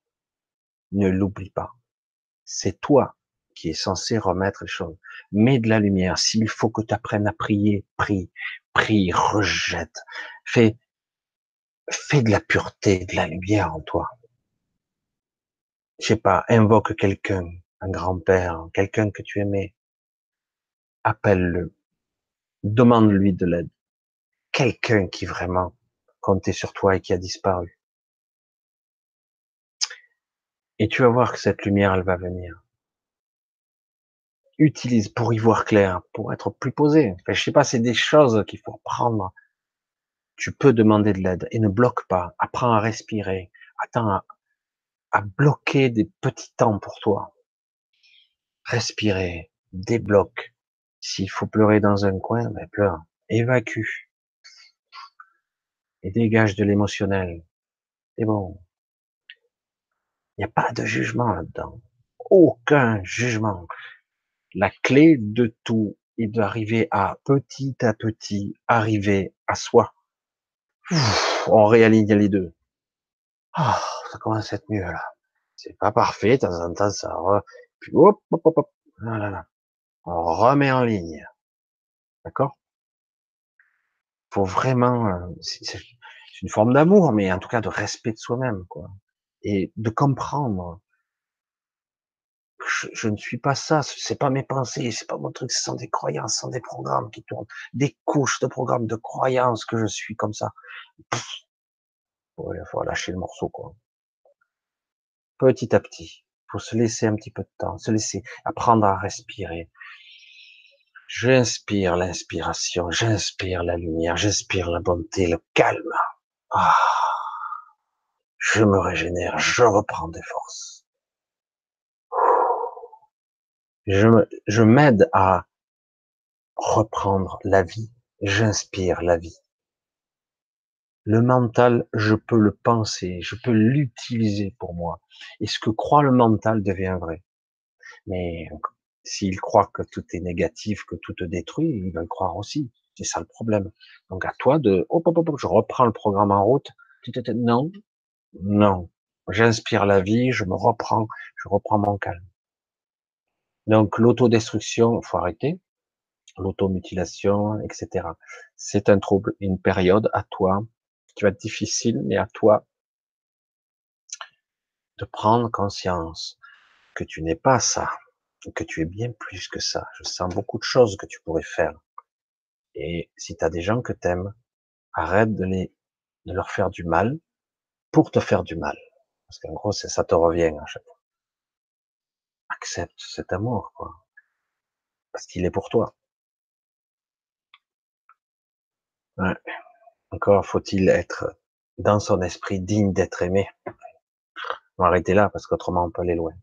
Ne l'oublie pas. C'est toi qui es censé remettre les choses. Mets de la lumière. S'il faut que tu apprennes à prier, prie, prie, rejette. Fais, fais de la pureté, de la lumière en toi. Je sais pas, invoque quelqu'un, un grand-père, quelqu'un que tu aimais. Appelle-le. Demande-lui de l'aide. Quelqu'un qui vraiment comptait sur toi et qui a disparu. Et tu vas voir que cette lumière, elle va venir. Utilise pour y voir clair, pour être plus posé. Je sais pas, c'est des choses qu'il faut prendre. Tu peux demander de l'aide et ne bloque pas. Apprends à respirer. Attends à, à bloquer des petits temps pour toi. Respirer, débloque. S'il faut pleurer dans un coin, ben pleure. Évacue. Et dégage de l'émotionnel. C'est bon. Il n'y a pas de jugement là-dedans. Aucun jugement. La clé de tout est d'arriver à petit à petit arriver à soi. on réaligne les deux. Ah, ça commence à être mieux là. C'est pas parfait, de temps en temps ça puis hop, hop, hop, hop. Voilà, On remet en ligne. D'accord? Faut vraiment, euh, c'est une forme d'amour, mais en tout cas de respect de soi-même, quoi et de comprendre. Je, je, ne suis pas ça, c'est pas mes pensées, c'est pas mon truc, ce sont des croyances, ce sont des programmes qui tournent, des couches de programmes de croyances que je suis comme ça. il faut lâcher le morceau, quoi. Petit à petit, faut se laisser un petit peu de temps, se laisser apprendre à respirer. J'inspire l'inspiration, j'inspire la lumière, j'inspire la bonté, le calme. Ah je me régénère, je reprends des forces. Je, m'aide à reprendre la vie, j'inspire la vie. Le mental, je peux le penser, je peux l'utiliser pour moi. Et ce que croit le mental devient vrai. Mais s'il croit que tout est négatif, que tout te détruit, il va le croire aussi. C'est ça le problème. Donc à toi de, hop, hop, hop, je reprends le programme en route. Non, non. J'inspire la vie, je me reprends, je reprends mon calme. Donc l'autodestruction, faut arrêter. L'automutilation, etc. C'est un trouble, une période à toi qui va être difficile, mais à toi de prendre conscience que tu n'es pas ça, que tu es bien plus que ça. Je sens beaucoup de choses que tu pourrais faire. Et si tu as des gens que t'aimes, arrête de les, de leur faire du mal, pour te faire du mal. Parce qu'en gros, ça te revient à chaque fois. Accepte cet amour, quoi. Parce qu'il est pour toi. Encore faut-il être dans son esprit digne d'être aimé. On va arrêter là parce qu'autrement on peut aller loin.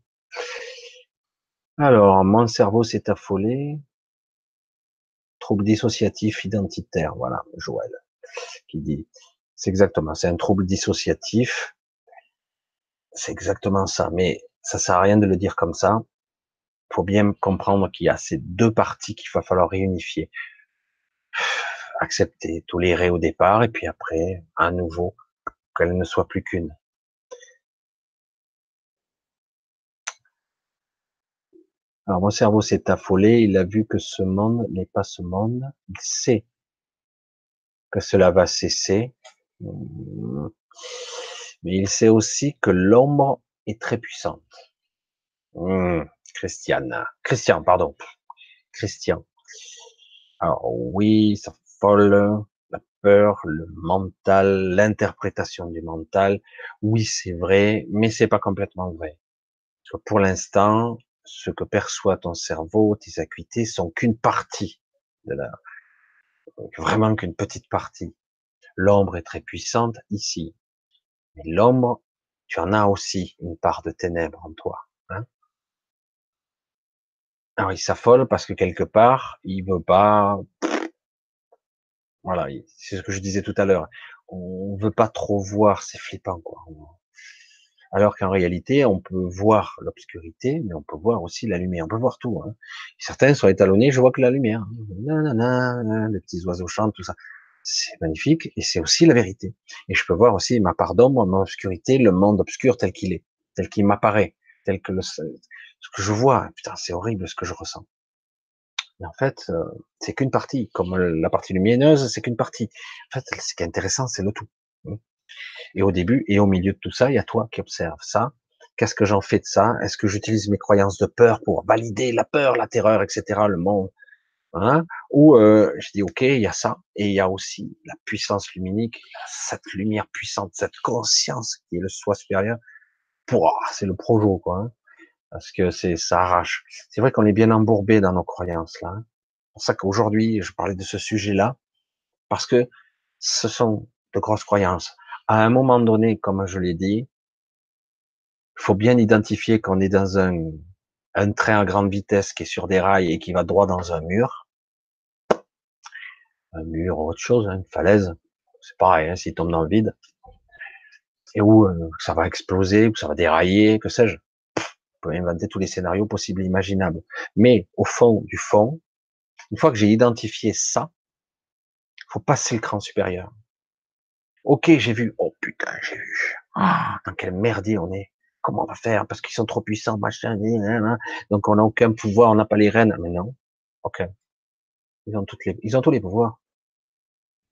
Alors, mon cerveau s'est affolé. Trouble dissociatif identitaire. Voilà, Joël, qui dit c'est exactement, c'est un trouble dissociatif. C'est exactement ça. Mais ça sert à rien de le dire comme ça. Faut bien comprendre qu'il y a ces deux parties qu'il va falloir réunifier. Accepter, tolérer au départ, et puis après, à nouveau, qu'elle ne soit plus qu'une. Alors mon cerveau s'est affolé, il a vu que ce monde n'est pas ce monde, il sait que cela va cesser, mais il sait aussi que l'ombre est très puissante. Mmh, Christian, pardon, Christian. Alors oui, ça folle, la peur, le mental, l'interprétation du mental. Oui, c'est vrai, mais c'est pas complètement vrai. Pour l'instant, ce que perçoit ton cerveau, tes acuités, sont qu'une partie de la, vraiment qu'une petite partie. L'ombre est très puissante ici. Mais l'ombre, tu en as aussi une part de ténèbres en toi. Hein Alors il s'affole parce que quelque part, il veut pas. Voilà, c'est ce que je disais tout à l'heure. On veut pas trop voir, c'est flippant quoi. Alors qu'en réalité, on peut voir l'obscurité, mais on peut voir aussi la lumière. On peut voir tout. Hein. Certains sont étalonnés, je vois que la lumière. les petits oiseaux chantent, tout ça. C'est magnifique et c'est aussi la vérité. Et je peux voir aussi ma part d'ombre, mon obscurité, le monde obscur tel qu'il est, tel qu'il m'apparaît, tel que le, ce que je vois. Putain, c'est horrible ce que je ressens. Mais en fait, euh, c'est qu'une partie. Comme la partie lumineuse, c'est qu'une partie. En fait, ce qui est intéressant, c'est le tout. Et au début et au milieu de tout ça, il y a toi qui observes ça. Qu'est-ce que j'en fais de ça? Est-ce que j'utilise mes croyances de peur pour valider la peur, la terreur, etc., le monde hein? Ou euh, je dis ok, il y a ça, et il y a aussi la puissance luminique, cette lumière puissante, cette conscience qui est le soi supérieur. C'est le projo, quoi. Hein parce que c'est ça arrache. C'est vrai qu'on est bien embourbé dans nos croyances là. Hein. C'est pour ça qu'aujourd'hui je parlais de ce sujet-là parce que ce sont de grosses croyances à un moment donné, comme je l'ai dit, il faut bien identifier qu'on est dans un, train à grande vitesse qui est sur des rails et qui va droit dans un mur. Un mur ou autre chose, hein, une falaise. C'est pareil, hein, s'il tombe dans le vide. Et où euh, ça va exploser, où ça va dérailler, que sais-je. On peut inventer tous les scénarios possibles et imaginables. Mais au fond du fond, une fois que j'ai identifié ça, il faut passer le cran supérieur. Ok, j'ai vu. Oh putain, j'ai vu. Ah, dans quel merdier on est. Comment on va faire Parce qu'ils sont trop puissants, machin. Donc on n'a aucun pouvoir, on n'a pas les rênes. Mais non. Ok. Ils ont toutes les, ils ont tous les pouvoirs.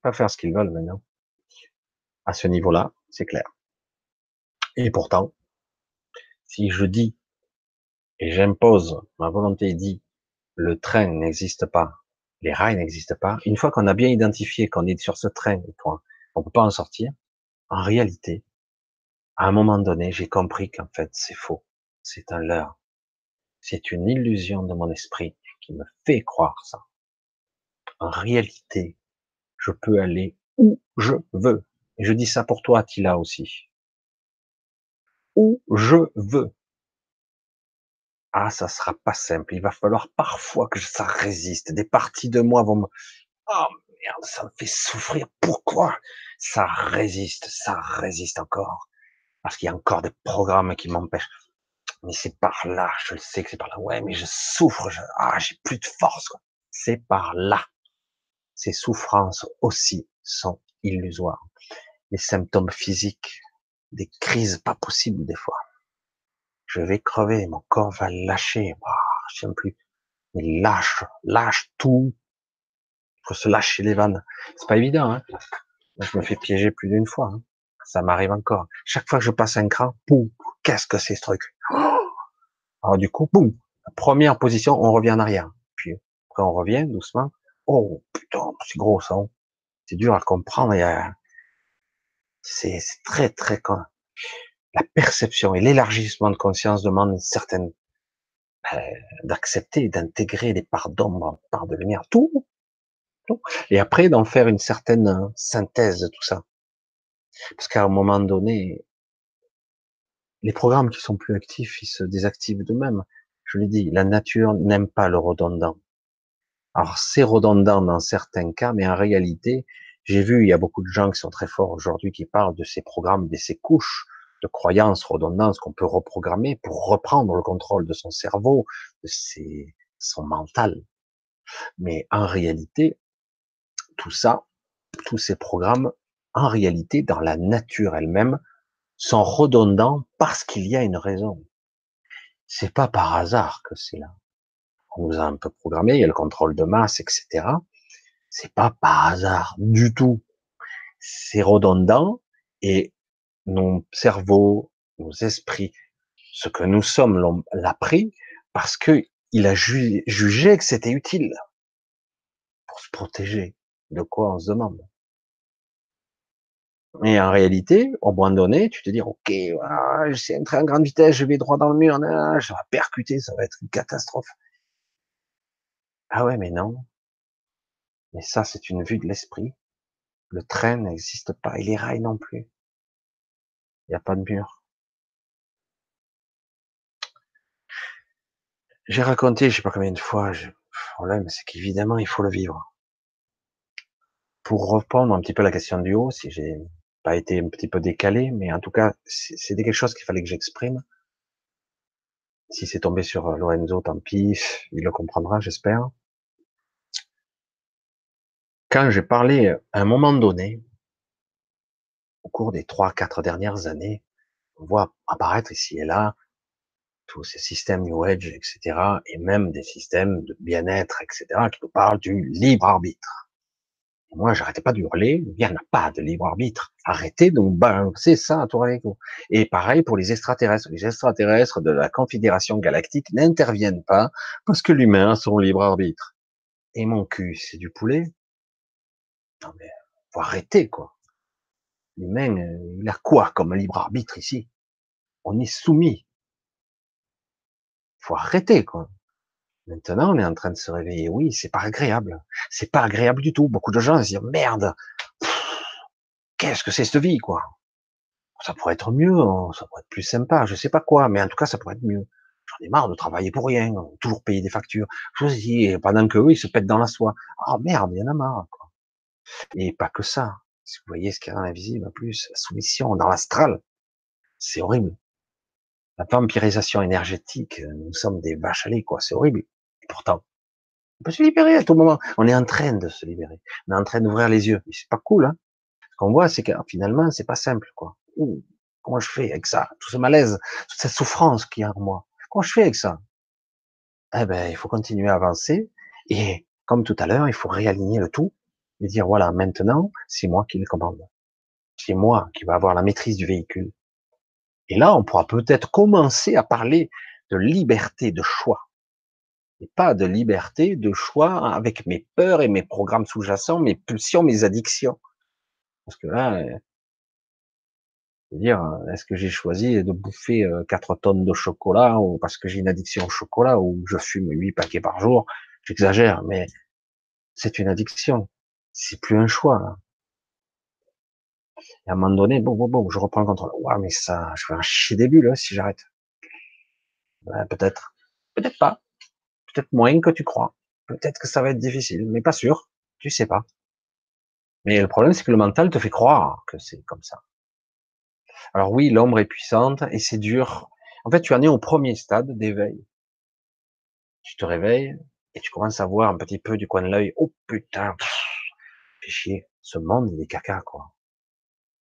Pas faire ce qu'ils veulent maintenant. À ce niveau-là, c'est clair. Et pourtant, si je dis et j'impose ma volonté dit le train n'existe pas, les rails n'existent pas. Une fois qu'on a bien identifié qu'on est sur ce train et qu'on on peut pas en sortir. En réalité, à un moment donné, j'ai compris qu'en fait, c'est faux. C'est un leurre. C'est une illusion de mon esprit qui me fait croire ça. En réalité, je peux aller où je veux. Et je dis ça pour toi, Attila aussi. Où je veux. Ah, ça sera pas simple. Il va falloir parfois que ça résiste. Des parties de moi vont me, oh, merde, ça me fait souffrir. Pourquoi? Ça résiste, ça résiste encore. Parce qu'il y a encore des programmes qui m'empêchent. Mais c'est par là, je le sais que c'est par là. Ouais, mais je souffre, je... ah, j'ai plus de force. C'est par là. Ces souffrances aussi sont illusoires. Les symptômes physiques, des crises pas possibles des fois. Je vais crever, mon corps va lâcher. Oh, je sais plus. Mais lâche, lâche tout, faut se lâcher les vannes. C'est pas évident, hein. je me fais piéger plus d'une fois. Hein. Ça m'arrive encore. Chaque fois que je passe un cran, boum, qu'est-ce que c'est ce truc? Alors du coup, boum, première position, on revient en arrière. Puis après on revient doucement. Oh putain, c'est gros ça. Hein. C'est dur à comprendre. C'est très très la perception et l'élargissement de conscience demandent une certaine euh, d'accepter, d'intégrer des parts d'ombre, parts de lumière, tout et après d'en faire une certaine euh, synthèse de tout ça. Parce qu'à un moment donné, les programmes qui sont plus actifs, ils se désactivent d'eux-mêmes. Je l'ai dit, la nature n'aime pas le redondant. Alors c'est redondant dans certains cas, mais en réalité, j'ai vu, il y a beaucoup de gens qui sont très forts aujourd'hui qui parlent de ces programmes, de ces couches de croyances redondantes qu'on peut reprogrammer pour reprendre le contrôle de son cerveau, de ses, son mental. Mais en réalité, tout ça, tous ces programmes, en réalité, dans la nature elle-même, sont redondants parce qu'il y a une raison. C'est pas par hasard que c'est là. On nous a un peu programmé, il y a le contrôle de masse, etc. C'est pas par hasard du tout. C'est redondant et nos cerveaux, nos esprits, ce que nous sommes l'a pris parce que il a jugé que c'était utile pour se protéger de quoi on se demande. Mais en réalité, au moment donné, tu te dis, ok, voilà, c'est un train à grande vitesse, je vais droit dans le mur, je vais percuter, ça va être une catastrophe. Ah ouais, mais non. Mais ça, c'est une vue de l'esprit. Le train n'existe pas et les rails non plus. Il n'y a pas de mur. J'ai raconté, je sais pas combien de fois, le problème, c'est qu'évidemment, il faut le vivre. Pour répondre un petit peu la question du haut, si j'ai pas été un petit peu décalé, mais en tout cas, c'était quelque chose qu'il fallait que j'exprime. Si c'est tombé sur Lorenzo, tant pis, <laughs> il le comprendra, j'espère. Quand j'ai parlé à un moment donné, au cours des trois, quatre dernières années, on voit apparaître ici et là tous ces systèmes New Age, etc., et même des systèmes de bien-être, etc., qui nous parlent du libre arbitre. Moi, j'arrêtais pas de hurler, il n'y en a pas de libre arbitre. Arrêtez donc, ben, c'est ça à tour avec vous. Et pareil pour les extraterrestres. Les extraterrestres de la Confédération Galactique n'interviennent pas parce que l'humain a son libre arbitre. Et mon cul, c'est du poulet? Non mais, faut arrêter, quoi. L'humain, euh, il a quoi comme libre arbitre ici? On est soumis faut arrêter, quoi. Maintenant, on est en train de se réveiller. Oui, c'est pas agréable. C'est pas agréable du tout. Beaucoup de gens se disent, merde, qu'est-ce que c'est cette vie, quoi? Ça pourrait être mieux, hein. ça pourrait être plus sympa, je sais pas quoi, mais en tout cas, ça pourrait être mieux. J'en ai marre de travailler pour rien, toujours payer des factures. Je dis, pendant que eux, ils se pètent dans la soie. Ah, merde, il y en a marre, quoi. Et pas que ça. Si vous voyez ce qu'il y a dans l'invisible, en plus, la soumission dans l'astral, c'est horrible la vampirisation énergétique, euh, nous sommes des vaches à quoi, c'est horrible. Pourtant, on peut se libérer à tout moment. On est en train de se libérer. On est en train d'ouvrir les yeux. C'est pas cool, hein. Ce qu'on voit, c'est que finalement, c'est pas simple, quoi. comment je fais avec ça? Tout ce malaise, toute cette souffrance qu'il y a en moi. Comment je fais avec ça? Eh ben, il faut continuer à avancer. Et, comme tout à l'heure, il faut réaligner le tout et dire, voilà, maintenant, c'est moi qui le commande. C'est moi qui va avoir la maîtrise du véhicule. Et là, on pourra peut-être commencer à parler de liberté de choix. Pas de liberté de choix avec mes peurs et mes programmes sous-jacents, mes pulsions, mes addictions. Parce que là, euh, dire, est-ce que j'ai choisi de bouffer 4 euh, tonnes de chocolat ou parce que j'ai une addiction au chocolat ou je fume 8 paquets par jour? J'exagère, mais c'est une addiction. C'est plus un choix. Là. Et à un moment donné, bon, bon, bon, je reprends le contrôle. Mais ça, je vais un chier des bulles si j'arrête. peut-être. Peut-être pas. Peut-être moins que tu crois. Peut-être que ça va être difficile, mais pas sûr. Tu sais pas. Mais le problème, c'est que le mental te fait croire que c'est comme ça. Alors oui, l'ombre est puissante et c'est dur. En fait, tu en es au premier stade d'éveil. Tu te réveilles et tu commences à voir un petit peu du coin de l'œil. Oh putain, fais chier. Ce monde, il est caca, quoi.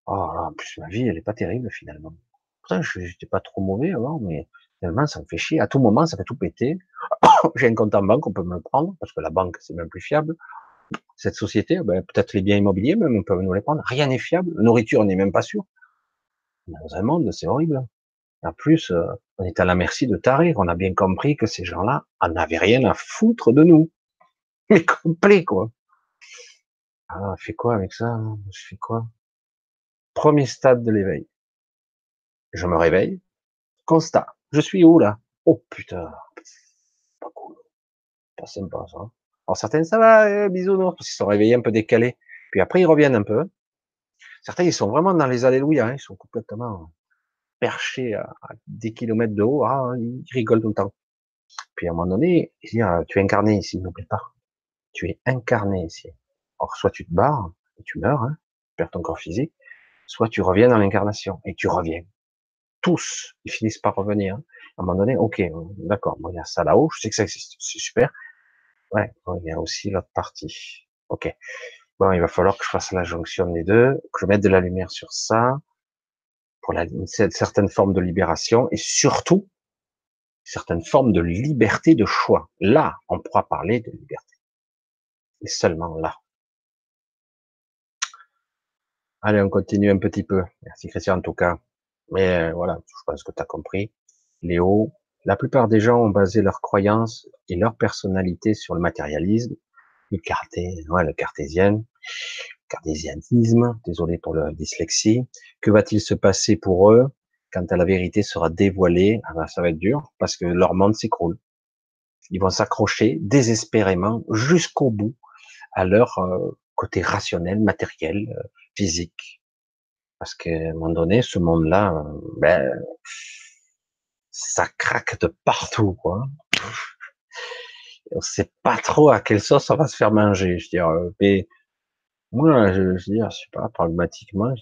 Oh en plus ma vie, elle est pas terrible finalement. Pourtant, je n'étais pas trop mauvais avant, mais finalement, ça me fait chier. À tout moment, ça fait tout péter. <laughs> J'ai un compte en banque, on peut me le prendre, parce que la banque, c'est même plus fiable. Cette société, ben, peut-être les biens immobiliers, même, on peut nous les prendre. Rien n'est fiable. La nourriture, on n'est même pas sûr. Dans un monde, c'est horrible. En plus, euh, on est à la merci de tarés. On a bien compris que ces gens-là en avaient rien à foutre de nous. <laughs> Mais complet, quoi. Ah, je fais quoi avec ça? Je fais quoi? Premier stade de l'éveil. Je me réveille. Constat. Je suis où là? Oh putain. Pas sympa ça. Alors certains ça va, euh, bisounours, parce qu'ils sont réveillés un peu décalés. Puis après ils reviennent un peu. Certains ils sont vraiment dans les alléluia, hein. ils sont complètement perchés à, des kilomètres de haut, ah, ils rigolent tout le temps. Puis à un moment donné, ils disent, ah, tu es incarné ici, n'oublie pas. Tu es incarné ici. Or, soit tu te barres, et tu meurs, hein, tu perds ton corps physique, soit tu reviens dans l'incarnation, et tu reviens. Tous, ils finissent par revenir. À un moment donné, ok, d'accord, il y a ça là-haut, je sais que ça existe, c'est super. Ouais, il y a aussi l'autre partie. Ok. Bon, il va falloir que je fasse la jonction des deux, que je mette de la lumière sur ça, pour la, une certaine forme de libération, et surtout, une certaine forme de liberté de choix. Là, on pourra parler de liberté. Et seulement là. Allez, on continue un petit peu. Merci Christian en tout cas. Mais euh, voilà, je pense que tu as compris. Léo, la plupart des gens ont basé leurs croyances et leur personnalité sur le matérialisme, le, carté, ouais, le cartésien, cartésianisme, désolé pour le dyslexie. Que va-t-il se passer pour eux quand la vérité sera dévoilée? Ah ben, Ça va être dur parce que leur monde s'écroule. Ils vont s'accrocher désespérément jusqu'au bout à leur euh, côté rationnel, matériel, euh, physique. Parce qu'à un moment donné, ce monde-là, ben, ça craque de partout, quoi. on sait pas trop à quelle sauce on va se faire manger. Je veux dire, mais moi, je, je veux dire, je sais pas, pragmatiquement,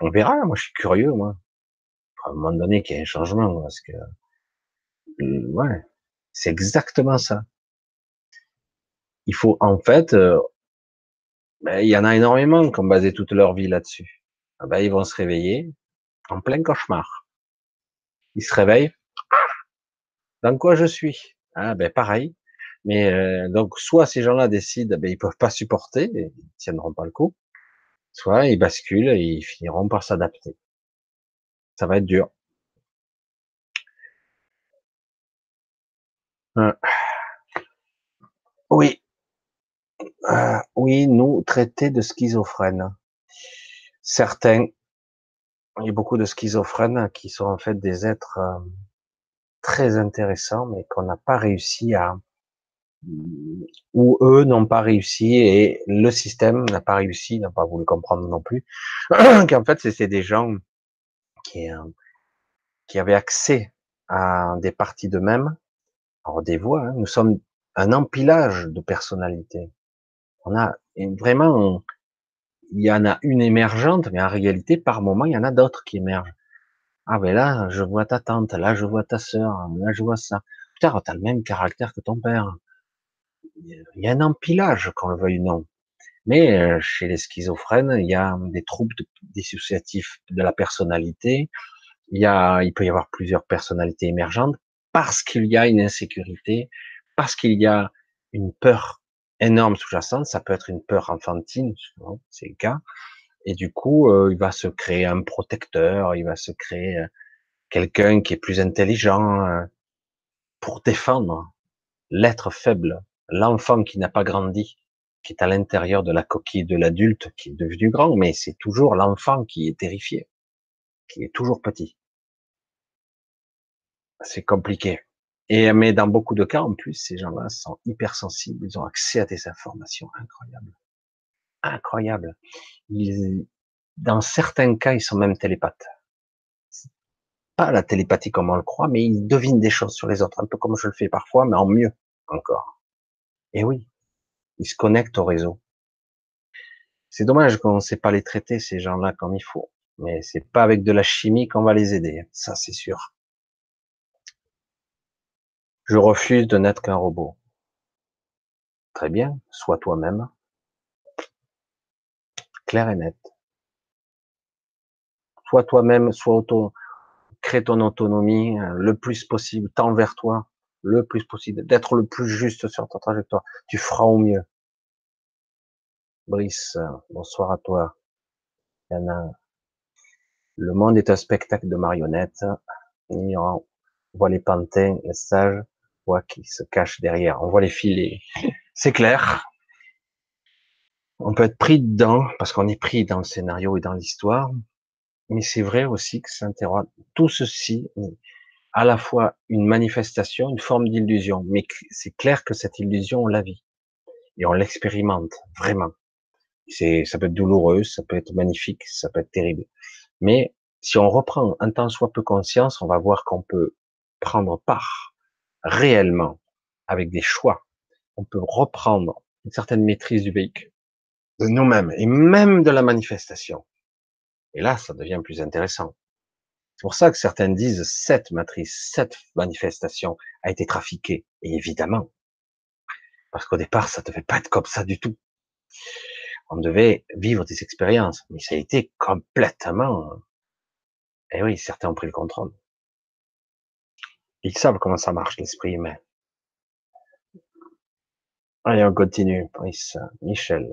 on verra. Moi, je suis curieux, moi. À un moment donné, qu'il y ait un changement, parce que, euh, ouais, c'est exactement ça. Il faut, en fait, euh, ben, il y en a énormément qui ont basé toute leur vie là-dessus. Ah ben, ils vont se réveiller en plein cauchemar. Ils se réveillent. Dans quoi je suis? Ah ben pareil. Mais euh, donc soit ces gens-là décident, ben ils peuvent pas supporter, et ils tiendront pas le coup. Soit ils basculent et ils finiront par s'adapter. Ça va être dur. Hein. Oui, euh, oui, nous traités de schizophrènes. Certains, il y a beaucoup de schizophrènes qui sont en fait des êtres euh, très intéressants, mais qu'on n'a pas réussi à, ou eux n'ont pas réussi et le système n'a pas réussi, n'a pas voulu comprendre non plus, <clears throat> qu'en fait c'était des gens qui, euh, qui avaient accès à des parties d'eux-mêmes, alors des voix, hein. nous sommes un empilage de personnalités. On a vraiment, il y en a une émergente, mais en réalité, par moment, il y en a d'autres qui émergent. Ah ben là, je vois ta tante, là je vois ta sœur, là je vois ça. Putain, t'as le même caractère que ton père. Il y a un empilage, qu'on le veuille ou non. Mais euh, chez les schizophrènes, il y a des troubles dissociatifs de la personnalité. Il y a, il peut y avoir plusieurs personnalités émergentes parce qu'il y a une insécurité, parce qu'il y a une peur énorme sous-jacente. Ça peut être une peur enfantine, c'est le cas. Et du coup, euh, il va se créer un protecteur, il va se créer euh, quelqu'un qui est plus intelligent pour défendre l'être faible l'enfant qui n'a pas grandi, qui est à l'intérieur de la coquille de l'adulte qui est devenu grand, mais c'est toujours l'enfant qui est terrifié, qui est toujours petit. C'est compliqué. Et mais dans beaucoup de cas, en plus, ces gens-là sont hypersensibles, ils ont accès à des informations incroyables, incroyables. dans certains cas, ils sont même télépathes. Pas la télépathie comme on le croit, mais ils devinent des choses sur les autres, un peu comme je le fais parfois, mais en mieux encore. Et oui, ils se connectent au réseau. C'est dommage qu'on ne sait pas les traiter, ces gens-là, comme il faut. Mais c'est pas avec de la chimie qu'on va les aider. Ça, c'est sûr. Je refuse de n'être qu'un robot. Très bien, sois toi-même. Clair et net. Sois toi-même, sois auto, crée ton autonomie euh, le plus possible, tends vers toi le plus possible, d'être le plus juste sur ta trajectoire. Tu feras au mieux. Brice, bonsoir à toi. a Le monde est un spectacle de marionnettes. On voit les pantins, les sages, on voit qui se cachent derrière. On voit les filets. C'est clair. On peut être pris dedans parce qu'on est pris dans le scénario et dans l'histoire. Mais c'est vrai aussi que ça interroge. Tout ceci à la fois une manifestation, une forme d'illusion, mais c'est clair que cette illusion, on la vit et on l'expérimente vraiment. C'est, ça peut être douloureux, ça peut être magnifique, ça peut être terrible. Mais si on reprend un temps soit peu conscience, on va voir qu'on peut prendre part réellement avec des choix. On peut reprendre une certaine maîtrise du véhicule, de nous-mêmes et même de la manifestation. Et là, ça devient plus intéressant. C'est pour ça que certains disent cette matrice, cette manifestation a été trafiquée. Et évidemment, parce qu'au départ, ça devait pas être comme ça du tout. On devait vivre des expériences, mais ça a été complètement. Et eh oui, certains ont pris le contrôle. Ils savent comment ça marche l'esprit humain. Allez, on continue. Michel.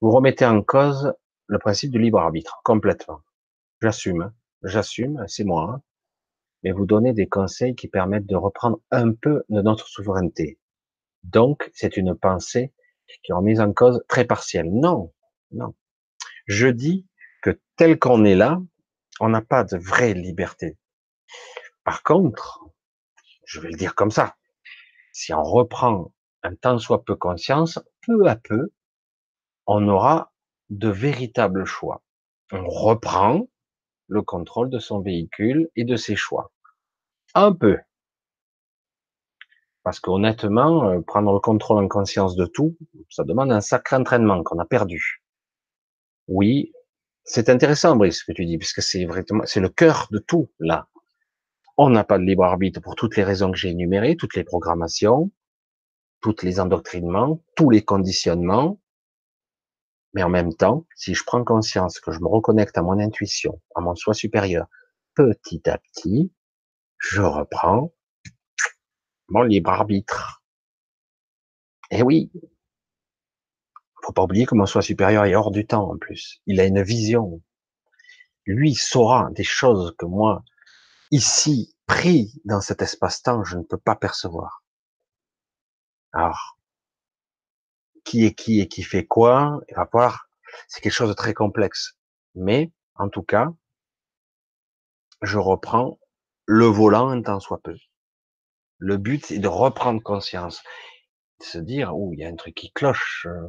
Vous remettez en cause le principe du libre arbitre complètement. J'assume, j'assume, c'est moi. Hein. Mais vous donnez des conseils qui permettent de reprendre un peu de notre souveraineté. Donc, c'est une pensée qui est remise en cause très partielle. Non, non. Je dis que tel qu'on est là, on n'a pas de vraie liberté. Par contre, je vais le dire comme ça, si on reprend un temps soit peu conscience, peu à peu, on aura de véritables choix. On reprend le contrôle de son véhicule et de ses choix. Un peu. Parce qu'honnêtement, euh, prendre le contrôle en conscience de tout, ça demande un sacré entraînement qu'on a perdu. Oui, c'est intéressant, Brice, ce que tu dis, puisque c'est vraiment, c'est le cœur de tout, là. On n'a pas de libre arbitre pour toutes les raisons que j'ai énumérées, toutes les programmations, toutes les endoctrinements, tous les conditionnements. Mais en même temps, si je prends conscience que je me reconnecte à mon intuition, à mon soi supérieur, petit à petit, je reprends mon libre arbitre. Et oui, faut pas oublier que mon soi supérieur est hors du temps en plus. Il a une vision. Lui saura des choses que moi, ici, pris dans cet espace-temps, je ne peux pas percevoir. Alors, qui est qui et qui fait quoi, va voir, c'est quelque chose de très complexe. Mais, en tout cas, je reprends le volant un temps soit peu. Le but est de reprendre conscience, de se dire, oh, il y a un truc qui cloche, euh,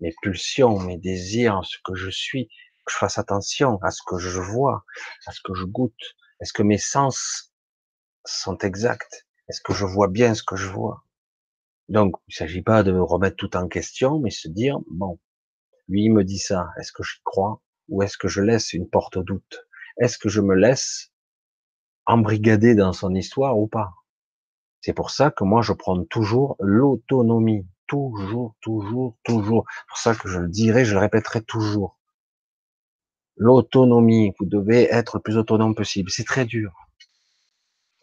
mes pulsions, mes désirs, ce que je suis, que je fasse attention à ce que je vois, à ce que je goûte. Est-ce que mes sens sont exacts? Est-ce que je vois bien ce que je vois? Donc, il ne s'agit pas de remettre tout en question, mais se dire, bon, lui il me dit ça, est-ce que j'y crois ou est-ce que je laisse une porte au doute? Est-ce que je me laisse embrigader dans son histoire ou pas? C'est pour ça que moi je prends toujours l'autonomie, toujours, toujours, toujours. C'est pour ça que je le dirai, je le répéterai toujours. L'autonomie, vous devez être le plus autonome possible. C'est très dur.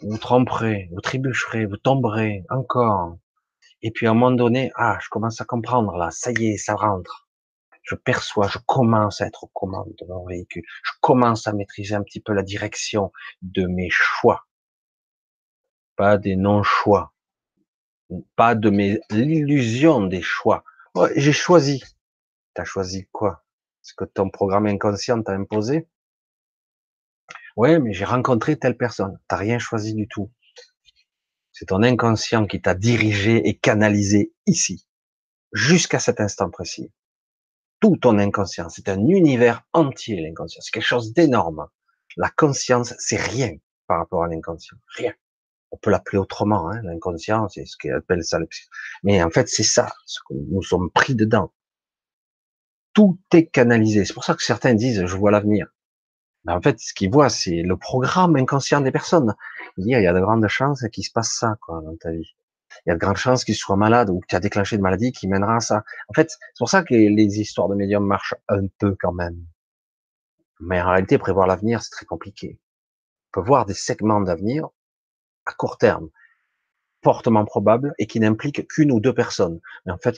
Vous tremperez, vous trébucherez, vous tomberez encore. Et puis à un moment donné, ah, je commence à comprendre là, ça y est, ça rentre. Je perçois, je commence à être aux commandes de mon véhicule. Je commence à maîtriser un petit peu la direction de mes choix. Pas des non-choix. Pas de mes l'illusion des choix. j'ai choisi. T'as choisi quoi? Ce que ton programme inconscient t'a imposé? Ouais, mais j'ai rencontré telle personne. T'as rien choisi du tout. C'est ton inconscient qui t'a dirigé et canalisé ici, jusqu'à cet instant précis. Tout ton inconscient, c'est un univers entier, l'inconscient. C'est quelque chose d'énorme. La conscience, c'est rien par rapport à l'inconscient. Rien. On peut l'appeler autrement, hein, l'inconscient, c'est ce qu'ils appellent ça. Mais en fait, c'est ça, ce que nous sommes pris dedans. Tout est canalisé. C'est pour ça que certains disent, je vois l'avenir. Mais en fait, ce qu'ils voient, c'est le programme inconscient des personnes. Il y a de grandes chances qu'il se passe ça, quoi, dans ta vie. Il y a de grandes chances qu'il soit malade ou que tu as déclenché une maladie qui mènera à ça. En fait, c'est pour ça que les, histoires de médium marchent un peu quand même. Mais en réalité, prévoir l'avenir, c'est très compliqué. On peut voir des segments d'avenir à court terme, fortement probables et qui n'impliquent qu'une ou deux personnes. Mais en fait,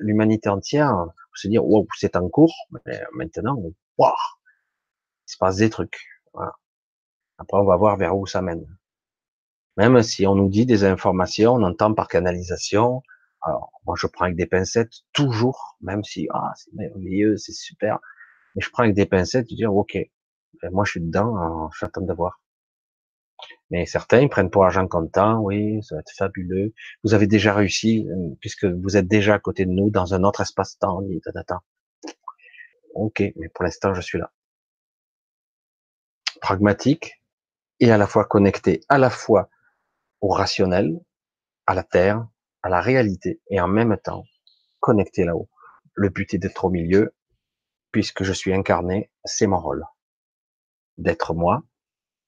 l'humanité entière, faut se dire, wow, c'est en cours, mais maintenant, wow, il se passe des trucs. Après, on va voir vers où ça mène. Même si on nous dit des informations, on entend par canalisation. Alors, moi, je prends avec des pincettes toujours, même si ah, c'est merveilleux, c'est super. Mais je prends avec des pincettes, je dis ok, ben, moi je suis dedans, j'attends de voir. Mais certains ils prennent pour argent comptant, oui, ça va être fabuleux. Vous avez déjà réussi, euh, puisque vous êtes déjà à côté de nous dans un autre espace-temps. Ok, mais pour l'instant, je suis là pragmatique et à la fois connecté à la fois au rationnel, à la terre, à la réalité et en même temps connecté là-haut. Le but est d'être au milieu puisque je suis incarné, c'est mon rôle. D'être moi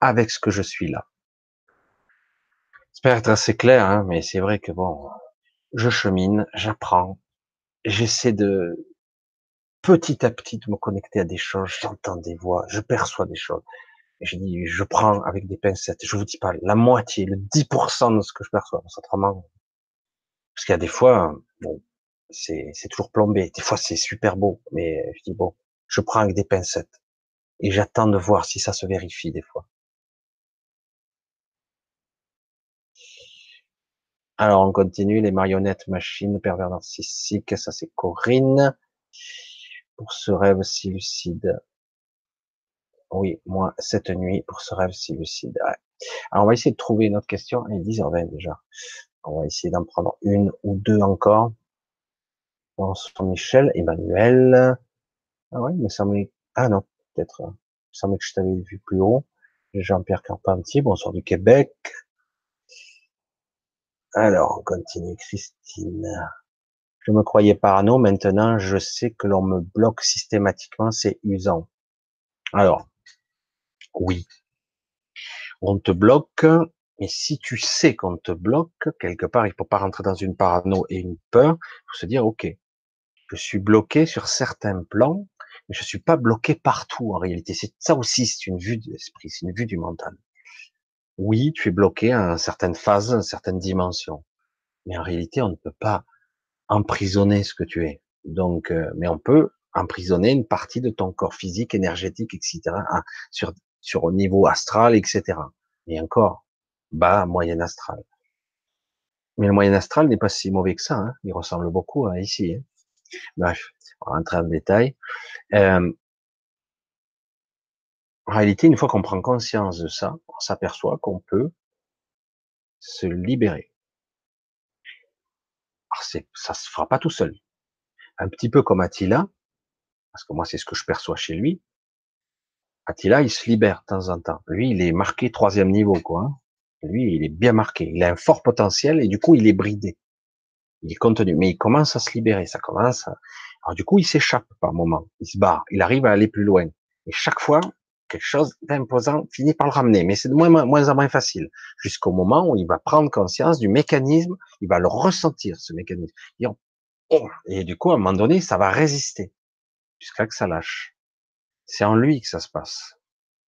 avec ce que je suis là. J'espère être assez clair, hein, mais c'est vrai que bon, je chemine, j'apprends, j'essaie de petit à petit de me connecter à des choses, j'entends des voix, je perçois des choses. Je dis, je prends avec des pincettes. Je vous dis pas la moitié, le 10% de ce que je perçois. Autrement, parce qu'il y a des fois, c'est, c'est toujours plombé. Des fois, c'est super beau. Mais je dis, bon, je prends avec des pincettes. Et j'attends de voir si ça se vérifie des fois. Alors, on continue. Les marionnettes, machines, pervers narcissiques. Ça, c'est Corinne. Pour ce rêve si lucide. Oui, moi, cette nuit, pour ce rêve si lucide. Alors, on va essayer de trouver une autre question. Il est 10h20 déjà. On va essayer d'en prendre une ou deux encore. Bonsoir Michel, Emmanuel. Ah oui, il me semblait, ah non, peut-être, il me semblait que je t'avais vu plus haut. Jean-Pierre Carpentier, bonsoir du Québec. Alors, on continue, Christine. Je me croyais parano, maintenant je sais que l'on me bloque systématiquement, c'est usant. Alors, oui, on te bloque, mais si tu sais qu'on te bloque, quelque part, il faut pas rentrer dans une parano et une peur, il faut se dire, ok, je suis bloqué sur certains plans, mais je suis pas bloqué partout en réalité. C'est ça aussi, c'est une vue de l'esprit, c'est une vue du mental. Oui, tu es bloqué à certaines phases, à certaines dimensions, mais en réalité, on ne peut pas emprisonner ce que tu es. Donc, euh, mais on peut emprisonner une partie de ton corps physique, énergétique, etc. sur au niveau astral, etc. Et encore bas, moyen astral. Mais le moyen astral n'est pas si mauvais que ça. Hein. Il ressemble beaucoup à ici. Hein. Bref, on va rentrer en détail. Euh, en réalité, une fois qu'on prend conscience de ça, on s'aperçoit qu'on peut se libérer. Alors ça se fera pas tout seul. Un petit peu comme Attila, parce que moi c'est ce que je perçois chez lui. Attila, il se libère de temps en temps. Lui, il est marqué troisième niveau, quoi. Hein. Lui, il est bien marqué. Il a un fort potentiel et du coup, il est bridé. Il est contenu, mais il commence à se libérer. Ça commence. Alors du coup, il s'échappe par moment. Il se barre. Il arrive à aller plus loin. Et chaque fois, quelque chose d'imposant finit par le ramener. Mais c'est de moins, en moins facile. Jusqu'au moment où il va prendre conscience du mécanisme. Il va le ressentir, ce mécanisme. Oh, et du coup, à un moment donné, ça va résister jusqu'à que ça lâche. C'est en lui que ça se passe.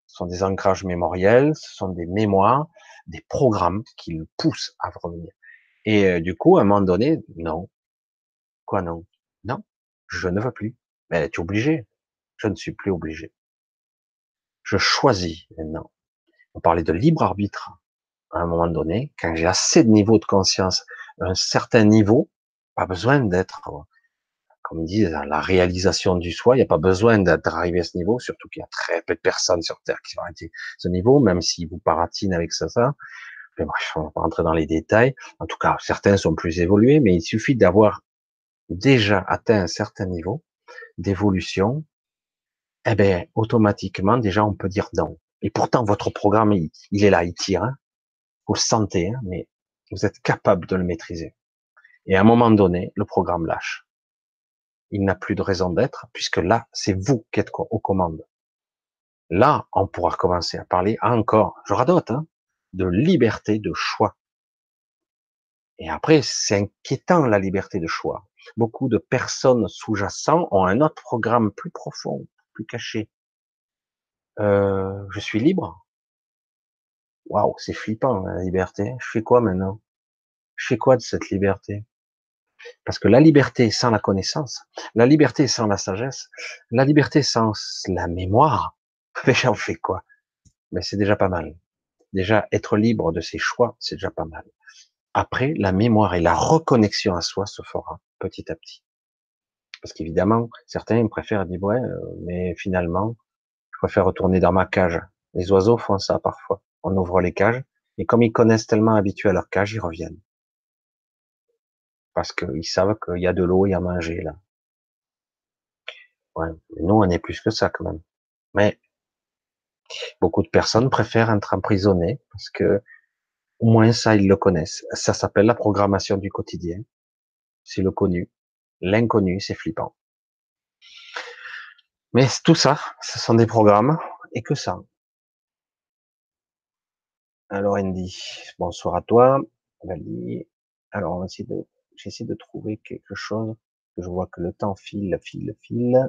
Ce sont des ancrages mémoriels, ce sont des mémoires, des programmes qui le poussent à revenir. Et euh, du coup, à un moment donné, non. Quoi non? Non, je ne veux plus. Mais tu es obligé. Je ne suis plus obligé. Je choisis maintenant. On parlait de libre arbitre à un moment donné, quand j'ai assez de niveau de conscience, un certain niveau, pas besoin d'être comme dit, la réalisation du soi, il n'y a pas besoin d'arriver à ce niveau, surtout qu'il y a très peu de personnes sur Terre qui ont arrêté ce niveau, même si vous paratinent avec ça, ça. Mais bref, on va pas rentrer dans les détails. En tout cas, certains sont plus évolués, mais il suffit d'avoir déjà atteint un certain niveau d'évolution, eh ben, automatiquement, déjà, on peut dire non. Et pourtant, votre programme, il, est là, il tire. Hein. Vous le sentez, hein, mais vous êtes capable de le maîtriser. Et à un moment donné, le programme lâche il n'a plus de raison d'être, puisque là, c'est vous qui êtes aux commandes. Là, on pourra commencer à parler encore, je radote, hein, de liberté de choix. Et après, c'est inquiétant la liberté de choix. Beaucoup de personnes sous-jacentes ont un autre programme plus profond, plus caché. Euh, je suis libre. Waouh, c'est flippant la liberté. Je fais quoi maintenant? Je fais quoi de cette liberté? Parce que la liberté sans la connaissance, la liberté sans la sagesse, la liberté sans la mémoire, <laughs> déjà on fait quoi? Mais c'est déjà pas mal. Déjà être libre de ses choix, c'est déjà pas mal. Après, la mémoire et la reconnexion à soi se fera petit à petit. Parce qu'évidemment, certains préfèrent dire ouais, euh, mais finalement, je préfère retourner dans ma cage. Les oiseaux font ça parfois. On ouvre les cages et comme ils connaissent tellement habitués à leur cage, ils reviennent parce qu'ils savent qu'il y a de l'eau et à manger là. Ouais, nous on est plus que ça quand même. Mais beaucoup de personnes préfèrent être emprisonnées parce que au moins ça ils le connaissent. Ça s'appelle la programmation du quotidien. C'est le connu. L'inconnu, c'est flippant. Mais tout ça, ce sont des programmes et que ça. Alors Andy, bonsoir à toi. Alors on va essayer de j'essaie de trouver quelque chose, je vois que le temps file, file, file.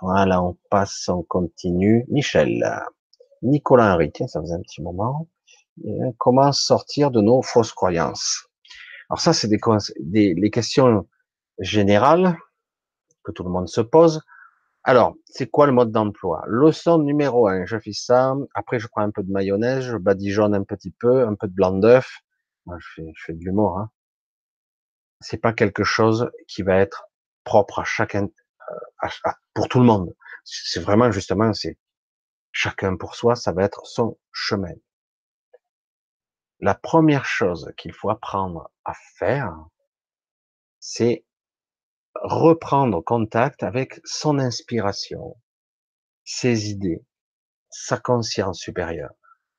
Voilà, on passe, on continue. Michel, Nicolas Henry, tiens, ça faisait un petit moment. comment sortir de nos fausses croyances? Alors ça, c'est des, des les questions générales que tout le monde se pose. Alors, c'est quoi le mode d'emploi? Leçon numéro un, je fais ça. Après, je prends un peu de mayonnaise, je badigeonne un petit peu, un peu de blanc d'œuf. Je fais, je fais de l'humour. Hein c'est pas quelque chose qui va être propre à chacun, euh, pour tout le monde. C'est vraiment justement, c'est chacun pour soi, ça va être son chemin. La première chose qu'il faut apprendre à faire, c'est reprendre contact avec son inspiration, ses idées, sa conscience supérieure.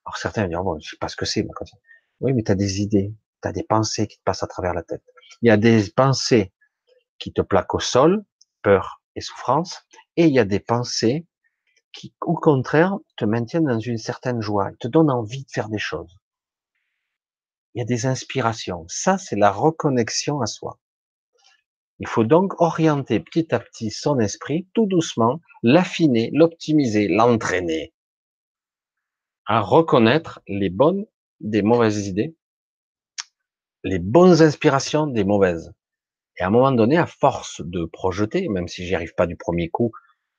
Alors certains dire, bon, je sais pas ce que c'est ma conscience. Oui, mais tu as des idées, Tu as des pensées qui te passent à travers la tête. Il y a des pensées qui te plaquent au sol, peur et souffrance, et il y a des pensées qui, au contraire, te maintiennent dans une certaine joie, te donnent envie de faire des choses. Il y a des inspirations. Ça, c'est la reconnexion à soi. Il faut donc orienter petit à petit son esprit, tout doucement, l'affiner, l'optimiser, l'entraîner à reconnaître les bonnes des mauvaises idées, les bonnes inspirations des mauvaises. Et à un moment donné, à force de projeter, même si j'y arrive pas du premier coup,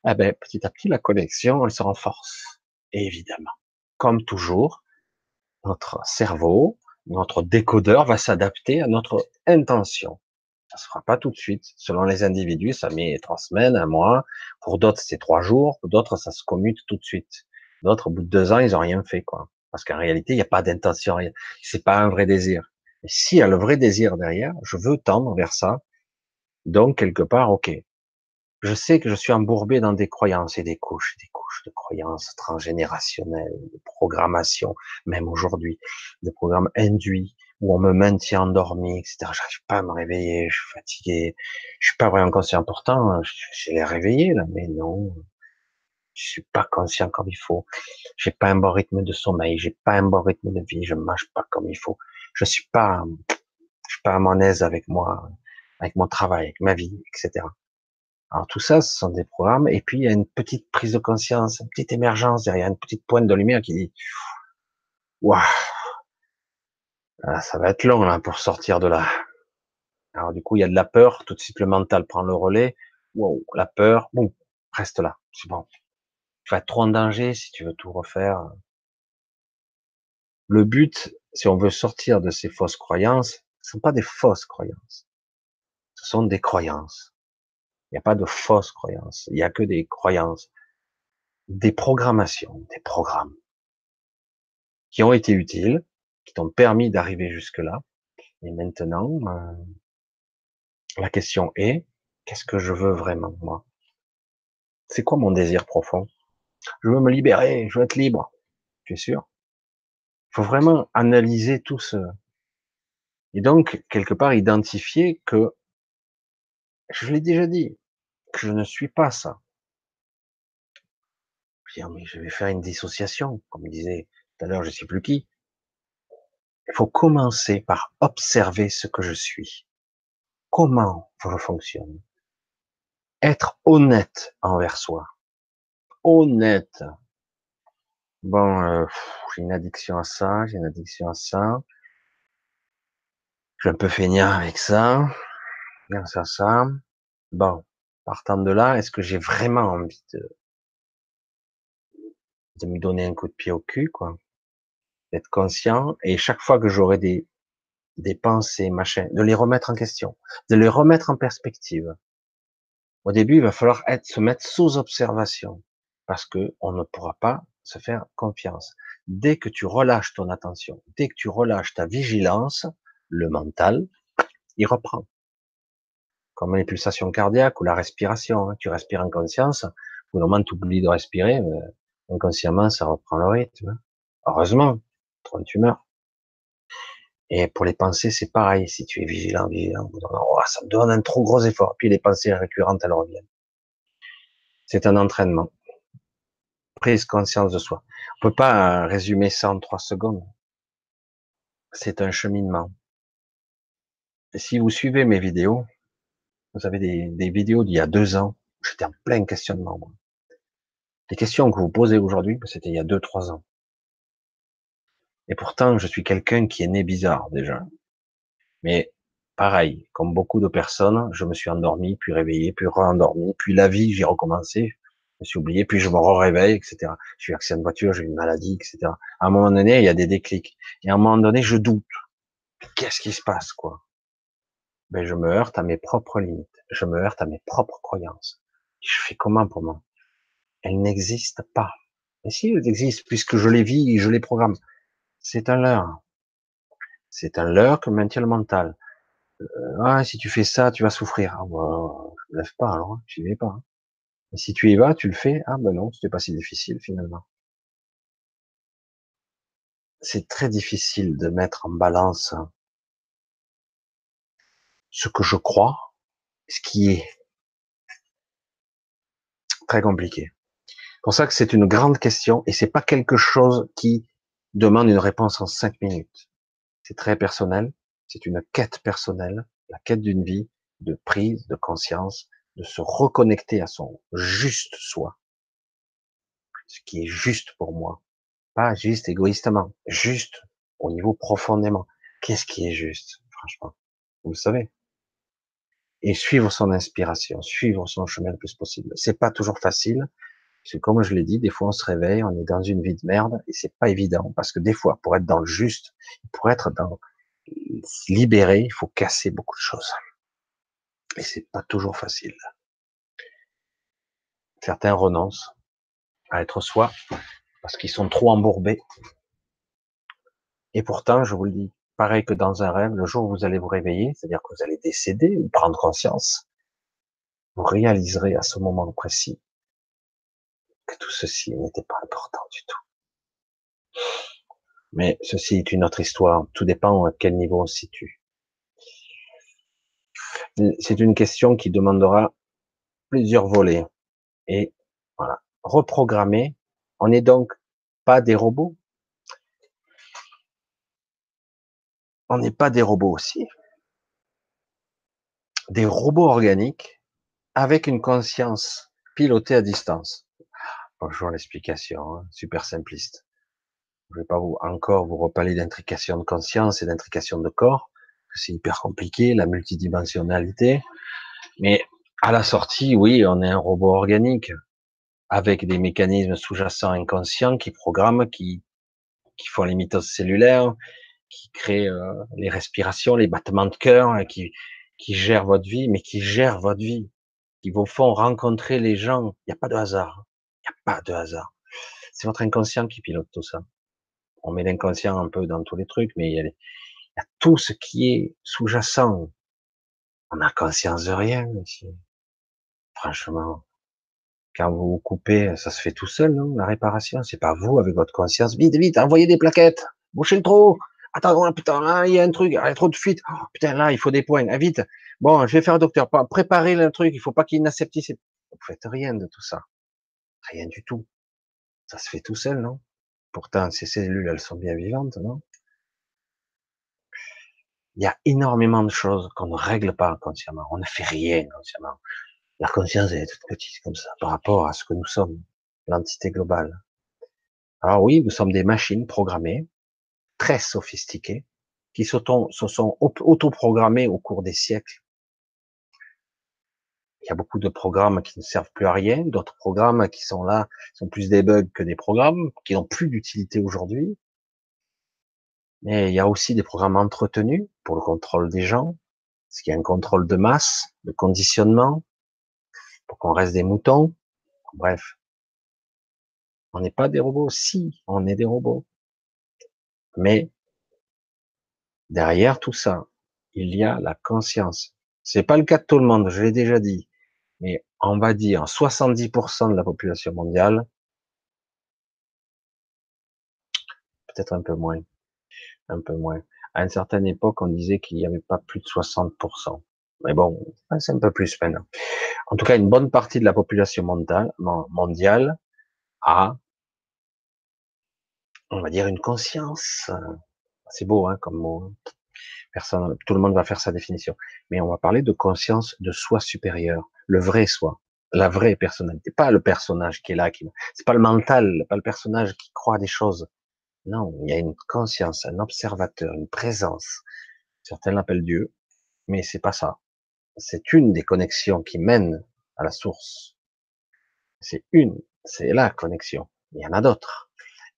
eh ben, petit à petit, la connexion, elle se renforce. évidemment, comme toujours, notre cerveau, notre décodeur va s'adapter à notre intention. Ça se fera pas tout de suite. Selon les individus, ça met trois semaines, un mois. Pour d'autres, c'est trois jours. Pour d'autres, ça se commute tout de suite. D'autres, au bout de deux ans, ils ont rien fait, quoi. Parce qu'en réalité, il n'y a pas d'intention, c'est pas un vrai désir. S'il y a le vrai désir derrière, je veux tendre vers ça. Donc, quelque part, ok. Je sais que je suis embourbé dans des croyances et des couches, des couches de croyances transgénérationnelles, de programmation, même aujourd'hui, des programmes induits, où on me maintient endormi, etc. J'arrive pas à me réveiller, je suis fatigué, je suis pas vraiment conscient. Pourtant, j'ai les réveillé, là, mais non, je suis pas conscient comme il faut. J'ai pas un bon rythme de sommeil, j'ai pas un bon rythme de vie, je mange pas comme il faut. Je suis pas, je suis pas à mon aise avec moi, avec mon travail, avec ma vie, etc. Alors tout ça, ce sont des programmes. Et puis il y a une petite prise de conscience, une petite émergence derrière, une petite pointe de lumière qui dit, waouh, ça va être long là pour sortir de là. Alors du coup, il y a de la peur, tout de suite le mental prend le relais. Wow, la peur, bon, reste là, c'est bon tu vas être trop en danger si tu veux tout refaire. Le but, si on veut sortir de ces fausses croyances, ce sont pas des fausses croyances. Ce sont des croyances. Il n'y a pas de fausses croyances. Il n'y a que des croyances, des programmations, des programmes qui ont été utiles, qui t'ont permis d'arriver jusque-là. Et maintenant, euh, la question est, qu'est-ce que je veux vraiment, moi? C'est quoi mon désir profond? Je veux me libérer, je veux être libre. Tu es sûr? Faut vraiment analyser tout ce... Et donc, quelque part, identifier que, je l'ai déjà dit, que je ne suis pas ça. Mais je vais faire une dissociation, comme disait tout à l'heure, je sais plus qui. Il faut commencer par observer ce que je suis. Comment je fonctionne? Être honnête envers soi honnête. Bon, euh, j'ai une addiction à ça, j'ai une addiction à ça. Je suis un peu feignant avec ça. Grâce à ça. Bon, partant de là, est-ce que j'ai vraiment envie de, de me donner un coup de pied au cul, quoi? D'être conscient et chaque fois que j'aurai des, des pensées, machin, de les remettre en question, de les remettre en perspective. Au début, il va falloir être, se mettre sous observation parce que on ne pourra pas se faire confiance. Dès que tu relâches ton attention, dès que tu relâches ta vigilance, le mental, il reprend. Comme les pulsations cardiaques ou la respiration, hein. tu respires en conscience, au moment tu oublies de respirer, euh, inconsciemment, ça reprend le rythme. Hein. Heureusement, tu meurs. Et pour les pensées, c'est pareil. Si tu es vigilant, vigilant, oh, ça me donne un trop gros effort. Puis les pensées récurrentes, elles reviennent. C'est un entraînement prise conscience de soi. On peut pas résumer ça en trois secondes. C'est un cheminement. Si vous suivez mes vidéos, vous avez des, vidéos d'il y a deux ans, j'étais en plein questionnement. Moi. Les questions que vous posez aujourd'hui, c'était il y a deux, trois ans. Et pourtant, je suis quelqu'un qui est né bizarre déjà. Mais pareil, comme beaucoup de personnes, je me suis endormi, puis réveillé, puis re-endormi, puis la vie, j'ai recommencé me suis oublié, puis je me réveille, etc. J'ai eu accident de voiture, j'ai une maladie, etc. À un moment donné, il y a des déclics. Et à un moment donné, je doute. Qu'est-ce qui se passe, quoi? Ben, je me heurte à mes propres limites. Je me heurte à mes propres croyances. Je fais comment pour moi? Elles n'existent pas. Mais si elles existent, puisque je les vis, je les programme. C'est un leurre. C'est un leurre que maintient le mental. Euh, ah, si tu fais ça, tu vas souffrir. Ah, bah, je me lève pas alors, hein. j'y vais pas. Hein. Et si tu y vas, tu le fais, ah ben non, c'était pas si difficile finalement. C'est très difficile de mettre en balance ce que je crois, ce qui est très compliqué. C'est pour ça que c'est une grande question et c'est pas quelque chose qui demande une réponse en cinq minutes. C'est très personnel, c'est une quête personnelle, la quête d'une vie de prise de conscience, de se reconnecter à son juste soi. Ce qui est juste pour moi. Pas juste égoïstement, juste au niveau profondément. Qu'est-ce qui est juste, franchement? Vous le savez. Et suivre son inspiration, suivre son chemin le plus possible. C'est pas toujours facile. C'est comme je l'ai dit, des fois on se réveille, on est dans une vie de merde et c'est pas évident parce que des fois, pour être dans le juste, pour être dans libéré, il faut casser beaucoup de choses. Et c'est pas toujours facile. Certains renoncent à être soi parce qu'ils sont trop embourbés. Et pourtant, je vous le dis, pareil que dans un rêve, le jour où vous allez vous réveiller, c'est-à-dire que vous allez décéder ou prendre conscience, vous réaliserez à ce moment précis que tout ceci n'était pas important du tout. Mais ceci est une autre histoire. Tout dépend à quel niveau on se situe. C'est une question qui demandera plusieurs volets. Et voilà, reprogrammer. On n'est donc pas des robots. On n'est pas des robots aussi. Des robots organiques avec une conscience pilotée à distance. Bonjour l'explication, hein, super simpliste. Je vais pas encore vous reparler d'intrication de conscience et d'intrication de corps, c'est hyper compliqué, la multidimensionnalité. Mais à la sortie, oui, on est un robot organique avec des mécanismes sous-jacents inconscients qui programment, qui, qui font les mitoses cellulaires, qui créent euh, les respirations, les battements de cœur, qui, qui gèrent votre vie, mais qui gèrent votre vie, qui vous font rencontrer les gens. Il n'y a pas de hasard. Il n'y a pas de hasard. C'est votre inconscient qui pilote tout ça. On met l'inconscient un peu dans tous les trucs, mais il y a, il y a tout ce qui est sous-jacent. On n'a conscience de rien ici. Franchement, quand vous vous coupez, ça se fait tout seul, non La réparation, c'est pas vous avec votre conscience. Vite, vite, envoyez des plaquettes, bouchez le trou. Attends, putain, là, il y a un truc, il y a trop de fuite. Oh, putain, là, il faut des points. Ah, vite. Bon, je vais faire un docteur. Préparez le truc. Il faut pas qu'il y ait. Vous faites rien de tout ça. Rien du tout. Ça se fait tout seul, non? Pourtant, ces cellules, elles sont bien vivantes, non? Il y a énormément de choses qu'on ne règle pas inconsciemment. On ne fait rien consciemment. La conscience est toute petite comme ça par rapport à ce que nous sommes, l'entité globale. Alors oui, nous sommes des machines programmées, très sophistiquées, qui se sont autoprogrammées au cours des siècles. Il y a beaucoup de programmes qui ne servent plus à rien, d'autres programmes qui sont là, sont plus des bugs que des programmes, qui n'ont plus d'utilité aujourd'hui. Mais il y a aussi des programmes entretenus pour le contrôle des gens, ce qui est un contrôle de masse, de conditionnement, pour qu'on reste des moutons. Bref. On n'est pas des robots. Si, on est des robots. Mais, derrière tout ça, il y a la conscience. C'est pas le cas de tout le monde, je l'ai déjà dit. Mais on va dire 70% de la population mondiale, peut-être un peu moins, un peu moins. À une certaine époque, on disait qu'il n'y avait pas plus de 60%. Mais bon, c'est un peu plus maintenant. En tout cas, une bonne partie de la population mondiale, a, on va dire, une conscience. C'est beau, hein, comme mot. Personne, tout le monde va faire sa définition. Mais on va parler de conscience de soi supérieur, le vrai soi, la vraie personnalité, pas le personnage qui est là, qui, c'est pas le mental, pas le personnage qui croit des choses. Non, il y a une conscience, un observateur, une présence. Certains l'appellent Dieu, mais c'est pas ça c'est une des connexions qui mène à la source. C'est une, c'est la connexion. Il y en a d'autres.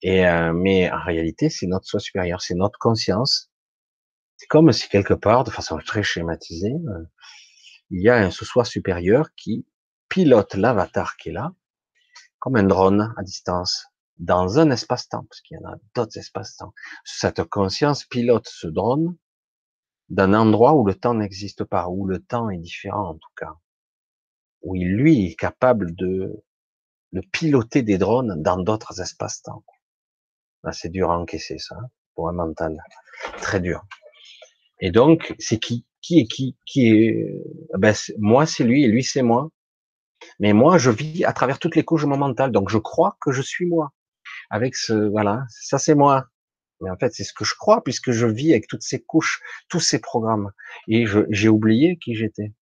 Et euh, mais en réalité, c'est notre soi supérieur, c'est notre conscience. C'est comme si quelque part, de façon très schématisée, euh, il y a un soi supérieur qui pilote l'avatar qui est là, comme un drone à distance, dans un espace-temps, parce qu'il y en a d'autres espaces-temps. Cette conscience pilote ce drone d'un endroit où le temps n'existe pas, où le temps est différent en tout cas, où il lui est capable de, de piloter des drones dans d'autres espaces-temps. Là, c'est dur à encaisser ça, hein, pour un mental. Très dur. Et donc, c'est qui qui est qui Qui est ben, Moi, c'est lui et lui, c'est moi. Mais moi, je vis à travers toutes les couches de mon mental, donc je crois que je suis moi. Avec ce, voilà, ça c'est moi. Mais en fait, c'est ce que je crois puisque je vis avec toutes ces couches, tous ces programmes. Et j'ai oublié qui j'étais.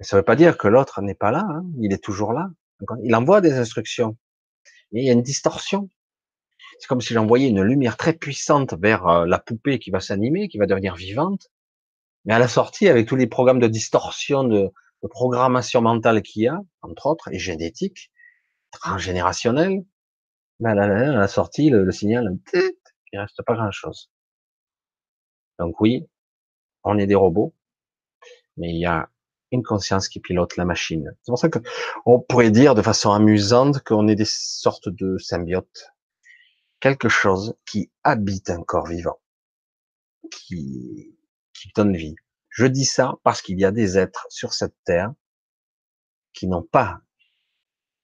Ça ne veut pas dire que l'autre n'est pas là. Hein. Il est toujours là. Il envoie des instructions. Mais il y a une distorsion. C'est comme si j'envoyais une lumière très puissante vers euh, la poupée qui va s'animer, qui va devenir vivante. Mais à la sortie, avec tous les programmes de distorsion, de, programmation mentale qu'il y a, entre autres, et génétique, la sortie, le, le signal, il reste pas grand chose. Donc oui, on est des robots, mais il y a une conscience qui pilote la machine. C'est pour ça que on pourrait dire de façon amusante qu'on est des sortes de symbiotes, quelque chose qui habite un corps vivant, qui, qui donne vie. Je dis ça parce qu'il y a des êtres sur cette terre qui n'ont pas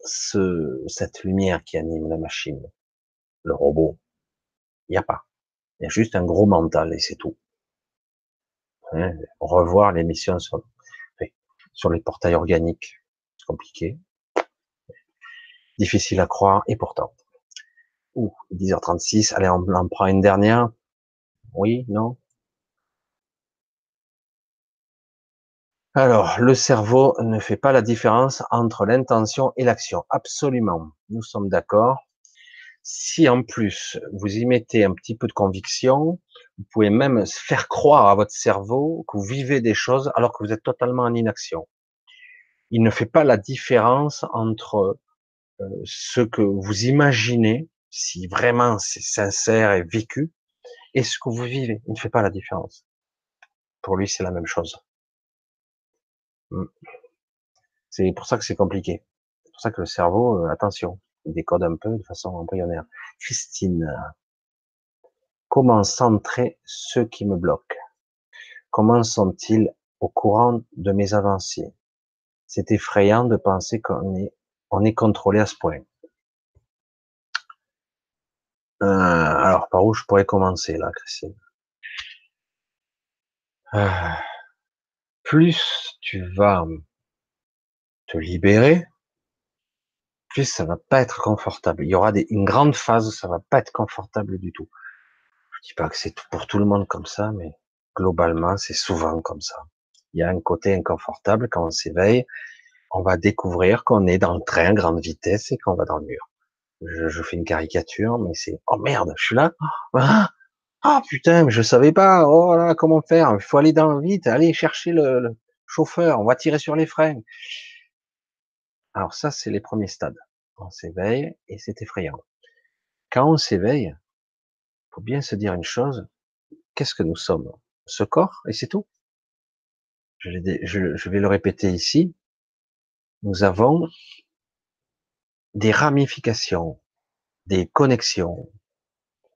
ce, cette lumière qui anime la machine, le robot. Il n'y a pas. Il y a juste un gros mental et c'est tout. Hein, revoir l'émission sur, sur les portails organiques. C'est compliqué. Difficile à croire et pourtant. Ouh, 10h36. Allez, on en prend une dernière? Oui, non? Alors, le cerveau ne fait pas la différence entre l'intention et l'action. Absolument. Nous sommes d'accord. Si en plus vous y mettez un petit peu de conviction, vous pouvez même faire croire à votre cerveau que vous vivez des choses alors que vous êtes totalement en inaction. Il ne fait pas la différence entre euh, ce que vous imaginez, si vraiment c'est sincère et vécu, et ce que vous vivez. Il ne fait pas la différence. Pour lui, c'est la même chose. Hmm. C'est pour ça que c'est compliqué. C'est pour ça que le cerveau, euh, attention, il décode un peu de façon embryonnaire. Christine, comment centrer ceux qui me bloquent? Comment sont-ils au courant de mes avancées? C'est effrayant de penser qu'on est, on est contrôlé à ce point. Euh, alors, par où je pourrais commencer là, Christine? Euh, Plus tu vas te libérer, plus ça va pas être confortable. Il y aura des, une grande phase où ça va pas être confortable du tout. Je dis pas que c'est pour tout le monde comme ça, mais globalement, c'est souvent comme ça. Il y a un côté inconfortable quand on s'éveille. On va découvrir qu'on est dans le train grande vitesse et qu'on va dans le mur. Je, je fais une caricature, mais c'est oh merde, je suis là. Ah, ah putain, mais je savais pas. Oh là, comment faire? Il faut aller dans vite, aller chercher le, chauffeur. On va tirer sur les freins. Alors ça, c'est les premiers stades. On s'éveille et c'est effrayant. Quand on s'éveille, faut bien se dire une chose, qu'est-ce que nous sommes? Ce corps, et c'est tout. Je vais le répéter ici. Nous avons des ramifications, des connexions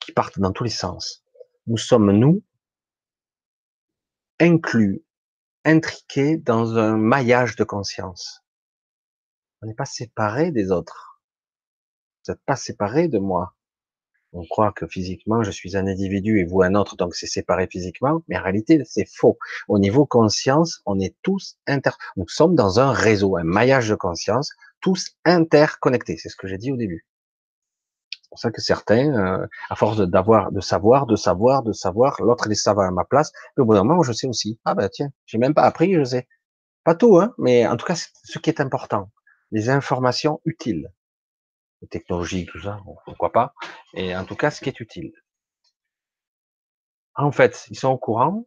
qui partent dans tous les sens. Nous sommes, nous, inclus, intriqués dans un maillage de conscience. On n'est pas séparé des autres. Vous n'êtes pas séparé de moi. On croit que physiquement, je suis un individu et vous un autre, donc c'est séparé physiquement, mais en réalité, c'est faux. Au niveau conscience, on est tous inter, nous sommes dans un réseau, un maillage de conscience, tous interconnectés. C'est ce que j'ai dit au début. C'est pour ça que certains, euh, à force d'avoir, de savoir, de savoir, de savoir, l'autre les savent à ma place, au bout d'un moment, je sais aussi. Ah ben tiens, j'ai même pas appris, je sais. Pas tout, hein, mais en tout cas, ce qui est important des informations utiles. technologiques, tout ça, pourquoi pas. Et en tout cas, ce qui est utile. En fait, ils sont au courant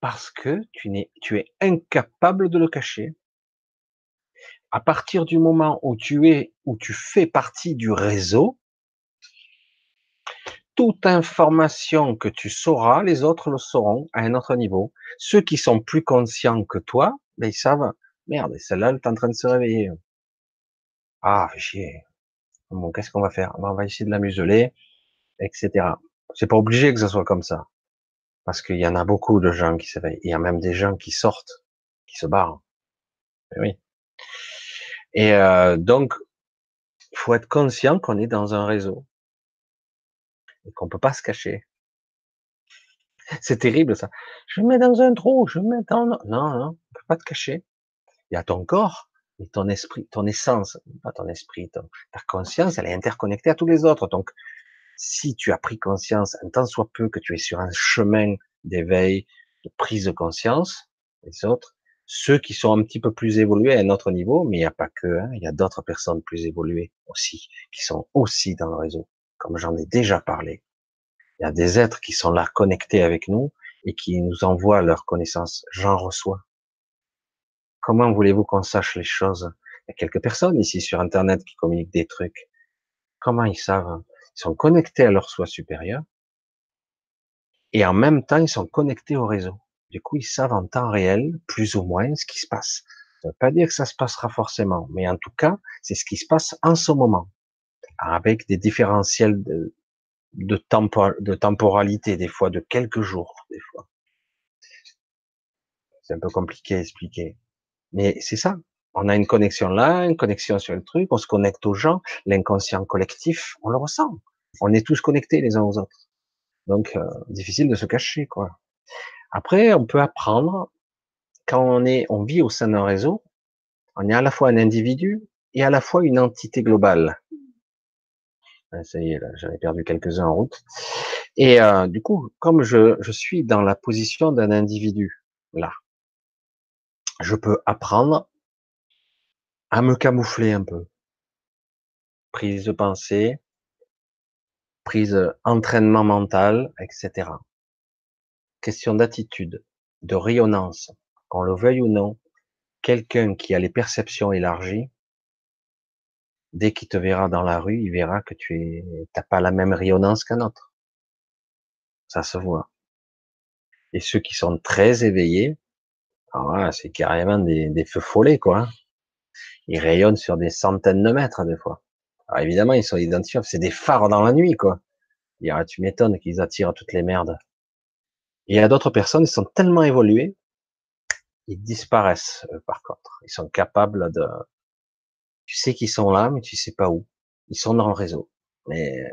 parce que tu, n'es, tu es incapable de le cacher. À partir du moment où tu es, où tu fais partie du réseau, toute information que tu sauras, les autres le sauront à un autre niveau. Ceux qui sont plus conscients que toi, ben, ils savent, merde, celle-là, elle est en train de se réveiller. Ah, chier. Bon, qu'est-ce qu'on va faire? On va essayer de la museler, etc. C'est pas obligé que ce soit comme ça. Parce qu'il y en a beaucoup de gens qui s'éveillent. Il y a même des gens qui sortent, qui se barrent. Et eh oui. Et euh, donc, faut être conscient qu'on est dans un réseau et qu'on peut pas se cacher. C'est terrible ça. Je me mets dans un trou, je me mets dans... Non, non, on peut pas te cacher. Il y a ton corps, mais ton esprit, ton essence, pas ton esprit, ta conscience, elle est interconnectée à tous les autres. Donc, si tu as pris conscience, un temps soit peu que tu es sur un chemin d'éveil, de prise de conscience, les autres, ceux qui sont un petit peu plus évolués à un autre niveau, mais il n'y a pas que, hein, il y a d'autres personnes plus évoluées aussi, qui sont aussi dans le réseau, comme j'en ai déjà parlé. Il y a des êtres qui sont là connectés avec nous et qui nous envoient leurs connaissances. J'en reçois. Comment voulez-vous qu'on sache les choses? Il y a quelques personnes ici sur Internet qui communiquent des trucs. Comment ils savent? Ils sont connectés à leur soi supérieur et en même temps ils sont connectés au réseau. Du coup, ils savent en temps réel, plus ou moins, ce qui se passe. Ça ne veut pas dire que ça se passera forcément, mais en tout cas, c'est ce qui se passe en ce moment, avec des différentiels de, temporalité, des fois de quelques jours, des fois. C'est un peu compliqué à expliquer. Mais c'est ça. On a une connexion là, une connexion sur le truc, on se connecte aux gens, l'inconscient collectif, on le ressent. On est tous connectés les uns aux autres. Donc, euh, difficile de se cacher, quoi. Après, on peut apprendre quand on est, on vit au sein d'un réseau, on est à la fois un individu et à la fois une entité globale. Ça y est, j'en ai perdu quelques-uns en route. Et euh, du coup, comme je, je suis dans la position d'un individu, là, je peux apprendre à me camoufler un peu. Prise de pensée, prise entraînement mental, etc question d'attitude, de rayonnance, qu'on le veuille ou non, quelqu'un qui a les perceptions élargies, dès qu'il te verra dans la rue, il verra que tu t'as pas la même rayonnance qu'un autre. Ça se voit. Et ceux qui sont très éveillés, c'est carrément des, feux follets, quoi. Ils rayonnent sur des centaines de mètres, des fois. Évidemment, ils sont identifiables. C'est des phares dans la nuit, quoi. tu m'étonnes qu'ils attirent toutes les merdes. Il y a d'autres personnes, ils sont tellement évolués, ils disparaissent euh, par contre. Ils sont capables de... Tu sais qu'ils sont là, mais tu sais pas où. Ils sont dans le réseau. Mais euh,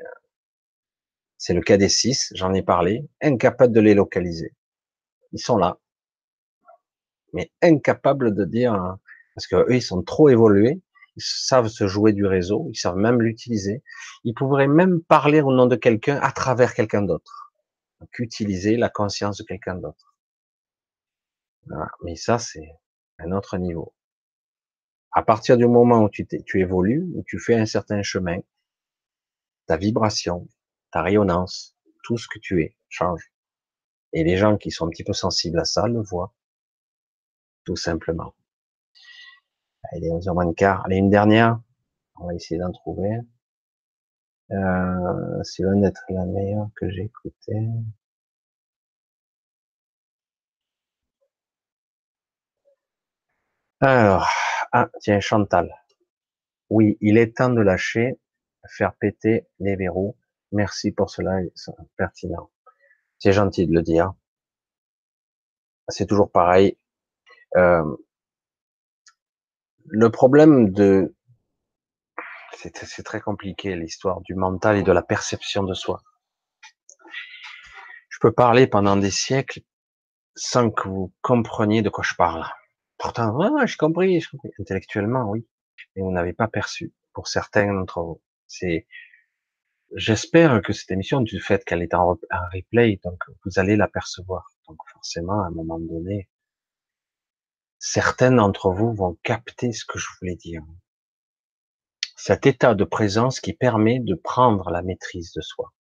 c'est le cas des six, j'en ai parlé, incapables de les localiser. Ils sont là, mais incapables de dire, hein, parce que eux, ils sont trop évolués, ils savent se jouer du réseau, ils savent même l'utiliser. Ils pourraient même parler au nom de quelqu'un à travers quelqu'un d'autre qu'utiliser la conscience de quelqu'un d'autre. Mais ça, c'est un autre niveau. À partir du moment où tu, évolues, où tu fais un certain chemin, ta vibration, ta rayonnance, tout ce que tu es change. Et les gens qui sont un petit peu sensibles à ça le voient. Tout simplement. Allez, 11h moins quart. Allez, une dernière. On va essayer d'en trouver. Euh, c'est loin d'être la meilleure que j'ai écoutée. Alors, ah, tiens, Chantal. Oui, il est temps de lâcher, faire péter les verrous. Merci pour cela, c'est pertinent. C'est gentil de le dire. C'est toujours pareil. Euh, le problème de c'est très compliqué l'histoire du mental et de la perception de soi. Je peux parler pendant des siècles sans que vous compreniez de quoi je parle. Pourtant, j'ai compris. Intellectuellement, oui. Mais vous n'avez pas perçu. Pour certains d'entre vous. C'est, j'espère que cette émission, du fait qu'elle est en, replay, donc vous allez l'apercevoir. Donc forcément, à un moment donné, certains d'entre vous vont capter ce que je voulais dire cet état de présence qui permet de prendre la maîtrise de soi,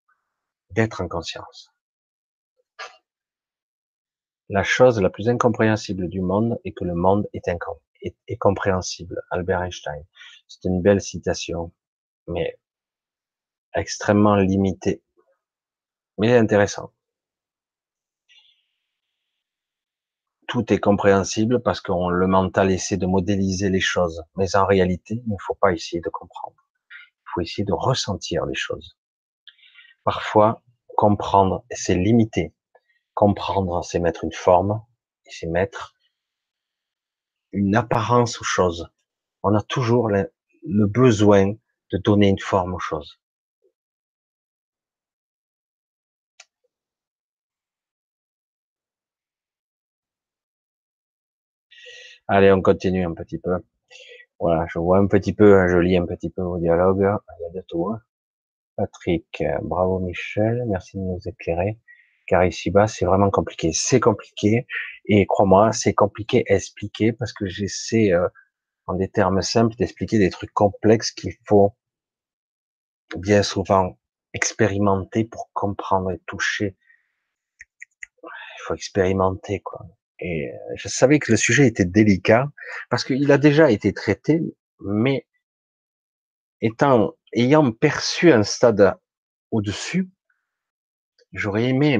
d'être en conscience. La chose la plus incompréhensible du monde est que le monde est, est, compréhensible. Albert Einstein. C'est une belle citation, mais extrêmement limitée, mais intéressant. tout est compréhensible parce que le mental essaie de modéliser les choses. Mais en réalité, il ne faut pas essayer de comprendre. Il faut essayer de ressentir les choses. Parfois, comprendre, c'est limiter. Comprendre, c'est mettre une forme, c'est mettre une apparence aux choses. On a toujours le, besoin de donner une forme aux choses. Allez, on continue un petit peu. Voilà, je vois un petit peu, hein, je lis un petit peu vos dialogues. Il y a de tout. Patrick, euh, bravo Michel, merci de nous éclairer. Car ici-bas, c'est vraiment compliqué. C'est compliqué. Et crois-moi, c'est compliqué à expliquer parce que j'essaie, euh, en des termes simples, d'expliquer des trucs complexes qu'il faut bien souvent expérimenter pour comprendre et toucher. Il faut expérimenter, quoi. Et euh, je savais que le sujet était délicat parce qu'il a déjà été traité, mais étant, ayant perçu un stade au-dessus, j'aurais aimé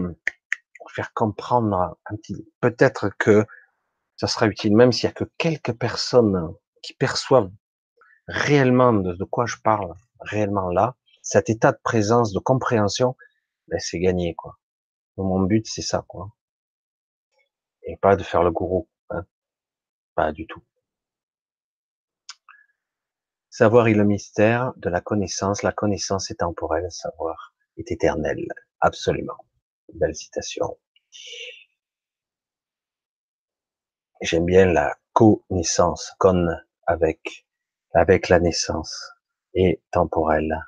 faire comprendre un petit, peut-être que ça sera utile, même s'il y a que quelques personnes qui perçoivent réellement de, quoi je parle, réellement là, cet état de présence, de compréhension, ben c'est gagné, quoi. mon but, c'est ça, quoi et pas de faire le gourou. Hein. Pas du tout. Savoir est le mystère de la connaissance. La connaissance est temporelle, savoir est éternel. Absolument. Belle citation. J'aime bien la connaissance, con avec, avec la naissance, et temporelle.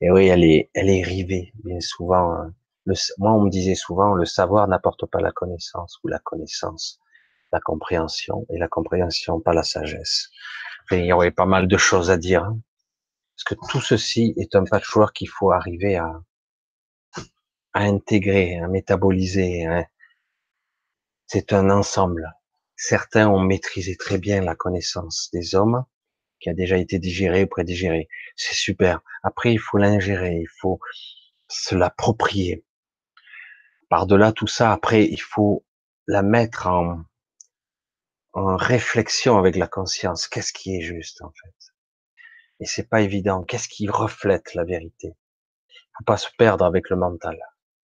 Et oui, elle est, elle est rivée, bien souvent. Hein moi, on me disait souvent, le savoir n'apporte pas la connaissance, ou la connaissance, la compréhension, et la compréhension, pas la sagesse. il y aurait pas mal de choses à dire, hein. Parce que tout ceci est un patchwork qu'il faut arriver à, intégrer, à métaboliser. Hein. C'est un ensemble. Certains ont maîtrisé très bien la connaissance des hommes, qui a déjà été digérée ou prédigérée. C'est super. Après, il faut l'ingérer, il faut se l'approprier par-delà tout ça, après, il faut la mettre en réflexion avec la conscience. Qu'est-ce qui est juste, en fait? Et c'est pas évident. Qu'est-ce qui reflète la vérité? Faut pas se perdre avec le mental.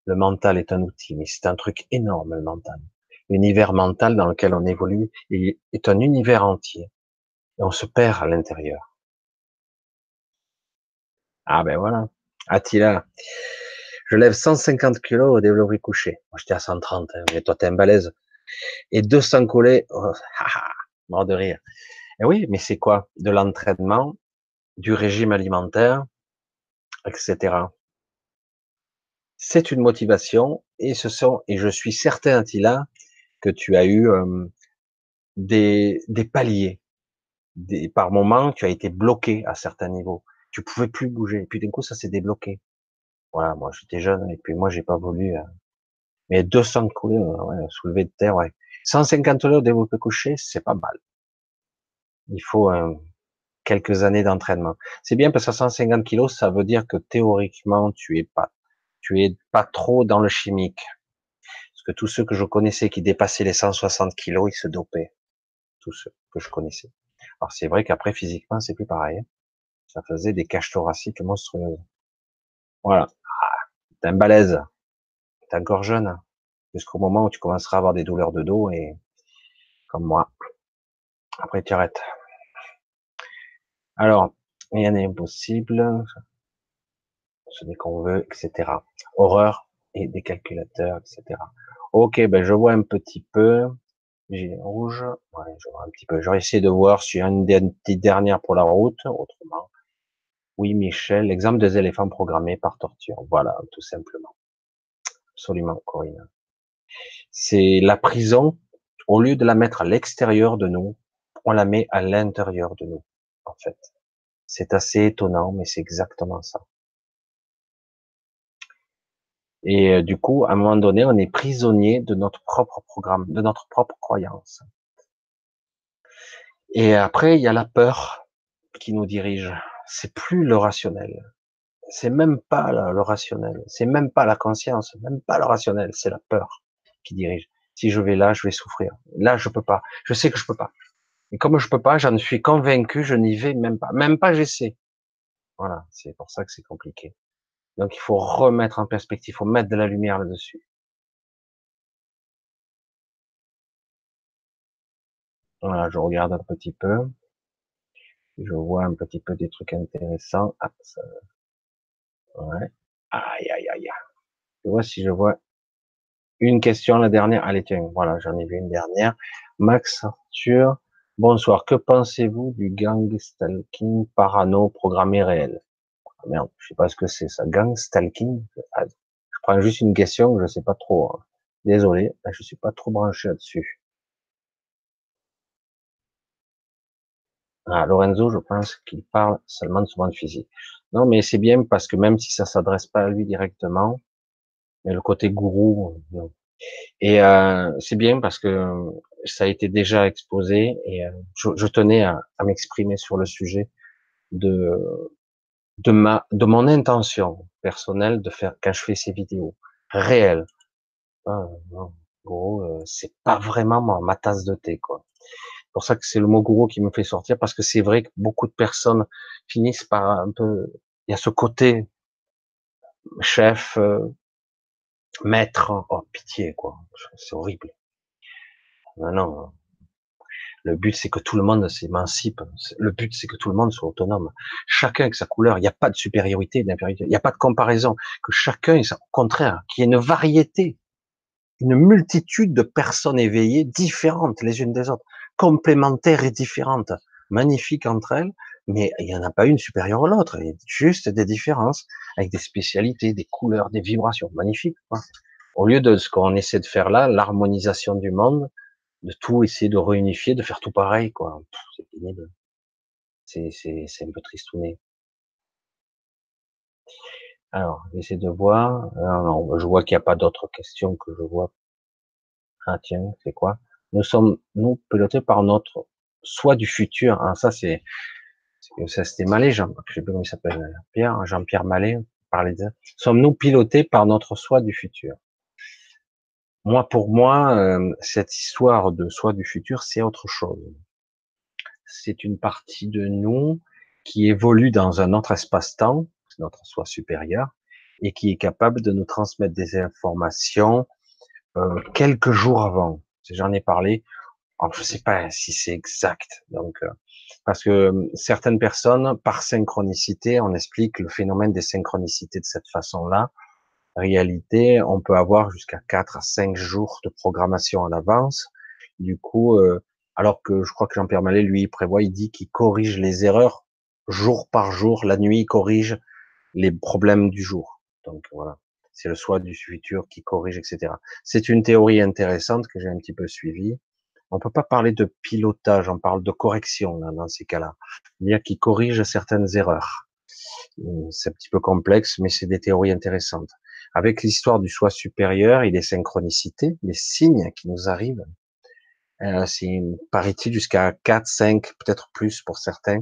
Le mental est un outil, mais c'est un truc énorme, le mental. L'univers mental dans lequel on évolue est un univers entier. Et on se perd à l'intérieur. Ah ben voilà. Attila, je lève 150 kilos au développé couché. Moi, j'étais à 130, hein, mais toi, t'es un balèze. Et 200 collés, oh, <laughs> mort de rire. Et oui, mais c'est quoi? De l'entraînement, du régime alimentaire, etc. C'est une motivation et ce sont, et je suis certain, Attila, que tu as eu euh, des, des paliers. Des, par moment, tu as été bloqué à certains niveaux. Tu pouvais plus bouger. Et puis d'un coup, ça s'est débloqué. Voilà, moi j'étais jeune et puis moi j'ai pas voulu. Euh, mais 200 coups, euh, ouais, soulevé de terre, ouais. 150 heures développé couché, c'est pas mal. Il faut euh, quelques années d'entraînement. C'est bien parce que 150 kilos, ça veut dire que théoriquement tu es pas, tu es pas trop dans le chimique. Parce que tous ceux que je connaissais qui dépassaient les 160 kilos, ils se dopaient. Tous ceux que je connaissais. Alors c'est vrai qu'après physiquement c'est plus pareil. Hein. Ça faisait des caches thoraciques monstrueuses. Voilà. T'es un balèze. T'es encore jeune. Jusqu'au moment où tu commenceras à avoir des douleurs de dos et, comme moi. Après, tu arrêtes. Alors, rien n'est impossible. Ce n'est qu'on veut, etc. Horreur et des calculateurs, etc. Ok, ben, je vois un petit peu. J'ai rouge. Ouais, je vois un petit peu. J'aurais essayé de voir sur une petite dernière pour la route. Autrement, oui, Michel, l'exemple des éléphants programmés par torture. Voilà, tout simplement. Absolument, Corinne. C'est la prison, au lieu de la mettre à l'extérieur de nous, on la met à l'intérieur de nous, en fait. C'est assez étonnant, mais c'est exactement ça. Et euh, du coup, à un moment donné, on est prisonnier de notre propre programme, de notre propre croyance. Et après, il y a la peur qui nous dirige c'est plus le rationnel. C'est même pas le rationnel. C'est même pas la conscience. Même pas le rationnel. C'est la peur qui dirige. Si je vais là, je vais souffrir. Là, je peux pas. Je sais que je peux pas. Et comme je peux pas, j'en suis convaincu, je n'y vais même pas. Même pas, j'essaie. Voilà. C'est pour ça que c'est compliqué. Donc, il faut remettre en perspective. Il faut mettre de la lumière là-dessus. Voilà, je regarde un petit peu je vois un petit peu des trucs intéressants. Ah, ça... Ouais. Aïe, aïe, aïe. Je vois si je vois Une question, la dernière. Allez, tiens, voilà, j'en ai vu une dernière. Max Arthur, bonsoir. Que pensez-vous du gang stalking parano programmé réel? Ah, Merde, je sais pas ce que c'est ça. Gang stalking? Ah, Je prends juste une question, je sais pas trop. Hein. Désolé, je suis pas trop branché là-dessus. Ah, Lorenzo, je pense qu'il parle seulement de son monde physique. Non, mais c'est bien parce que même si ça s'adresse pas à lui directement, mais le côté gourou, non. Et euh, c'est bien parce que ça a été déjà exposé et euh, je, tenais à, m'exprimer sur le sujet de de ma de mon intention personnelle de faire quand je fais ces vidéos réelles. Ah, non, gros, euh, c'est pas vraiment ma, ma tasse de thé quoi pour ça que c'est le mot gourou qui me fait sortir, parce que c'est vrai que beaucoup de personnes finissent par un peu, il y a ce côté chef, euh, maître, oh pitié quoi, c'est horrible. Non, non, le but c'est que tout le monde s'émancipe. Le but c'est que tout le monde soit autonome. Chacun avec sa couleur. Il n'y a pas de supériorité, d'infériorité. Il n'y a pas de comparaison. Que chacun, au contraire, qu'il y ait une variété, une multitude de personnes éveillées différentes les unes des autres complémentaires et différentes, magnifiques entre elles, mais il n'y en a pas une supérieure à l'autre, il y a juste des différences, avec des spécialités, des couleurs, des vibrations, magnifiques. Au lieu de ce qu'on essaie de faire là, l'harmonisation du monde, de tout essayer de réunifier, de faire tout pareil, quoi. C'est pénible. C'est, c'est, c'est un peu tristouné. Alors, j'essaie de voir. je vois qu'il n'y a pas d'autres questions que je vois. Ah tiens, c'est quoi? Nous sommes, nous, pilotés par notre soi du futur. Hein, ça, c'est, ça, c'était Mallet, Jean, je sais plus comment il s'appelle, Pierre, Jean-Pierre Mallet, parlait de Sommes-nous pilotés par notre soi du futur? Moi, pour moi, euh, cette histoire de soi du futur, c'est autre chose. C'est une partie de nous qui évolue dans un autre espace-temps, notre soi supérieur, et qui est capable de nous transmettre des informations euh, quelques jours avant j'en ai parlé. Alors, je sais pas si c'est exact, donc euh, parce que euh, certaines personnes, par synchronicité, on explique le phénomène des synchronicités de cette façon-là. Réalité, on peut avoir jusqu'à 4 à 5 jours de programmation en avance. Du coup, euh, alors que je crois que Jean-Pierre Mallet, lui, il prévoit, il dit qu'il corrige les erreurs jour par jour. La nuit, il corrige les problèmes du jour. Donc voilà c'est le soi du futur qui corrige, etc. C'est une théorie intéressante que j'ai un petit peu suivie. On peut pas parler de pilotage, on parle de correction là, dans ces cas-là. C'est-à-dire qui corrige certaines erreurs. Hum, c'est un petit peu complexe, mais c'est des théories intéressantes. Avec l'histoire du soi supérieur et des synchronicités, les signes qui nous arrivent, euh, c'est parité jusqu'à 4, 5, peut-être plus pour certains,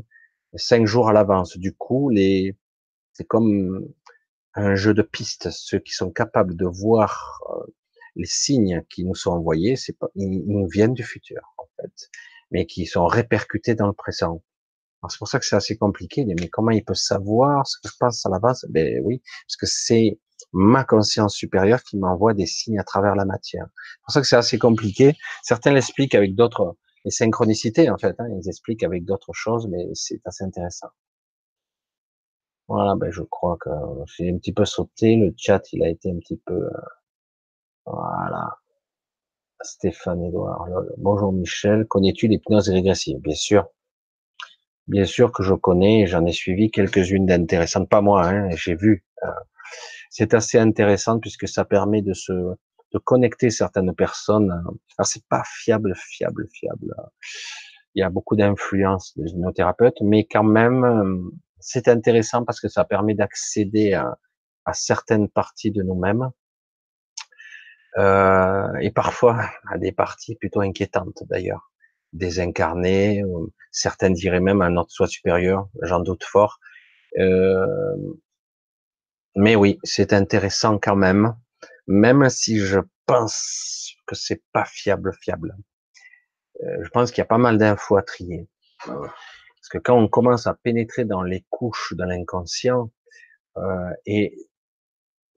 5 jours à l'avance. Du coup, les, c'est comme un jeu de pistes. Ceux qui sont capables de voir euh, les signes qui nous sont envoyés, c'est pas, ils nous viennent du futur en fait, mais qui sont répercutés dans le présent. C'est pour ça que c'est assez compliqué. Mais comment il peut savoir ce que je pense à la base? Ben oui, parce que c'est ma conscience supérieure qui m'envoie des signes à travers la matière. C'est pour ça que c'est assez compliqué. Certains l'expliquent avec d'autres, les synchronicités en fait. Hein, ils expliquent avec d'autres choses, mais c'est assez intéressant. Voilà, ben je crois que j'ai un petit peu sauté. Le chat, il a été un petit peu. Euh, voilà. Stéphane Edouard. Bonjour Michel. Connais-tu l'hypnose régressive? Bien sûr. Bien sûr que je connais. J'en ai suivi quelques-unes d'intéressantes. Pas moi, hein, j'ai vu. Euh, c'est assez intéressant puisque ça permet de se de connecter certaines personnes. C'est pas fiable, fiable, fiable. Il y a beaucoup d'influence des hypnothérapeutes, mais quand même, c'est intéressant parce que ça permet d'accéder à, certaines parties de nous-mêmes euh, et parfois <laughs> à des parties plutôt inquiétantes d'ailleurs, désincarnées, certaines diraient même à notre soi supérieur, j'en doute fort. Euh, mais oui, c'est intéressant quand même, même si je pense que c'est pas fiable, fiable. Euh, je pense qu'il y a pas mal d'infos à trier. Parce que quand on commence à pénétrer dans les couches de l'inconscient euh, et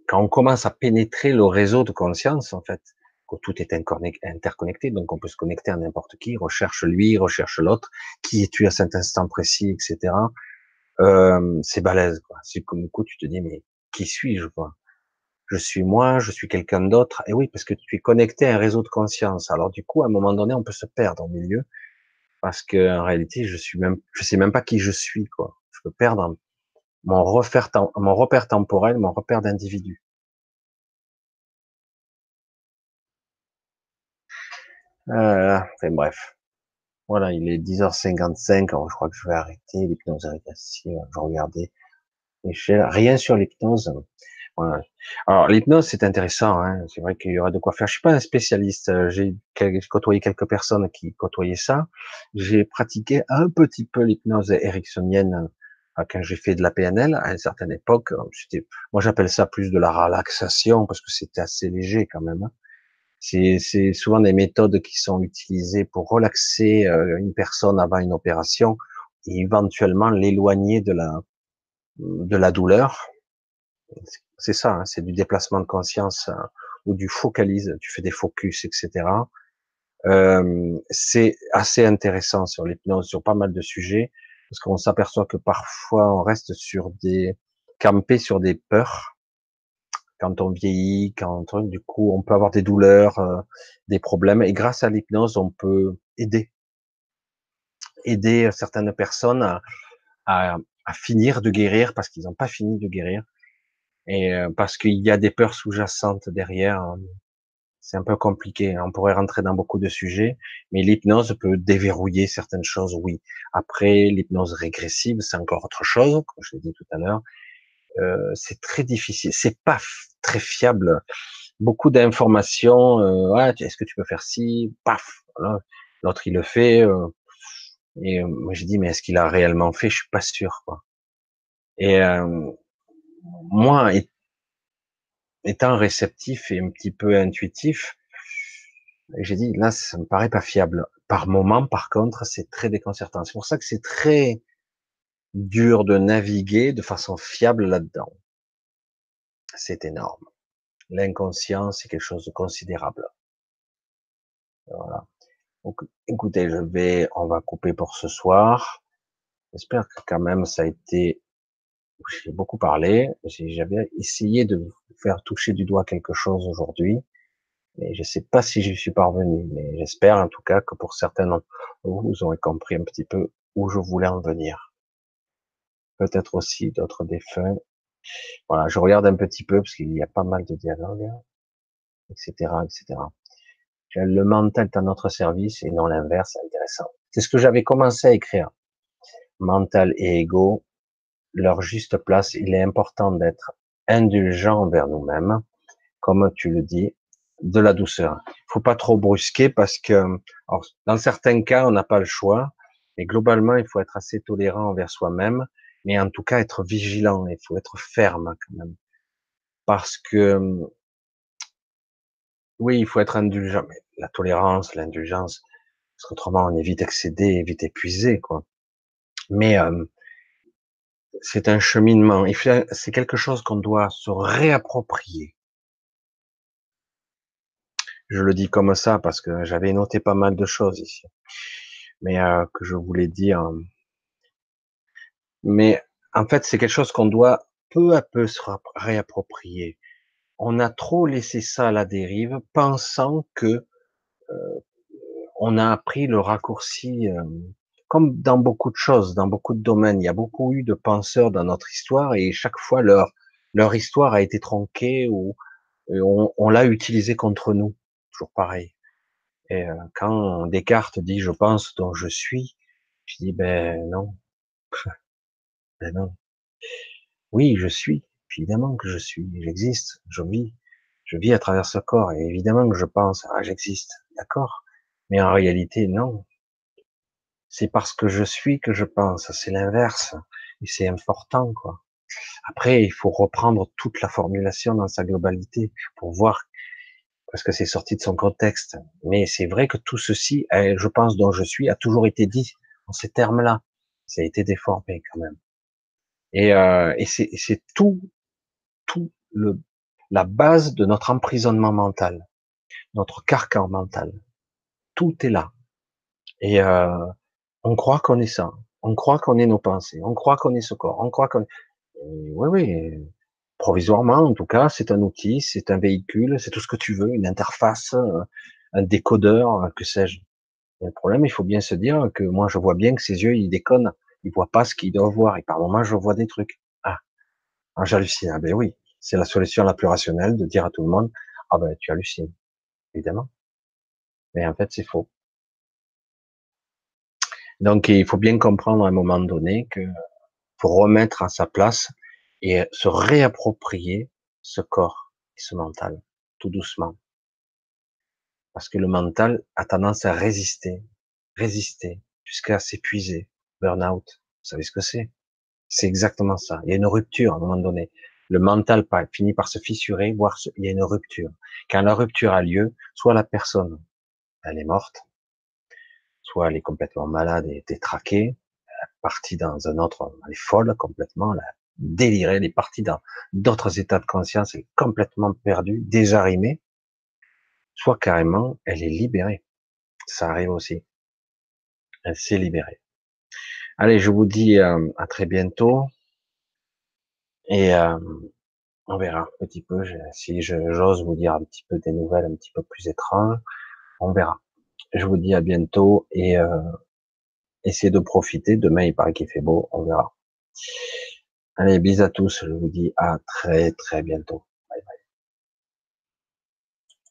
quand on commence à pénétrer le réseau de conscience, en fait, que tout est interconnecté, donc on peut se connecter à n'importe qui, recherche lui, recherche l'autre, qui es-tu à cet instant précis, etc. Euh, c'est balèze, quoi. C'est comme coup, tu te dis, mais qui suis-je, quoi? Je suis moi, je suis quelqu'un d'autre. Et oui, parce que tu es connecté à un réseau de conscience. Alors du coup, à un moment donné, on peut se perdre au milieu, parce que en réalité, je suis même, je sais même pas qui je suis, quoi. Je peux perdre mon repère, temporel, mon repère d'individu. Euh, enfin bref. Voilà, il est 10h55, alors je crois que je vais arrêter l'hypnose régressive. Je regardais Michel, rien sur l'hypnose. Alors l'hypnose c'est intéressant, hein. c'est vrai qu'il y aurait de quoi faire. Je suis pas un spécialiste, euh, j'ai côtoyé quelques personnes qui côtoyaient ça. J'ai pratiqué un petit peu l'hypnose ericksonienne quand j'ai fait de la PNL à une certaine époque. Moi j'appelle ça plus de la relaxation parce que c'était assez léger quand même. Hein. C'est souvent des méthodes qui sont utilisées pour relaxer euh, une personne avant une opération et éventuellement l'éloigner de la de la douleur. C'est ça, hein, c'est du déplacement de conscience euh, ou du focalise. Tu fais des focus, etc. Euh, c'est assez intéressant sur l'hypnose, sur pas mal de sujets, parce qu'on s'aperçoit que parfois on reste sur des campés sur des peurs. Quand on vieillit, quand du coup on peut avoir des douleurs, euh, des problèmes, et grâce à l'hypnose on peut aider, aider certaines personnes à, à, à finir de guérir parce qu'ils n'ont pas fini de guérir, et euh, parce qu'il y a des peurs sous-jacentes derrière. C'est un peu compliqué. Hein. On pourrait rentrer dans beaucoup de sujets, mais l'hypnose peut déverrouiller certaines choses, oui. Après, l'hypnose régressive, c'est encore autre chose, comme je l'ai dit tout à l'heure. Euh, c'est très difficile. C'est pas très fiable. Beaucoup d'informations. Euh, ouais, est-ce que tu peux faire ci? Paf. L'autre il le fait. Euh, et euh, moi j'ai dit mais est-ce qu'il a réellement fait? Je suis pas sûr. Quoi. Et euh, moi, étant réceptif et un petit peu intuitif, j'ai dit là ça me paraît pas fiable. Par moment, par contre, c'est très déconcertant. C'est pour ça que c'est très dur de naviguer de façon fiable là-dedans. C'est énorme. L'inconscient, c'est quelque chose de considérable. Voilà. Donc, écoutez, je vais, on va couper pour ce soir. J'espère que quand même ça a été, j'ai beaucoup parlé. J'avais essayé de vous faire toucher du doigt quelque chose aujourd'hui, mais je sais pas si je suis parvenu. Mais j'espère en tout cas que pour certains vous aurez compris un petit peu où je voulais en venir peut-être aussi d'autres défunts. Voilà, je regarde un petit peu parce qu'il y a pas mal de dialogues, etc., etc. Le mental est à notre service et non l'inverse, intéressant. C'est ce que j'avais commencé à écrire. Mental et ego, leur juste place. Il est important d'être indulgent envers nous-mêmes, comme tu le dis, de la douceur. Il faut pas trop brusquer parce que, dans certains cas, on n'a pas le choix, mais globalement, il faut être assez tolérant envers soi-même mais en tout cas être vigilant, il faut être ferme quand même. Parce que oui, il faut être indulgent, mais la tolérance, l'indulgence, parce qu'autrement on est vite excédé, vite épuisé, quoi. Mais euh, c'est un cheminement, c'est quelque chose qu'on doit se réapproprier. Je le dis comme ça parce que j'avais noté pas mal de choses ici, mais euh, que je voulais dire mais en fait, c'est quelque chose qu'on doit peu à peu se réapproprier. On a trop laissé ça à la dérive, pensant que euh, on a appris le raccourci, euh, comme dans beaucoup de choses, dans beaucoup de domaines. Il y a beaucoup eu de penseurs dans notre histoire et chaque fois leur leur histoire a été tronquée ou on, on l'a utilisée contre nous. Toujours pareil. Et euh, quand Descartes dit je pense donc je suis, je dis ben non, <laughs> Ben non. Oui, je suis. Évidemment que je suis. J'existe. Je vis. Je vis à travers ce corps. Et évidemment que je pense. Ah, j'existe. D'accord. Mais en réalité, non. C'est parce que je suis que je pense. C'est l'inverse. Et c'est important, quoi. Après, il faut reprendre toute la formulation dans sa globalité pour voir parce que c'est sorti de son contexte. Mais c'est vrai que tout ceci, eh, je pense, dont je suis, a toujours été dit en ces termes-là. Ça a été déformé quand même. Et, euh, et c'est tout, tout le, la base de notre emprisonnement mental, notre carcan mental. Tout est là. Et euh, on croit qu'on est ça. On croit qu'on est nos pensées. On croit qu'on est ce corps. On croit qu'on. Oui, oui. provisoirement en tout cas, c'est un outil, c'est un véhicule, c'est tout ce que tu veux, une interface, un décodeur, que sais-je. Le problème, il faut bien se dire que moi, je vois bien que ses yeux, ils déconnent. Ils voient pas ce qu'ils doivent voir. Et par moments, je vois des trucs. Ah, ah j'hallucine. Ah ben oui, c'est la solution la plus rationnelle de dire à tout le monde, ah ben tu hallucines, évidemment. Mais en fait, c'est faux. Donc, il faut bien comprendre à un moment donné que pour remettre à sa place et se réapproprier ce corps et ce mental, tout doucement. Parce que le mental a tendance à résister, résister, jusqu'à s'épuiser, burn-out. Vous savez ce que c'est? C'est exactement ça. Il y a une rupture à un moment donné. Le mental finit par se fissurer, voire il y a une rupture. Quand la rupture a lieu, soit la personne, elle est morte, soit elle est complètement malade et détraquée, elle est partie dans un autre, elle est folle complètement, elle a déliré, elle est partie dans d'autres états de conscience, elle est complètement perdue, désarimée, soit carrément, elle est libérée. Ça arrive aussi. Elle s'est libérée. Allez, je vous dis euh, à très bientôt. Et euh, on verra un petit peu si j'ose vous dire un petit peu des nouvelles un petit peu plus étranges. On verra. Je vous dis à bientôt et euh, essayez de profiter. Demain, il paraît qu'il fait beau. On verra. Allez, bisous à tous. Je vous dis à très très bientôt.